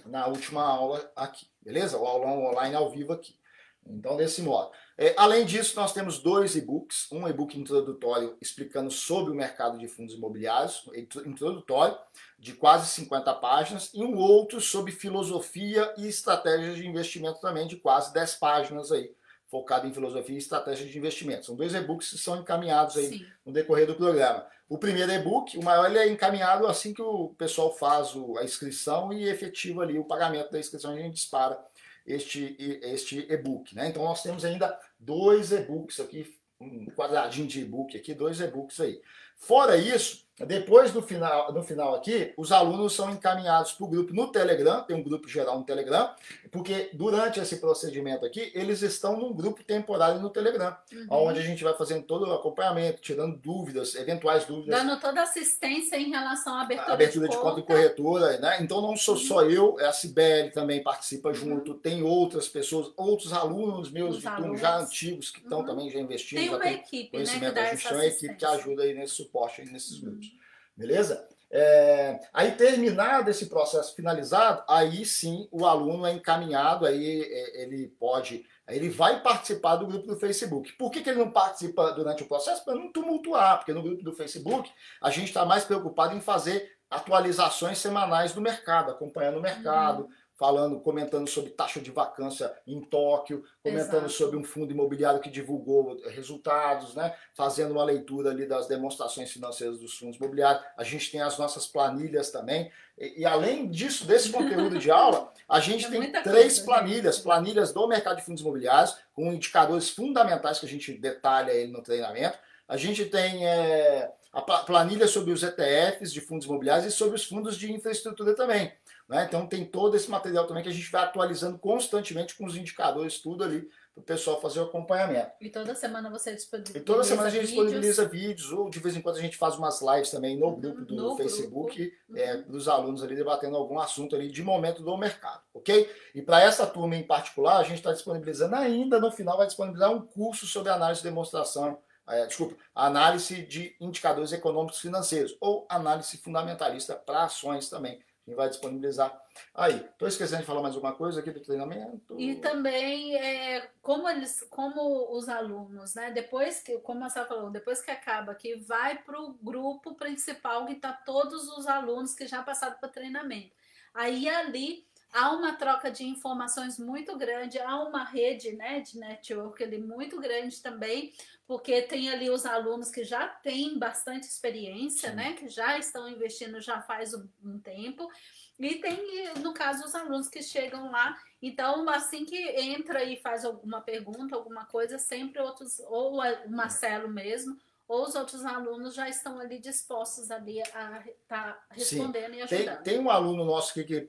na última aula aqui, beleza? O aulão online ao vivo aqui. Então, desse modo. É, além disso, nós temos dois e-books. Um e-book introdutório explicando sobre o mercado de fundos imobiliários, introdutório, de quase 50 páginas, e um outro sobre filosofia e estratégias de investimento também, de quase 10 páginas aí, focado em filosofia e estratégia de investimento. São dois e-books que são encaminhados aí Sim. no decorrer do programa. O primeiro e-book, o maior, ele é encaminhado assim que o pessoal faz a inscrição e efetiva ali o pagamento da inscrição, a gente dispara este este e-book. Né? Então nós temos ainda dois e-books aqui, um quadradinho de e-book aqui, dois e-books aí. Fora isso, depois do final, no final aqui, os alunos são encaminhados para o grupo no Telegram, tem um grupo geral no Telegram, porque durante esse procedimento aqui, eles estão num grupo temporário no Telegram, uhum. onde a gente vai fazendo todo o acompanhamento, tirando dúvidas, eventuais dúvidas. Dando toda assistência em relação à abertura, abertura de, de conta. e corretora, né? Então não sou uhum. só eu, é a Cibele também participa uhum. junto, tem outras pessoas, outros alunos meus de turno já antigos que estão uhum. também já investindo, tem já uma equipe, conhecimento, né, a gente tem uma equipe que ajuda aí nesse suporte aí nesses grupos. Beleza? É, aí terminado esse processo finalizado, aí sim o aluno é encaminhado, aí é, ele pode, aí ele vai participar do grupo do Facebook. Por que, que ele não participa durante o processo? Para não tumultuar, porque no grupo do Facebook a gente está mais preocupado em fazer atualizações semanais do mercado, acompanhando o mercado, uhum falando, comentando sobre taxa de vacância em Tóquio, comentando Exato. sobre um fundo imobiliário que divulgou resultados, né? fazendo uma leitura ali das demonstrações financeiras dos fundos imobiliários. A gente tem as nossas planilhas também. E, e além disso, desse conteúdo de aula, a gente é tem três coisa, planilhas, gente. planilhas do mercado de fundos imobiliários, com indicadores fundamentais que a gente detalha ele no treinamento. A gente tem é, a planilha sobre os ETFs de fundos imobiliários e sobre os fundos de infraestrutura também. Né? Então tem todo esse material também que a gente vai atualizando constantemente com os indicadores, tudo ali, para o pessoal fazer o acompanhamento. E toda semana você disponibiliza E toda semana a gente vídeos. disponibiliza vídeos, ou de vez em quando a gente faz umas lives também no grupo do no Facebook, grupo. É, uhum. dos alunos ali debatendo algum assunto ali de momento do mercado, ok? E para essa turma em particular, a gente está disponibilizando ainda, no final vai disponibilizar um curso sobre análise de demonstração é, desculpa, análise de indicadores econômicos financeiros ou análise fundamentalista para ações também gente vai disponibilizar aí. Estou esquecendo de falar mais alguma coisa aqui do treinamento? E também é, como eles, como os alunos, né? Depois que, como a Sara falou, depois que acaba aqui, vai para o grupo principal que está todos os alunos que já passaram para treinamento. Aí ali há uma troca de informações muito grande, há uma rede né, de network ali muito grande também, porque tem ali os alunos que já têm bastante experiência, né, que já estão investindo já faz um, um tempo, e tem, no caso, os alunos que chegam lá. Então, assim que entra e faz alguma pergunta, alguma coisa, sempre outros, ou o Marcelo mesmo, ou os outros alunos já estão ali dispostos ali a estar tá respondendo Sim. e ajudando. Tem, tem, um aluno nosso que, que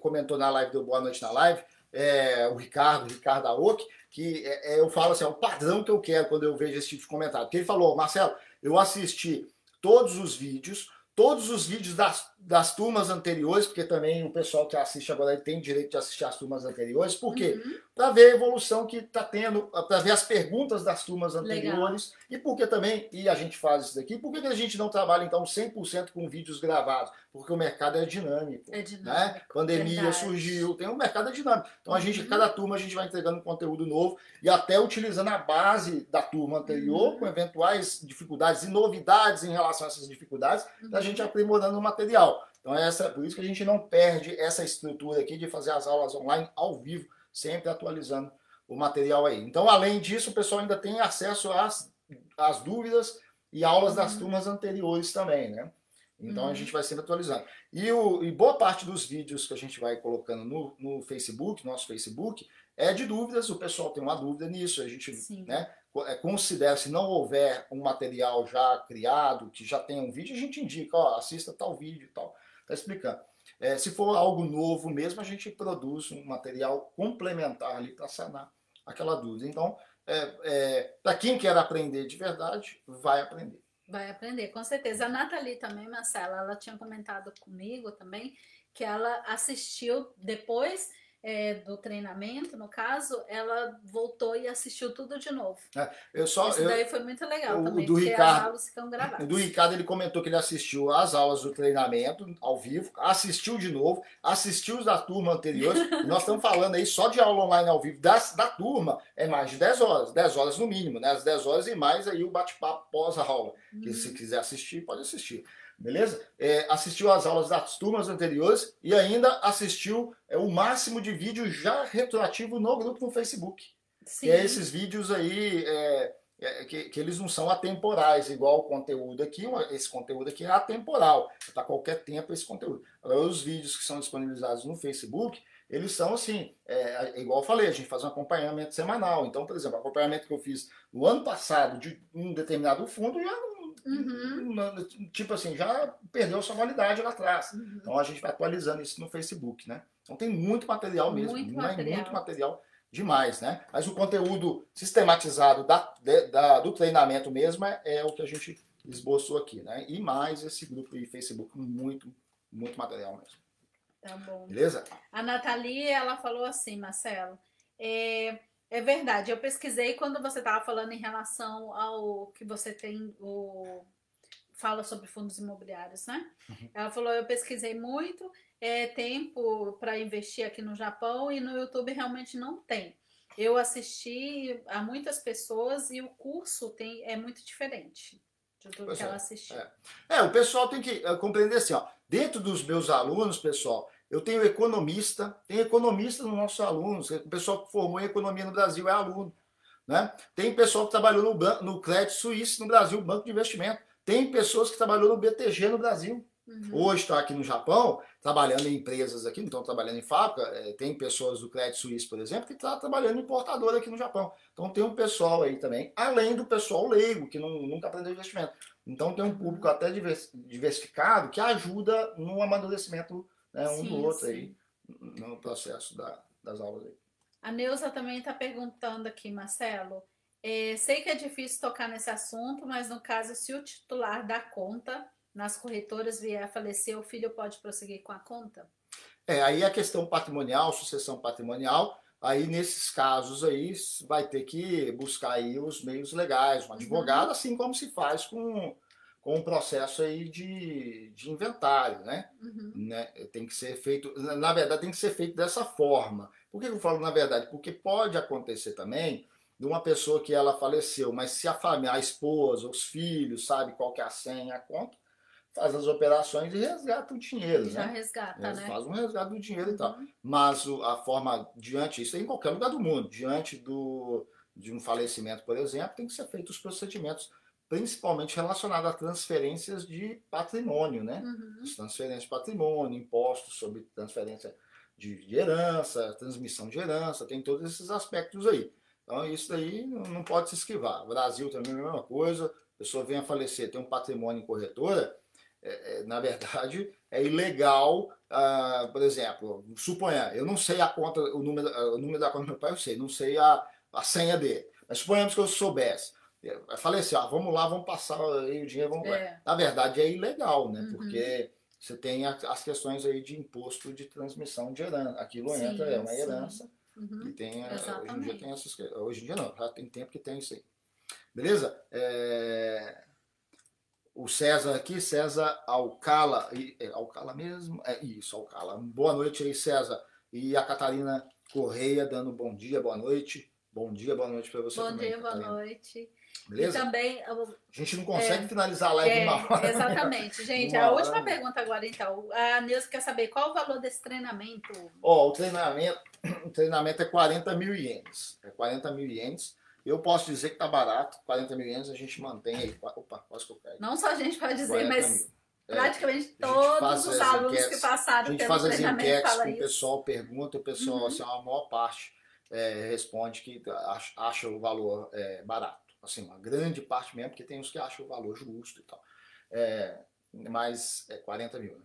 comentou na live do Boa Noite na Live, é, o Ricardo, Ricardo Aoki, que é, é, eu falo assim, é o padrão que eu quero quando eu vejo esse tipo de comentário. Porque ele falou, Marcelo, eu assisti todos os vídeos, todos os vídeos das, das turmas anteriores, porque também o pessoal que assiste agora tem direito de assistir as turmas anteriores, por quê? Uhum. Para ver a evolução que está tendo, para ver as perguntas das turmas anteriores, Legal. e porque também, e a gente faz isso daqui, por que a gente não trabalha então 100% com vídeos gravados? Porque o mercado é dinâmico. É né? dinâmico. Né? Pandemia verdade. surgiu, tem um mercado é dinâmico. Então a gente, uhum. cada turma, a gente vai entregando conteúdo novo e até utilizando a base da turma anterior, uhum. com eventuais dificuldades e novidades em relação a essas dificuldades, uhum. a gente aprimorando o material. Então, essa, por isso que a gente não perde essa estrutura aqui de fazer as aulas online ao vivo, sempre atualizando o material aí. Então, além disso, o pessoal ainda tem acesso às, às dúvidas e aulas uhum. das turmas anteriores também, né? Então, uhum. a gente vai sempre atualizando. E, o, e boa parte dos vídeos que a gente vai colocando no, no Facebook, nosso Facebook, é de dúvidas. O pessoal tem uma dúvida nisso. A gente né, é, considera, se não houver um material já criado, que já tem um vídeo, a gente indica, ó, assista tal vídeo e tal. Está explicando. É, se for algo novo mesmo, a gente produz um material complementar ali para sanar aquela dúvida. Então, é, é, para quem quer aprender de verdade, vai aprender. Vai aprender, com certeza. A Nathalie também, Marcela, ela tinha comentado comigo também que ela assistiu depois é, do treinamento, no caso, ela voltou e assistiu tudo de novo. É, eu só, Isso eu, daí foi muito legal o também, do Ricardo- as aulas ficam gravadas. do Ricardo, ele comentou que ele assistiu às aulas do treinamento ao vivo, assistiu de novo, assistiu os da turma anterior. *laughs* nós estamos falando aí só de aula online ao vivo das, da turma, é mais de 10 horas, 10 horas no mínimo, né? As 10 horas e mais aí o bate-papo pós-aula. Que Uhum. se quiser assistir, pode assistir. Beleza? É, assistiu às aulas das turmas anteriores e ainda assistiu é, o máximo de vídeo já retroativo no grupo no Facebook. Sim. E é esses vídeos aí é, é, que, que eles não são atemporais, igual o conteúdo aqui. Esse conteúdo aqui é atemporal, para qualquer tempo esse conteúdo. Agora, os vídeos que são disponibilizados no Facebook, eles são assim, é, é igual eu falei, a gente faz um acompanhamento semanal. Então, por exemplo, o acompanhamento que eu fiz no ano passado de um determinado fundo já não- Uhum. tipo assim, já perdeu sua validade lá atrás. Uhum. Então a gente vai atualizando isso no Facebook, né? Então tem muito material mesmo, Muito né? material. muito material demais, né? Mas o conteúdo sistematizado da, de- da- do treinamento mesmo é, é o que a gente esboçou aqui, né? E mais esse grupo de Facebook, muito, muito material mesmo. Tá bom. Beleza? A Nathalie, ela falou assim, Marcelo, é, é verdade, eu pesquisei quando você estava falando em relação ao que você tem, o, fala sobre fundos imobiliários, né? Uhum. Ela falou, eu pesquisei muito, é tempo para investir aqui no Japão e no YouTube realmente não tem. Eu assisti a muitas pessoas e o curso tem, é muito diferente de tudo Pois que é, ela assistiu. é. É, o pessoal tem que eh, compreender assim, ó. Dentro dos meus alunos, pessoal, eu tenho economista, tem economista nos nossos alunos, o pessoal que formou em economia no Brasil é aluno. Né? Tem pessoal que trabalhou no, no Crédito Suíço no Brasil, Banco de Investimento. Tem pessoas que trabalhou no BTG no Brasil. Uhum. Hoje estão aqui no Japão, trabalhando em empresas aqui, não estão trabalhando em fábrica. eh, Tem pessoas do Crédito Suíço, por exemplo, que está trabalhando em importadora aqui no Japão. Então tem um pessoal aí também, além do pessoal leigo, que não- nunca aprendeu investimento. Então tem um público até divers- diversificado que ajuda no amadurecimento né, um Sim, do outro sim. aí, no processo da- das aulas aí. A Neuza também está perguntando aqui, Marcelo. é, sei que é difícil tocar nesse assunto, mas no caso, se o titular da conta nas corretoras vier a falecer, o filho pode prosseguir com a conta? É, aí a questão patrimonial, sucessão patrimonial, aí nesses casos aí vai ter que buscar aí os meios legais, um Uhum. advogado, assim como se faz com, com o processo aí de, de inventário, né? Uhum. né? Tem que ser feito, na verdade tem que ser feito dessa forma. Por que eu falo na verdade? Porque pode acontecer também de uma pessoa que ela faleceu, mas se a família, a esposa, os filhos, sabe qual que é a senha, a conta, faz as operações e resgata o dinheiro, Já né? resgata, Eles né? Faz um resgate do dinheiro e tal. Uhum. Mas a forma diante, isso é em qualquer lugar do mundo, diante do, de um falecimento, por exemplo, tem que ser feitos os procedimentos, principalmente relacionados a transferências de patrimônio, né? Uhum. As transferências de patrimônio, impostos sobre transferência de, de herança, transmissão de herança, tem todos esses aspectos aí. Então isso daí não pode se esquivar. Brasil também é a mesma coisa, a pessoa vem a falecer, tem um patrimônio em corretora, é, é, na verdade é ilegal, ah, por exemplo, suponha, eu não sei a conta, o número, o número da conta do meu pai, eu sei, não sei a, a senha dele, mas suponhamos que eu soubesse. Falei ah, vamos lá, vamos passar aí o dinheiro, vamos É. na verdade é ilegal, né? Uhum. Porque você tem as questões aí de imposto de transmissão de herança. Aquilo Sim, entra, é uma sim. herança Uhum. e tem. Hoje em dia tem essas. Hoje em dia não, já tem tempo que tem isso aí. Beleza? É, O César aqui, César Alcala. É Alcala mesmo? É isso, Alcala. Boa noite aí, César. E a Catarina Correia dando bom dia, boa noite. Bom dia, boa noite para você Bom também. dia, boa Catarina. noite. Beleza? E também, eu- A gente não consegue finalizar a live é, uma hora. exatamente. Gente, Uma a hora, última né? pergunta agora, então. A Neuza quer saber qual o valor desse treinamento? Ó, o treinamento, *clears throat* o treinamento é 40 mil ienes. É 40 mil ienes. Eu posso dizer que tá barato. 40 mil ienes a gente mantém aí. Opa, quase que eu caí. Não só a gente pode dizer, 40 mas mil. É, praticamente a gente todos faz os as alunos enquetes, que a passaram gente pelo faz as treinamento enquetes falam com o pessoal, pergunta, o pessoal, Uhum. assim, a maior parte é, responde que acha, acha o valor é, barato. Assim, uma grande parte mesmo, porque tem uns que acham o valor justo e tal. É, mas é 40 mil. Né?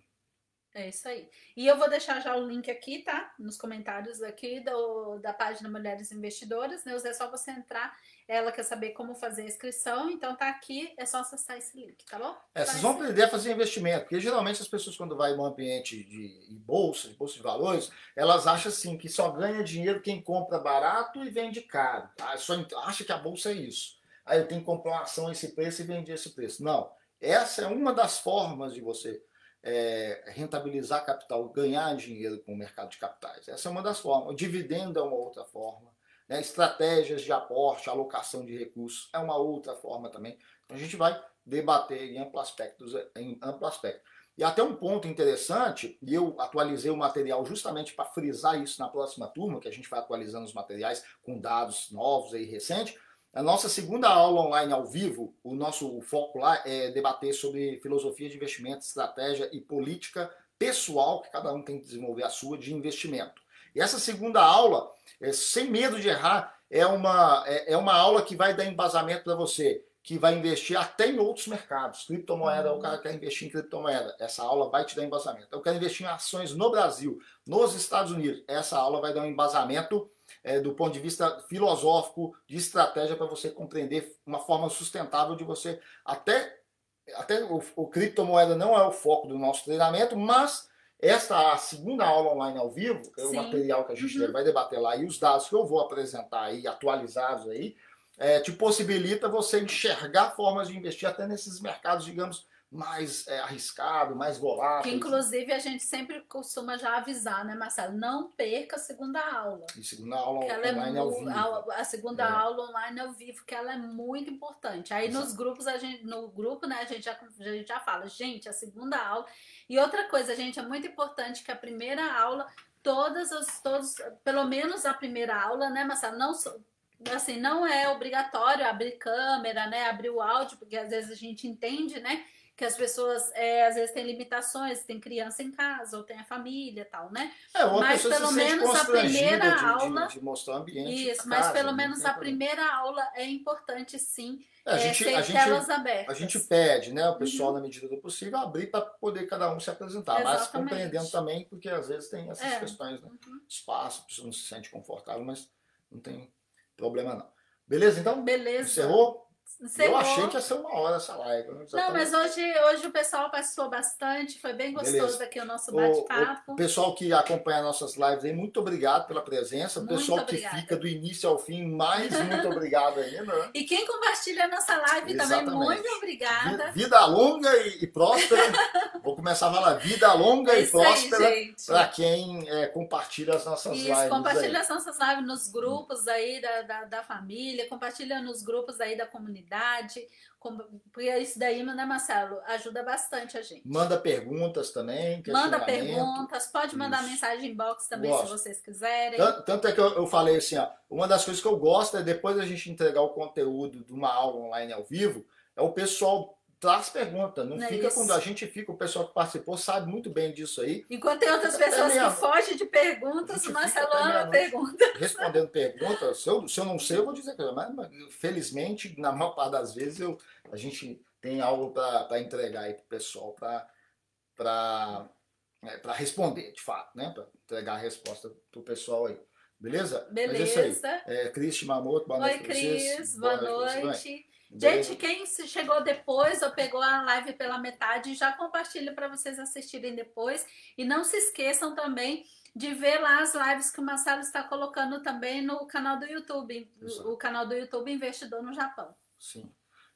É isso aí. E eu vou deixar já o link aqui, tá? Nos comentários aqui do, da página Mulheres Investidoras. Né? É só você entrar. Ela quer saber como fazer a inscrição, então tá aqui, é só acessar esse link, tá bom? É, vocês vão aprender a fazer investimento, porque geralmente as pessoas, quando vai em um ambiente de, de bolsa, de bolsa de valores, elas acham assim que só ganha dinheiro quem compra barato e vende caro. Tá? Só acha que a bolsa é isso. Aí eu tenho que comprar uma ação a esse preço e vender esse preço. Não. Essa é uma das formas de você é, rentabilizar capital, ganhar dinheiro com o mercado de capitais. Essa é uma das formas. O dividendo é uma outra forma. Né? Estratégias de aporte, alocação de recursos é uma outra forma também. Então a gente vai debater em amplo aspecto. Em amplo aspecto. E até um ponto interessante, e eu atualizei o material justamente para frisar isso na próxima turma, que a gente vai atualizando os materiais com dados novos e recentes, a nossa segunda aula online ao vivo, o nosso foco lá é debater sobre filosofia de investimento, estratégia e política pessoal, que cada um tem que desenvolver a sua, de investimento. E essa segunda aula, é, sem medo de errar, é uma, é, é uma aula que vai dar embasamento para você, que vai investir até em outros mercados. Criptomoeda, o cara quer investir em criptomoeda. Essa aula vai te dar embasamento. Eu quero investir em ações no Brasil, nos Estados Unidos. Essa aula vai dar um embasamento é, do ponto de vista filosófico, de estratégia, para você compreender uma forma sustentável de você até. Até o, o criptomoeda não é o foco do nosso treinamento, mas esta segunda aula online ao vivo, que é o material que a gente uhum. vai debater lá, e os dados que eu vou apresentar aí, atualizados aí, é, te possibilita você enxergar formas de investir até nesses mercados, digamos, mais é, arriscado, mais volátil. Que inclusive a gente sempre costuma já avisar, né, Marcelo? Não perca a segunda aula. E segunda aula é online é ao vivo. A, a segunda é. aula online ao vivo, que ela é muito importante. Aí Exato. nos grupos, a gente, no grupo, né, a gente, já, a gente já fala, gente, a segunda aula. E outra coisa, gente, é muito importante que a primeira aula, todas as, todos, pelo menos a primeira aula, né, Marcelo? Não assim, não é obrigatório abrir câmera, né? Abrir o áudio, porque às vezes a gente entende, né? Que as pessoas é, às vezes têm limitações, tem criança em casa ou tem a família tal, né? É, mas pelo menos a primeira de, aula de, de, mostrar o ambiente. Isso, mas casa, pelo menos a primeira aula é importante sim. É, a gente, é, a gente, telas abertas. A gente pede, né, o pessoal, uhum. na medida do possível, abrir para poder cada um se apresentar, Exatamente. mas compreendendo também, porque às vezes tem essas é. questões, né? Uhum. Espaço, a pessoa não se sente confortável, mas não tem problema não. Beleza, então? Beleza. Encerrou? Eu achei que ia ser uma hora essa live. Não, mas hoje, hoje o pessoal participou bastante, foi bem gostoso Beleza. aqui o nosso bate-papo. O, o, pessoal que acompanha nossas lives aí, muito obrigado pela presença. O pessoal que fica do início ao fim, mais muito *laughs* obrigado ainda. Né? E quem compartilha a nossa live Exatamente. também, muito obrigada. Vida longa e, e próspera. *laughs* Vou começar a falar vida longa é e próspera para quem é, compartilha as nossas Isso, lives. Compartilha aí. as nossas lives nos grupos aí da, da, da família, compartilha nos grupos aí da comunidade comunidade, porque isso daí, né, Marcelo, ajuda bastante a gente. Manda perguntas também. Manda perguntas, pode mandar isso. mensagem inbox também Gosto. se vocês quiserem. Tanto, tanto, é que eu, eu falei assim, ó, uma das coisas que eu gosto é depois da gente entregar o conteúdo de uma aula online ao vivo, é o pessoal traz pergunta. Não, não é fica é quando a gente fica, o pessoal que participou sabe muito bem disso aí. Enquanto tem outras pessoas que fogem de perguntas, o Marcelo ama pergunta. *laughs* Respondendo perguntas, se eu, se eu não sei, eu vou dizer que mas, mas felizmente, na maior parte das vezes, eu, a gente tem algo para entregar aí para o pessoal para é, responder, de fato, né? Para entregar a resposta para o pessoal aí. Beleza? Beleza. Mas é isso aí. É, Cris Mamoto, boa noite Oi, Cris, boa, boa noite. noite. Gente, quem chegou depois ou pegou a live pela metade, já compartilha para vocês assistirem depois. E não se esqueçam também de ver lá as lives que o Marcelo está colocando também no canal do YouTube, Exato. o canal do YouTube Investidor no Japão. Sim.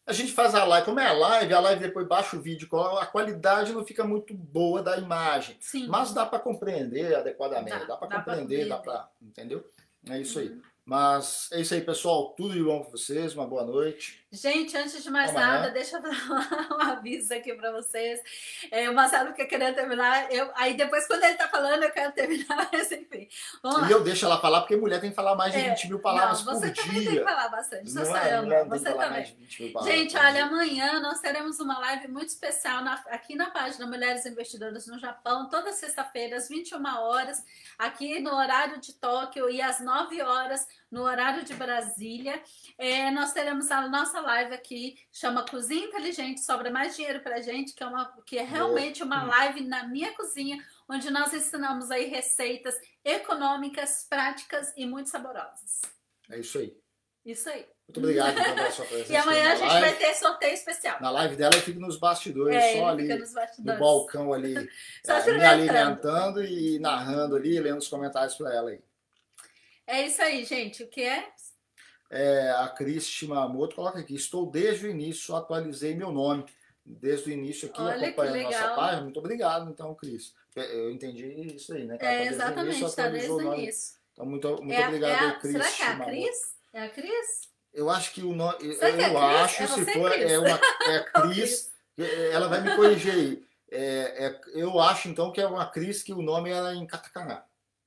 A gente faz a live, como é a live, a live depois baixa o vídeo, a qualidade não fica muito boa da imagem. Sim. Mas dá para compreender adequadamente, dá, dá para compreender, dá para, entendeu? É isso uhum. aí. Mas é isso aí, pessoal. Tudo de bom para vocês. Uma boa noite. Gente, antes de mais Amanhã. nada, deixa eu *laughs* dar um aviso aqui para vocês. É, o Marcelo quer querer terminar. Eu, aí depois, quando ele tá falando, eu quero terminar, *laughs* mas enfim. e eu deixo ela falar, porque mulher tem que falar mais de é, 20 mil palavras não, por dia. Você também tem que falar bastante. Não é, você também. Gente, olha, amanhã nós teremos uma live muito especial na, aqui na página Mulheres Investidoras no Japão, toda sexta-feira, às 21 horas, aqui no horário de Tóquio e às 9 horas no horário de Brasília. É, nós teremos a nossa live aqui, chama Cozinha Inteligente, sobra mais dinheiro pra gente, que é, uma, que é realmente uma live na minha cozinha, onde nós ensinamos aí receitas econômicas, práticas e muito saborosas. É isso aí. Isso aí. Muito obrigado então, pela sua presença. *laughs* E amanhã a gente live. vai ter sorteio especial. Na live dela eu fico nos bastidores, É, só ali fica nos no bastidores. balcão ali, Só é, me alimentando e narrando ali, lendo os comentários para ela aí. É isso aí, gente. O que é? É, a Cris Shimamoto coloca aqui, estou desde o início, atualizei meu nome. Desde o início aqui, Olha acompanhando nossa legal. página. Muito obrigado, então, Cris. Eu entendi isso aí, né? É, tá início, exatamente, está desde o o nome. início. Então, muito, muito É a- obrigado, é a- Cris. será que é a. Cris? É a Cris? Eu acho que o nome. Eu, Será é eu Cris? acho, É se for, *laughs* Cris? é uma é Cris. Ela vai me corrigir aí. É, é- eu acho então que é uma Cris que o nome era em Catacaná.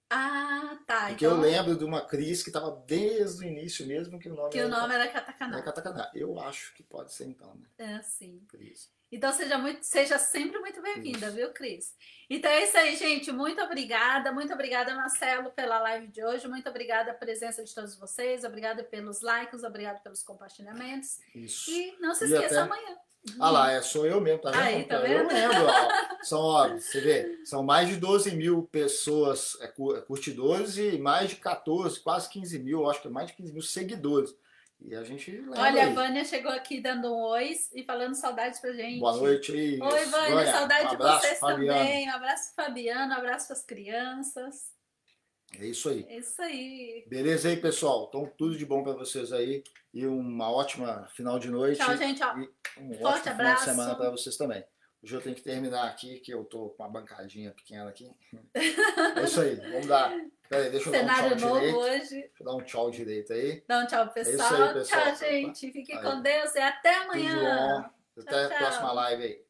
Ah, tá. Porque então, eu lembro de uma Cris que estava desde o início mesmo que o nome que era o nome era era Katakana. Eu acho que pode ser então, né? É, sim. Cris. Então seja, muito, seja sempre muito bem-vinda, viu, Cris? Então é isso aí, gente. Muito obrigada. Muito obrigada, Marcelo, pela live de hoje. Muito obrigada a presença de todos vocês. Obrigada pelos likes, obrigado pelos compartilhamentos. Isso. E não se E esqueça até- amanhã. Ah lá, é, sou eu mesmo, tá vendo? Aí, tá Eu vendo? lembro, ó. *laughs* São, ó, você vê, são mais de 12 mil pessoas é, é, curtidores e mais de 14, quase 15 mil, eu acho que é mais de 15 mil seguidores. E a gente Olha, a aí. Vânia chegou aqui dando um oi e falando saudades pra gente. Boa noite. Oi, Vânia, saudade um de abraço, vocês Fabiano. também. Um abraço Fabiano, um abraço pras crianças. É isso aí. É isso aí. Beleza aí, pessoal? Então, tudo de bom pra vocês aí. E uma ótima final de noite. Tchau, gente. Ó. Um Forte ótimo final abraço. de semana pra vocês também. Hoje eu tenho que terminar aqui, que eu tô com uma bancadinha pequena aqui. *laughs* É isso aí. Vamos dar. Peraí, deixa eu Cenário dar um tchau novo direito. hoje. Deixa eu dar um tchau direito aí. Dá um tchau, É pessoal. aí, pessoal. Tchau, gente. Fiquem Aí. com Deus e até Tudo amanhã. bom. Até Tchau, a próxima tchau. live aí.